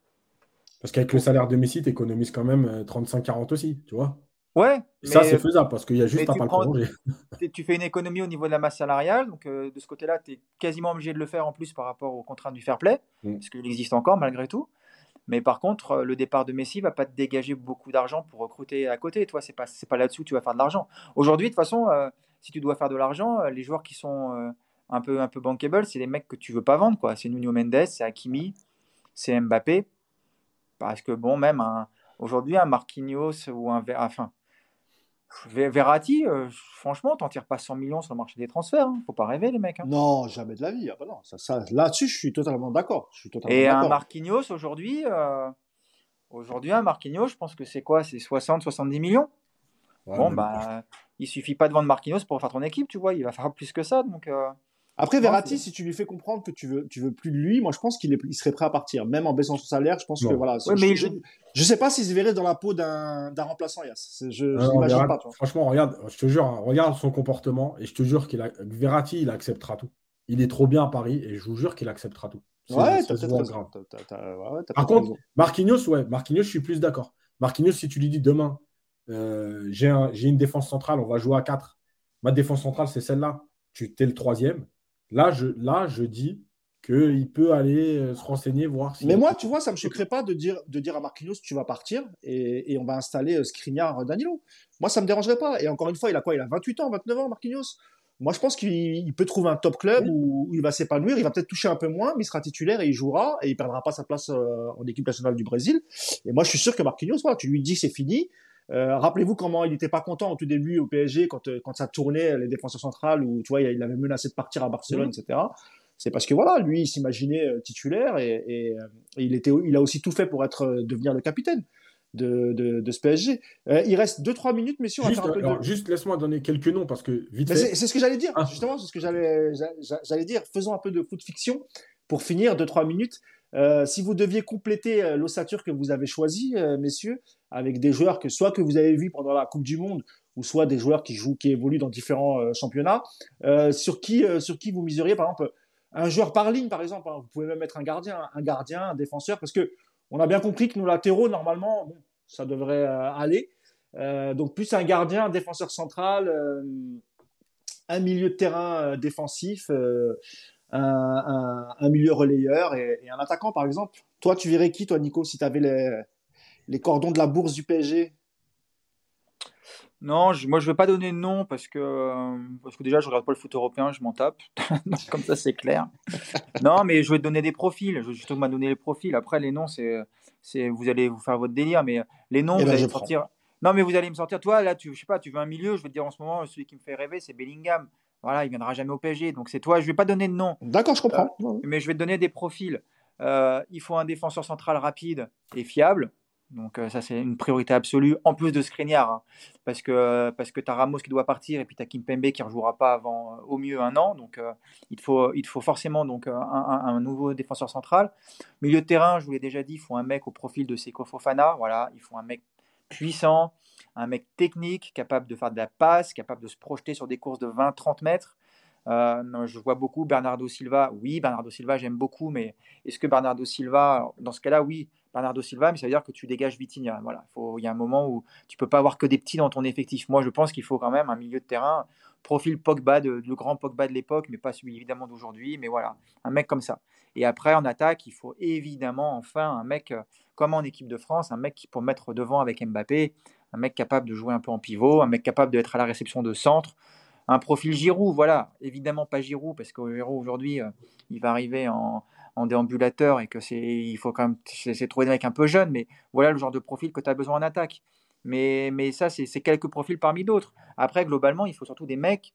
Parce qu'avec le salaire de Messi, tu économises quand même 35-40 aussi, tu vois Ouais. ça, c'est faisable parce qu'il y a juste à pas le prolonger. Tu fais une économie au niveau de la masse salariale. Donc, euh, de ce côté-là, tu es quasiment obligé de le faire en plus par rapport aux contraintes du fair play, mm. parce qu'il existe encore malgré tout. Mais par contre, euh, le départ de Messi va pas te dégager beaucoup d'argent pour recruter à côté. Toi, c'est pas là-dessus que tu vas faire de l'argent. Aujourd'hui, de toute façon, euh, si tu dois faire de l'argent, les joueurs qui sont un peu un peu bankable, c'est les mecs que tu veux pas vendre. C'est Nuno Mendes, c'est Hakimi, c'est Mbappé. Parce que bon, même aujourd'hui un Marquinhos ou un enfin Verratti, euh, franchement, t'en tires pas 100 millions sur le marché des transferts. Hein. Faut pas rêver, les mecs. Hein. Non, jamais de la vie. Ah bah non, ça, Là-dessus, je suis totalement d'accord. Et un Marquinhos, aujourd'hui, euh, aujourd'hui, un Marquinhos, je pense que c'est quoi? C'est 60, 70 millions? Bon, bah, il suffit pas de vendre Marquinhos pour faire ton équipe, tu vois. Il va faire plus que ça. Donc, euh, après, Verratti, si tu lui fais comprendre que tu veux, tu veux plus de lui, moi je pense qu'il il serait prêt à partir, même en baissant son salaire. Je pense que voilà. mais je, je, sais pas s'il se verrait dans la peau d'un remplaçant Yass. Je, n'imagine pas. Franchement, regarde, je te jure, hein, regarde son comportement et je te jure qu'il a, Verratti, il acceptera tout. Il est trop bien à Paris et je vous jure qu'il acceptera tout. Ouais, t'as peut-être raison. Par contre, Marquinhos, ouais, Marquinhos, je suis plus d'accord. Marquinhos, si tu lui dis demain, euh, j'ai une défense centrale, on va jouer à 4. Ma défense centrale, c'est celle-là. Tu es le troisième. Là, je, là, je dis qu'il peut aller euh, se renseigner, voir si. Mais moi, tu vois, ça ne me choquerait pas de dire, de dire à Marquinhos, tu vas partir et, et on va installer euh, Skriniar Danilo. Moi, ça ne me dérangerait pas. Et encore une fois, il a quoi? Il a 28 ans, 29 ans, Marquinhos? Moi, je pense qu'il peut trouver un top club où, il va s'épanouir. Il va peut-être toucher un peu moins, mais il sera titulaire et il jouera et il perdra pas sa place euh, en équipe nationale du Brésil. Et moi, je suis sûr que Marquinhos, voilà, tu lui dis c'est fini. Euh, rappelez-vous comment il n'était pas content au tout début au PSG quand, euh, quand ça tournait les défenseurs centrales où tu vois il avait menacé de partir à Barcelone, etc. C'est parce que voilà, lui, il s'imaginait titulaire et, et, il était, il a aussi tout fait pour être devenir le capitaine de, de, ce PSG. Euh, il reste 2-3 minutes, messieurs. Juste, juste laisse-moi donner quelques noms parce que vite fait... C'est ce que j'allais dire, ah. justement, c'est ce que j'allais dire. Faisons un peu de foot fiction pour finir 2-3 minutes. Euh, si vous deviez compléter euh, l'ossature que vous avez choisie, messieurs, avec des joueurs que soit que vous avez vus pendant la Coupe du Monde, ou soit des joueurs qui jouent, qui évoluent dans différents championnats, sur qui, sur qui vous miseriez, par exemple, un joueur par ligne, par exemple. Hein. vous pouvez même mettre un gardien, un gardien, un défenseur, parce que on a bien compris que nos latéraux, normalement, ça devrait euh, aller. Euh, donc plus un gardien, un défenseur central, euh, un milieu de terrain défensif, un, milieu relayeur et, un attaquant, par exemple. Toi, tu verrais qui, toi, Nico, si tu avais les, les cordons de la bourse du PSG non, moi je ne vais pas donner de nom parce que, parce que déjà je regarde pas le foot européen, je m'en tape. Comme ça c'est clair. non, mais je vais te donner des profils. Je vais justement donner les profils. Après les noms, c'est, c'est vous allez vous faire votre délire, mais les noms, eh vous ben, allez sortir. Non, mais vous allez me sortir. Toi, là, tu, je sais pas, tu veux un milieu. Je vais te dire en ce moment, celui qui me fait rêver, c'est Bellingham. Voilà, il viendra jamais au PSG. Donc c'est toi. Je vais pas donner de nom. D'accord, je comprends. Euh, mais je vais te donner des profils. Euh, il faut un défenseur central rapide et fiable. Donc euh, ça, c'est une priorité absolue, en plus de Skriniar, hein. parce que, parce que tu as Ramos qui doit partir et puis tu as Kimpembe qui ne rejouera pas avant euh, au mieux un an. Donc euh, il, faut, il faut forcément donc, un, nouveau défenseur central. Milieu de terrain, je vous l'ai déjà dit, il faut un mec au profil de Seko Fofana. Voilà, il faut un mec puissant, un mec technique, capable de faire de la passe, capable de se projeter sur des courses de 20-30 mètres. je vois beaucoup Bernardo Silva. Oui, Bernardo Silva, j'aime beaucoup, mais est-ce que Bernardo Silva, dans ce cas-là, oui, Bernardo Silva, mais ça veut dire que tu dégages Vitinha. Voilà, il y a un moment où tu peux pas avoir que des petits dans ton effectif. Moi, je pense qu'il faut quand même un milieu de terrain, profil Pogba, de, le grand Pogba de l'époque, mais pas celui évidemment d'aujourd'hui, mais voilà, un mec comme ça. Et après, en attaque, il faut évidemment enfin un mec euh, comme en équipe de France, un mec qui pour mettre devant avec Mbappé, un mec capable de jouer un peu en pivot, un mec capable d'être à la réception de centre, un profil Giroud, voilà, évidemment pas Giroud, parce que Giroud aujourd'hui, euh, il va arriver en, en déambulateur et que c'est il faut quand même de trouver des mecs un peu jeunes, mais voilà le genre de profil que tu as besoin en attaque. Mais, mais ça, c'est quelques profils parmi d'autres. Après, globalement, il faut surtout des mecs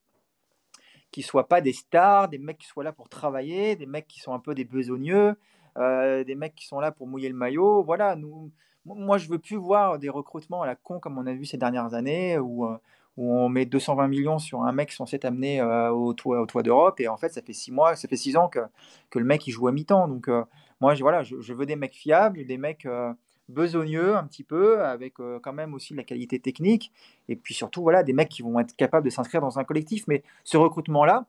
qui soient pas des stars, des mecs qui soient là pour travailler, des mecs qui sont un peu des besogneux, euh, des mecs qui sont là pour mouiller le maillot. Voilà, nous, moi, je veux plus voir des recrutements à la con comme on a vu ces dernières années, où, euh, où on met 220 millions sur un mec censé t'amener euh, au toit, d'Europe, et en fait, ça fait six mois, ça fait six ans que, que le mec il joue à mi-temps. Donc, euh, moi, je, voilà, je, veux des mecs fiables, des mecs euh, besogneux un petit peu, avec quand même aussi de la qualité technique, et puis surtout, voilà, des mecs qui vont être capables de s'inscrire dans un collectif. Mais ce recrutement-là,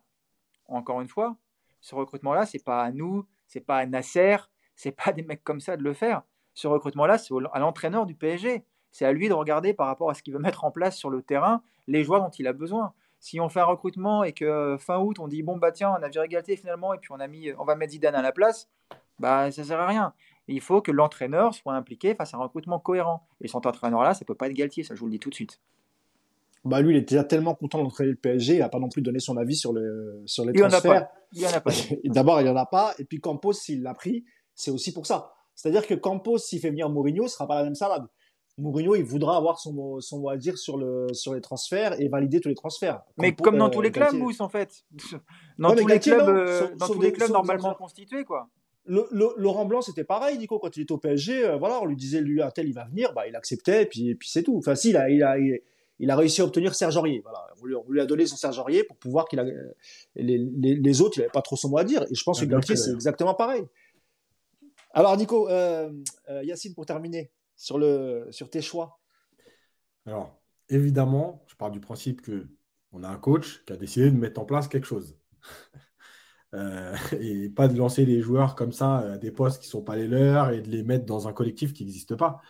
encore une fois, ce recrutement-là, c'est pas à nous, c'est pas à Nasser, c'est pas des mecs comme ça de le faire. Ce recrutement-là, c'est à l'entraîneur du PSG. C'est à lui de regarder par rapport à ce qu'il veut mettre en place sur le terrain les joueurs dont il a besoin. Si on fait un recrutement et que euh, fin août on dit bon bah tiens on a viré Galtier finalement et puis on a mis on va mettre Zidane à la place, bah ça sert à rien. il faut que l'entraîneur soit impliqué face à un recrutement cohérent. Et cet entraîneur-là, ça peut pas être Galtier, ça je vous le dis tout de suite. Bah lui, il était tellement content d'entraîner le PSG, il n'a pas non plus donné son avis sur, le, sur les il transferts. Il n'y en a pas. D'abord, il n'y en a pas. Et puis Campos, s'il l'a pris, c'est aussi pour ça. C'est-à-dire que Campos, s'il fait venir Mourinho, ce sera pas la même salade. Mourinho, il voudra avoir son mot, son mot à dire sur, le, sur les transferts et valider tous les transferts. Mais comme dans tous les clubs, Mousse, en fait. Dans tous les clubs, euh, dans tous les clubs normalement constitués, quoi. Laurent Blanc, c'était pareil, Nico, quand il était au PSG. Euh, voilà, on lui disait, lui, un tel, il va venir, bah, il acceptait, et puis, et puis c'est tout. Enfin, si, il a, il a, il, a réussi à obtenir Serge Aurier. Voilà. On, lui, a donné son Serge Aurier pour pouvoir qu'il a. Les, les, les autres, il n'avait pas trop son mot à dire. Et je pense que Galtier, c'est exactement pareil. Alors, Nico, euh, Yacine, pour terminer, sur, le, sur tes choix Alors, évidemment, je pars du principe que on a un coach qui a décidé de mettre en place quelque chose. et pas de lancer les joueurs comme ça à des postes qui ne sont pas les leurs et de les mettre dans un collectif qui n'existe pas.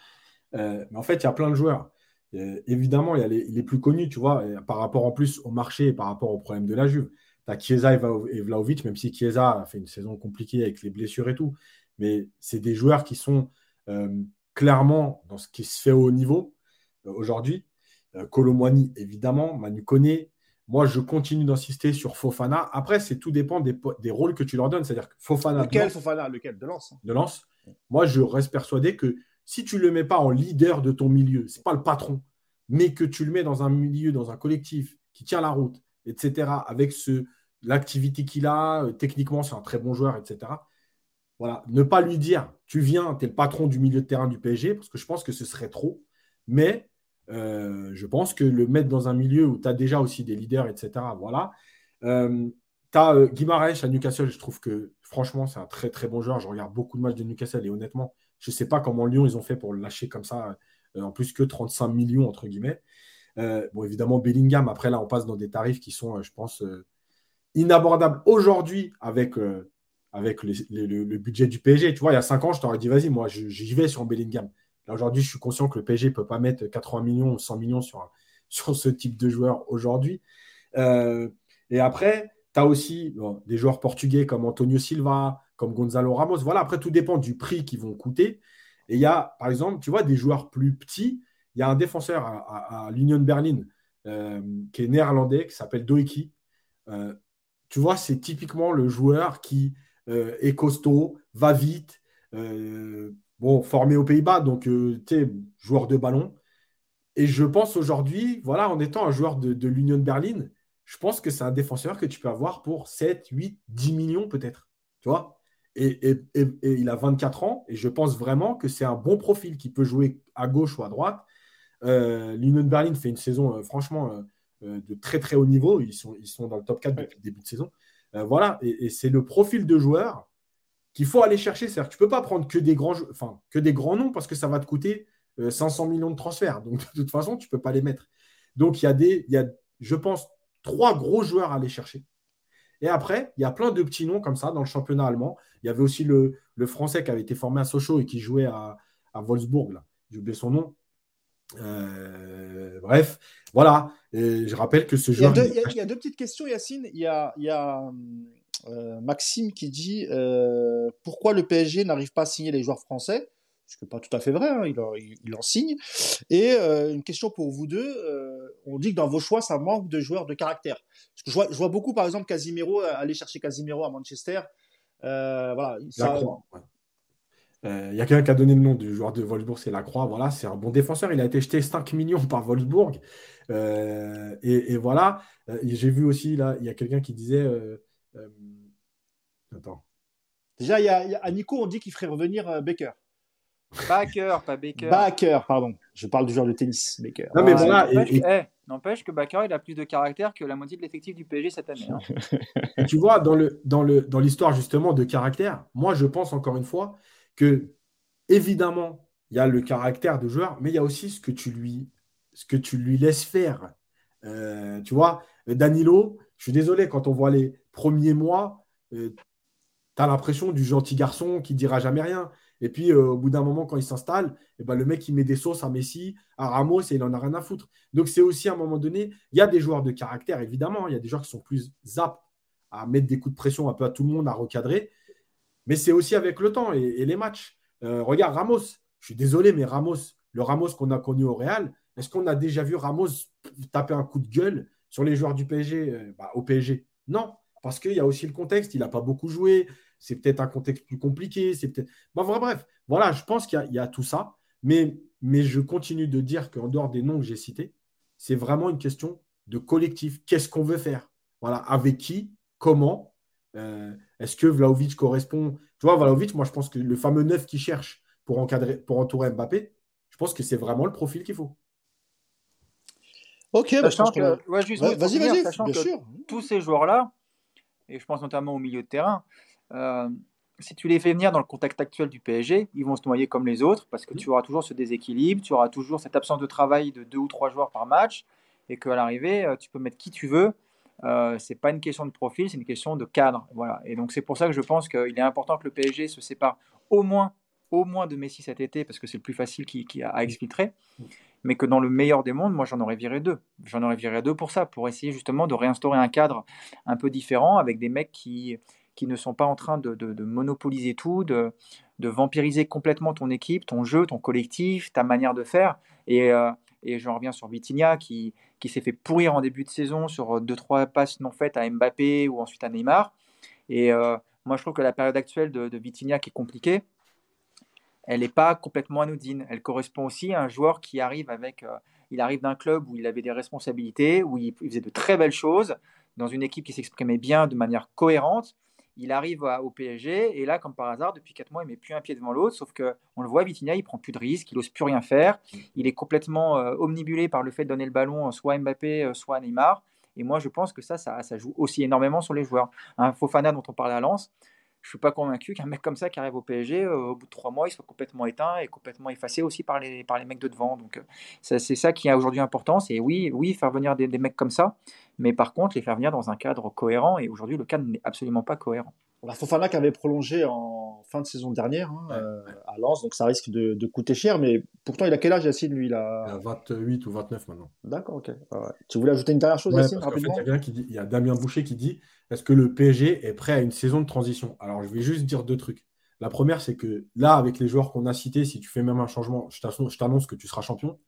mais en fait, il y a plein de joueurs. évidemment, il y a les, plus connus, tu vois, par rapport en plus au marché et par rapport au problème de la Juve. Tu as Chiesa et Vlaovic, même si Chiesa a fait une saison compliquée avec les blessures et tout. Mais c'est des joueurs qui sont clairement dans ce qui se fait au haut niveau aujourd'hui. Colomwani, évidemment, Manu Kone, moi, je continue d'insister sur Fofana. Après, c'est tout dépend des, rôles que tu leur donnes. C'est-à-dire que Fofana. Lequel, Fofana Lequel? De lance. De lance. Moi, je reste persuadé que si tu ne le mets pas en leader de ton milieu, ce n'est pas le patron, mais que tu le mets dans un milieu, dans un collectif qui tient la route, etc., avec ce, l'activité qu'il a, euh, techniquement, c'est un très bon joueur, etc. Voilà. Ne pas lui dire, tu viens, tu es le patron du milieu de terrain du PSG, parce que je pense que ce serait trop. Mais euh, je pense que le mettre dans un milieu où tu as déjà aussi des leaders, etc. Voilà. Euh, tu as euh, à Newcastle, je trouve que franchement, c'est un très très bon joueur. Je regarde beaucoup de matchs de Newcastle et honnêtement, je ne sais pas comment Lyon ils ont fait pour le lâcher comme ça, en plus que 35 millions, entre guillemets. bon, évidemment, Bellingham, après là, on passe dans des tarifs qui sont, je pense, inabordables aujourd'hui avec, avec le, budget du PSG. Tu vois, il y a 5 ans, je t'aurais dit, vas-y, moi, j'y vais sur Bellingham aujourd'hui, je suis conscient que le PSG ne peut pas mettre 80 millions ou 100 millions sur, sur ce type de joueur aujourd'hui. Euh, et après, tu as aussi des joueurs portugais comme Antonio Silva, comme Gonzalo Ramos. Voilà, après, tout dépend du prix qu'ils vont coûter. Et il y a, par exemple, tu vois, des joueurs plus petits. Il y a un défenseur à, l'Union Berlin euh, qui est néerlandais, qui s'appelle Doeki. Euh, tu vois, c'est typiquement le joueur qui est costaud, va vite, bon, formé aux Pays-Bas, donc euh, tu sais, joueur de ballon. Et je pense aujourd'hui, voilà, en étant un joueur de, l'Union de Berlin, je pense que c'est un défenseur que tu peux avoir pour 7, 8, 10 millions peut-être. Tu vois et, il a 24 ans et je pense vraiment que c'est un bon profil qui peut jouer à gauche ou à droite. Euh, L'Union de Berlin fait une saison, euh, franchement, de très très haut niveau. Ils sont, ils sont dans le top 4 depuis le début de saison. Voilà, et, c'est le profil de joueur qu'il faut aller chercher. C'est-à-dire que tu ne peux pas prendre que des, grands, enfin, que des grands noms parce que ça va te coûter 500 euh, millions de transferts. Donc, de toute façon, tu ne peux pas les mettre. Donc, il y, a des, il y a, je pense, trois gros joueurs à aller chercher. Et après, il y a plein de petits noms comme ça dans le championnat allemand. Il y avait aussi le, Français qui avait été formé à Sochaux et qui jouait à, à Wolfsburg. J'ai oublié son nom. Euh, bref, voilà. Et je rappelle que ce joueur. Il y, a deux, petites questions, Yacine. Il y a, il y a euh, Maxime qui dit euh, pourquoi le PSG n'arrive pas à signer les joueurs français? Ce qui n'est pas tout à fait vrai, hein, il, en, il, en, signe. Et euh, une question pour vous deux, on dit que dans vos choix, ça manque de joueurs de caractère. Parce que je vois, je vois beaucoup, par exemple, Casimiro, aller chercher Casimiro à Manchester. voilà, ça... Il y a quelqu'un qui a donné le nom du joueur de Wolfsburg, c'est Lacroix. Voilà, c'est un bon défenseur. Il a été acheté 5 millions par Wolfsburg. Et, et, voilà. J'ai vu aussi, là, il y a quelqu'un qui disait euh, attends. Déjà, il y, a, à Nico, on dit qu'il ferait revenir euh, Baker. Baker, pas Baker. Baker, pardon. Je parle du joueur de tennis, Baker. Non, mais voilà. Eh, n'empêche que Baker, il a plus de caractère que la moitié de l'effectif du PSG cette année. Hein. tu vois, dans, le, dans, le, dans l'histoire justement de caractère, moi, je pense encore une fois que, évidemment, il y a le caractère de joueur, mais il y a aussi ce que tu lui, ce que tu lui laisses faire. Euh, tu vois, Danilo, je suis désolé, quand on voit les premiers mois, euh, tu as l'impression du gentil garçon qui dira jamais rien. Et puis, euh, au bout d'un moment, quand il s'installe, eh ben, le mec, il met des sauces à Messi, à Ramos, et il en a rien à foutre. Donc, c'est aussi à un moment donné, il y a des joueurs de caractère, évidemment. Il y a des joueurs qui sont plus aptes à mettre des coups de pression un peu à tout le monde, à recadrer. Mais c'est aussi avec le temps et, les matchs. Euh, regarde, Ramos. Je suis désolé, mais Ramos, le Ramos qu'on a connu au Real, est-ce qu'on a déjà vu Ramos taper un coup de gueule sur les joueurs du PSG, euh, bah, au PSG. Non, parce qu'il y a aussi le contexte. Il n'a pas beaucoup joué. C'est peut-être un contexte plus compliqué. C'est peut-être. bref, voilà, je pense qu'il y, a tout ça. Mais, mais je continue de dire qu'en dehors des noms que j'ai cités, c'est vraiment une question de collectif. Qu'est-ce qu'on veut faire? Voilà, avec qui? Comment? Euh, Est-ce que Vlaovic correspond? Tu vois, Vlaovic, moi, je pense que le fameux neuf qui cherche pour, encadrer, pour entourer Mbappé, je pense que c'est vraiment le profil qu'il faut. Ok, bah, sachant que, vas-y, vas-y, bien sûr. tous ces joueurs-là, et je pense notamment au milieu de terrain, euh, si tu les fais venir dans le contexte actuel du PSG, ils vont se noyer comme les autres parce que tu auras toujours ce déséquilibre, tu auras toujours cette absence de travail de deux ou trois joueurs par match et qu'à l'arrivée, euh, tu peux mettre qui tu veux. Euh, c'est pas une question de profil, c'est une question de cadre. Voilà. Et donc c'est pour ça que je pense qu'il est important que le PSG se sépare au moins, au moins de Messi cet été, parce que c'est le plus facile qui, a à exfiltrer, mais que dans le meilleur des mondes, moi j'en aurais viré deux. J'en aurais viré deux pour ça, pour essayer justement de réinstaurer un cadre un peu différent avec des mecs qui, qui ne sont pas en train de, monopoliser tout, de, de, vampiriser complètement ton équipe, ton jeu, ton collectif, ta manière de faire. Et, euh, et j'en reviens sur Vitinha qui, qui s'est fait pourrir en début de saison sur 2-3 passes non faites à Mbappé ou ensuite à Neymar. Et euh, moi, je trouve que la période actuelle de, de Vitinha qui est compliquée, elle n'est pas complètement anodine. Elle correspond aussi à un joueur qui arrive avec. Euh, il arrive d'un club où il avait des responsabilités, où il, faisait de très belles choses, dans une équipe qui s'exprimait bien de manière cohérente. Il arrive au PSG et là, comme par hasard, depuis 4 mois, il met plus un pied devant l'autre. Sauf que on le voit, Vitinha, il prend plus de risques, il n'ose plus rien faire. Il est complètement euh, omnibulé par le fait de donner le ballon soit à Mbappé, euh, soit à Neymar. Et moi, je pense que ça, ça, joue aussi énormément sur les joueurs. Un Fofana dont on parlait à Lens, je suis pas convaincu qu'un mec comme ça qui arrive au PSG, euh, au bout de trois mois, il soit complètement éteint et complètement effacé aussi par les, par mecs de devant. Donc, euh, c'est ça qui a aujourd'hui importance. Et oui, oui, faire venir des, mecs comme ça, mais par contre, les faire venir dans un cadre cohérent. Et aujourd'hui, le cadre n'est absolument pas cohérent. La Fofana qui avait prolongé en fin de saison dernière hein, euh, à Lens, donc ça risque de, coûter cher. Mais pourtant, il a quel âge, Yacine, lui il a... il a 28 ou 29 maintenant. D'accord, ok. Tu voulais ajouter une dernière chose, Yacine, rapidement il, y a qui dit, il y a Damien Boucher qui dit est-ce que le PSG est prêt à une saison de transition? Alors, je vais juste dire deux trucs. La première, c'est que là, avec les joueurs qu'on a cités, si tu fais même un changement, je t'annonce que tu seras champion.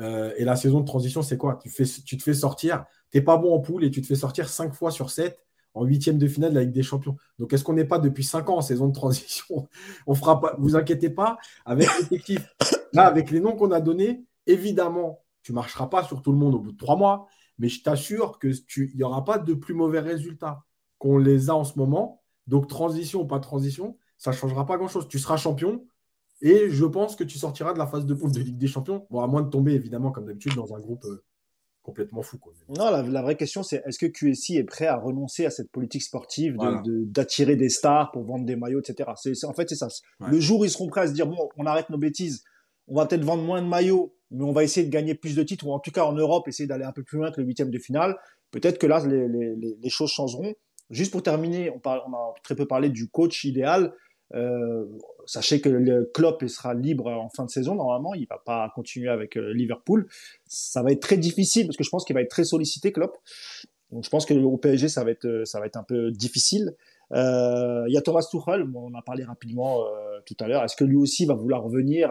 Euh, et la saison de transition, c'est quoi? Tu, fais, tu te fais sortir, tu n'es pas bon en poule et tu te fais sortir 5 fois sur 7 en huitième de finale de la Ligue des Champions. Donc, est-ce qu'on n'est pas depuis 5 ans en saison de transition On fera pas, vous inquiétez pas, avec l'effectif, là, avec les noms qu'on a donnés, évidemment, tu ne marcheras pas sur tout le monde au bout de 3 mois, mais je t'assure qu'il n'y aura pas de plus mauvais résultats qu'on les a en ce moment. Donc, transition ou pas transition, ça ne changera pas grand-chose. Tu seras champion et je pense que tu sortiras de la phase de poule de Ligue des Champions. Bon, à moins de tomber, évidemment, comme d'habitude, dans un groupe euh, complètement fou. Non, la, vraie question, c'est est-ce que QSI est prêt à renoncer à cette politique sportive d'attirer des stars pour vendre des maillots, etc. en fait, c'est ça. Le jour où ils seront prêts à se dire bon, on arrête nos bêtises, on va peut-être vendre moins de maillots, mais on va essayer de gagner plus de titres, ou en tout cas en Europe, essayer d'aller un peu plus loin que le huitième de finale. Peut-être que là, les, choses changeront. Juste pour terminer, on, parle, on, a très peu parlé du coach idéal. Euh, sachez que le Klopp sera libre en fin de saison normalement, il va pas continuer avec euh, Liverpool. Ça va être très difficile parce que je pense qu'il va être très sollicité Klopp. Donc je pense que au PSG ça va être ça va être un peu difficile. Euh, il y a Thomas Tuchel, on en a parlé rapidement tout à l'heure. Est-ce que lui aussi va vouloir revenir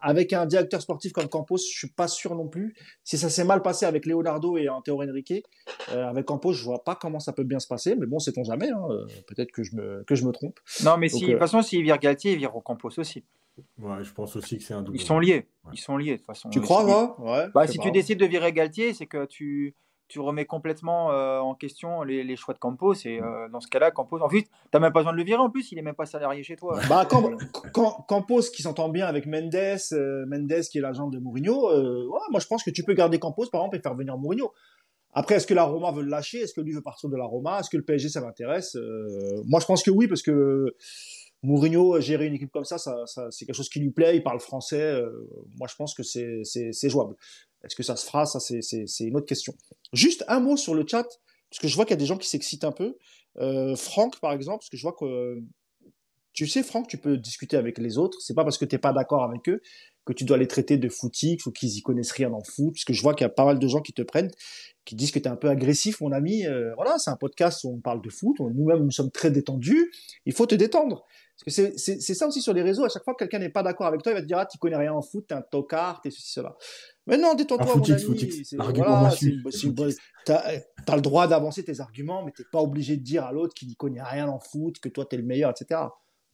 avec un directeur sportif comme Campos, je suis pas sûr non plus. Si ça s'est mal passé avec Leonardo et Antero Henrique, euh, avec Campos, je vois pas comment ça peut bien se passer. Mais bon, sait-on jamais. Hein. Euh, peut-être que je me que je me trompe. Non, mais si, de toute euh, façon, s'il vire Galtier, il vire Campos aussi. Ouais, je pense aussi que c'est un double. Ils sont liés. Ils sont liés de toute façon. Tu crois, moi ouais, bah, Si tu décides de virer Galtier, c'est que tu tu remets complètement euh, en question les, choix de Campos. Et euh, dans ce cas-là, Campos, en fait, tu n'as même pas besoin de le virer en plus, il n'est même pas salarié chez toi. Bah, Campos qui s'entend bien avec Mendes, euh, Mendes qui est l'agent de Mourinho, moi je pense que tu peux garder Campos par exemple et faire venir Mourinho. Après, est-ce que la Roma veut le lâcher? Est-ce que lui veut partir de la Roma? Est-ce que le PSG ça m'intéresse Moi je pense que oui, parce que Mourinho, gérer une équipe comme ça, ça, c'est quelque chose qui lui plaît, il parle français. moi je pense que c'est jouable. Est-ce que ça se fera? Ça, c'est une autre question. Juste un mot sur le chat, parce que je vois qu'il y a des gens qui s'excitent un peu. Euh, Franck, par exemple, parce que je vois que. Tu sais, Franck, tu peux discuter avec les autres. C'est pas parce que tu n'es pas d'accord avec eux que tu dois les traiter de footix ou qu'ils y connaissent rien en foot. Parce que je vois qu'il y a pas mal de gens qui te prennent, qui disent que tu es un peu agressif, mon ami. Euh, voilà, c'est un podcast où on parle de foot. Nous-mêmes, nous sommes très détendus. Il faut te détendre. Parce que c'est ça aussi sur les réseaux. À chac fois que quelqu'un n'est pas d'accord avec toi, il va te dire Ah, tu connais rien en foot, t'es un tocard, t'es ceci, cela. Mais non, détends-toi, mon ami. Voilà, t'as le droit d'avancer tes arguments, mais t'es pas obligé de dire à l'autre qu'il n'y connaît rien en foot, que toi t'es le meilleur, etc.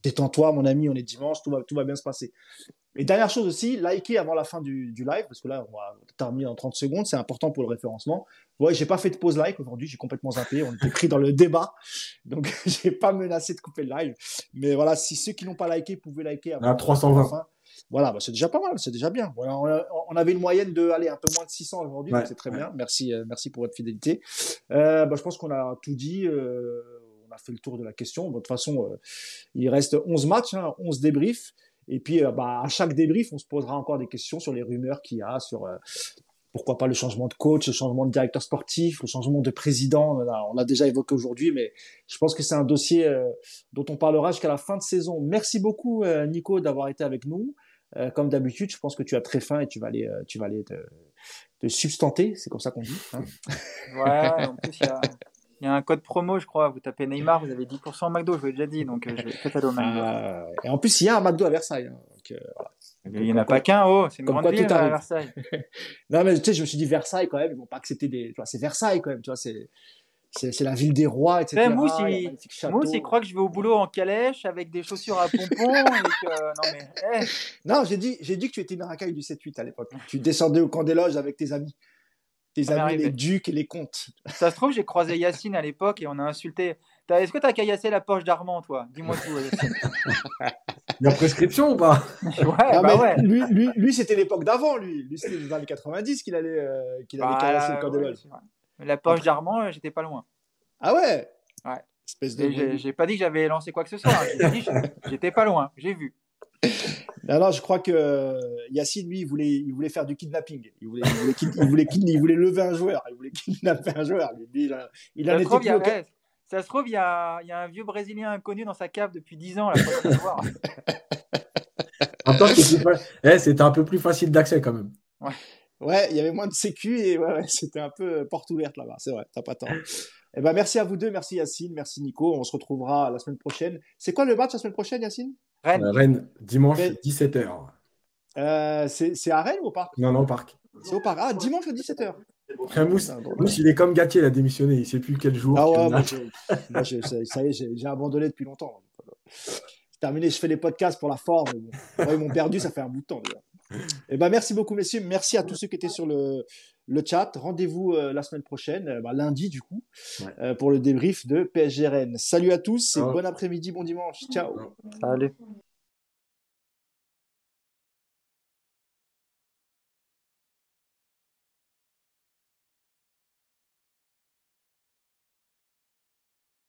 Détends-toi, mon ami, on est dimanche, tout va, tout va bien se passer. Et dernière chose aussi, liker avant la fin du, du live, parce que là, on va terminer en 30 secondes, c'est important pour le référencement. Ouais, j'ai pas fait de pause like aujourd'hui, j'ai complètement zappé, on était pris dans le débat, donc j'ai pas menacé de couper le live. Mais voilà, si ceux qui n'ont pas liké pouvaient liker avant 320. La fin, voilà, bah c'est déjà pas mal, c'est déjà bien. Voilà, on, avait une moyenne de, allez, un peu moins de 600 aujourd'hui, c'est très bien. Merci, euh, merci pour votre fidélité. Euh, bah, je pense qu'on a tout dit. Euh, on a fait le tour de la question. de toute façon, euh, il reste 11 matchs, hein, 11 débriefs. Et puis, euh, bah, à chaque débrief, on se posera encore des questions sur les rumeurs qu'il y a, sur pourquoi pas le changement de coach, le changement de directeur sportif, le changement de président. On a, déjà évoqué aujourd'hui, mais je pense que c'est un dossier euh, dont on parlera jusqu'à la fin de saison. Merci beaucoup, euh, Nico, d'avoir été avec nous. Euh, comme d'habitude, je pense que tu as très faim et tu vas aller, tu vas aller te, substanter, c'est comme ça qu'on dit. Hein ouais, en plus, il y a, il y a un code promo, je crois. Vous tapez Neymar, vous avez 10% McDo, je vous l'ai déjà dit. Donc, euh, je vais peut-être McDo. Euh, et en plus, il y a un McDo à Versailles. Hein, donc, euh, voilà. Il n'y en a pas qu'un, oh, c'est une grande ville à Versailles. non, mais tu sais, je me suis dit Versailles quand même, ils vont pas accepter des. C'est Versailles quand même, tu vois, c'est. C'est la ville des rois, etc. moi aussi, moi aussi, crois que je vais au boulot en calèche avec des chaussures à pompons. et non, mais, eh. non j'ai dit, dit que tu étais une racaille du 7-8 à l'époque. tu descendais au camp des loges avec tes amis tes amis les ducs et les comtes. Ça se trouve, j'ai croisé Yacine à l'époque et on a insulté. Est-ce que tu as caillassé la poche d'Armand, toi? Dis-moi tout, Yacine. Il y a prescription ou pas? Ouais, bah ouais. Lui, lui, lui c'était l'époque d'avant, lui. Lui, c'était dans les 90 qu'il allait, euh, qu'il bah, caillasser le corps de La poche d'Armand, euh, j'étais pas loin. Ah ouais? Ouais. Espèce de. J'ai pas dit que j'avais lancé quoi que ce soit. Hein. J'étais pas loin, j'ai vu. Alors, je crois que euh, Yacine, lui, il voulait, il voulait faire du kidnapping. Il voulait, il voulait, il voulait, lever un joueur. Il voulait kidnapper un joueur. il, a, il en était plus Ça se trouve, il y, a, il y a, un vieux Brésilien inconnu dans sa cave depuis 10 ans. Eh, c'était un peu plus facile d'accès quand même. Ouais. ouais, il y avait moins de sécu et ouais, c'était un peu porte ouverte là-bas. C'est vrai, t'as pas tort. Eh ben, merci à vous deux, merci Yacine, merci Nico. On se retrouvera la semaine prochaine. C'est quoi le match la semaine prochaine, Yacine? Rennes. Euh, Rennes, dimanche, 17h. Euh, c'est à Rennes ou au parc? Non, non, au parc. C'est au parc. Ah, dimanche à 17h. Mousse, Mousse, il est comme Gatier, il a démissionné, il ne sait plus quel jour. Ah ouais, moi, ça y est, j'ai abandonné depuis longtemps. C'est terminé, je fais les podcasts pour la forme. ils m'ont perdu, ça fait un bout de temps déjà. Eh ben, merci beaucoup, messieurs. Merci à tous ceux qui étaient sur le, le chat. Rendez-vous euh, la semaine prochaine, euh, bah, lundi du coup, euh, pour le débrief de PSGRN. Salut à tous et bon après-midi, bon dimanche. Ciao. Salut.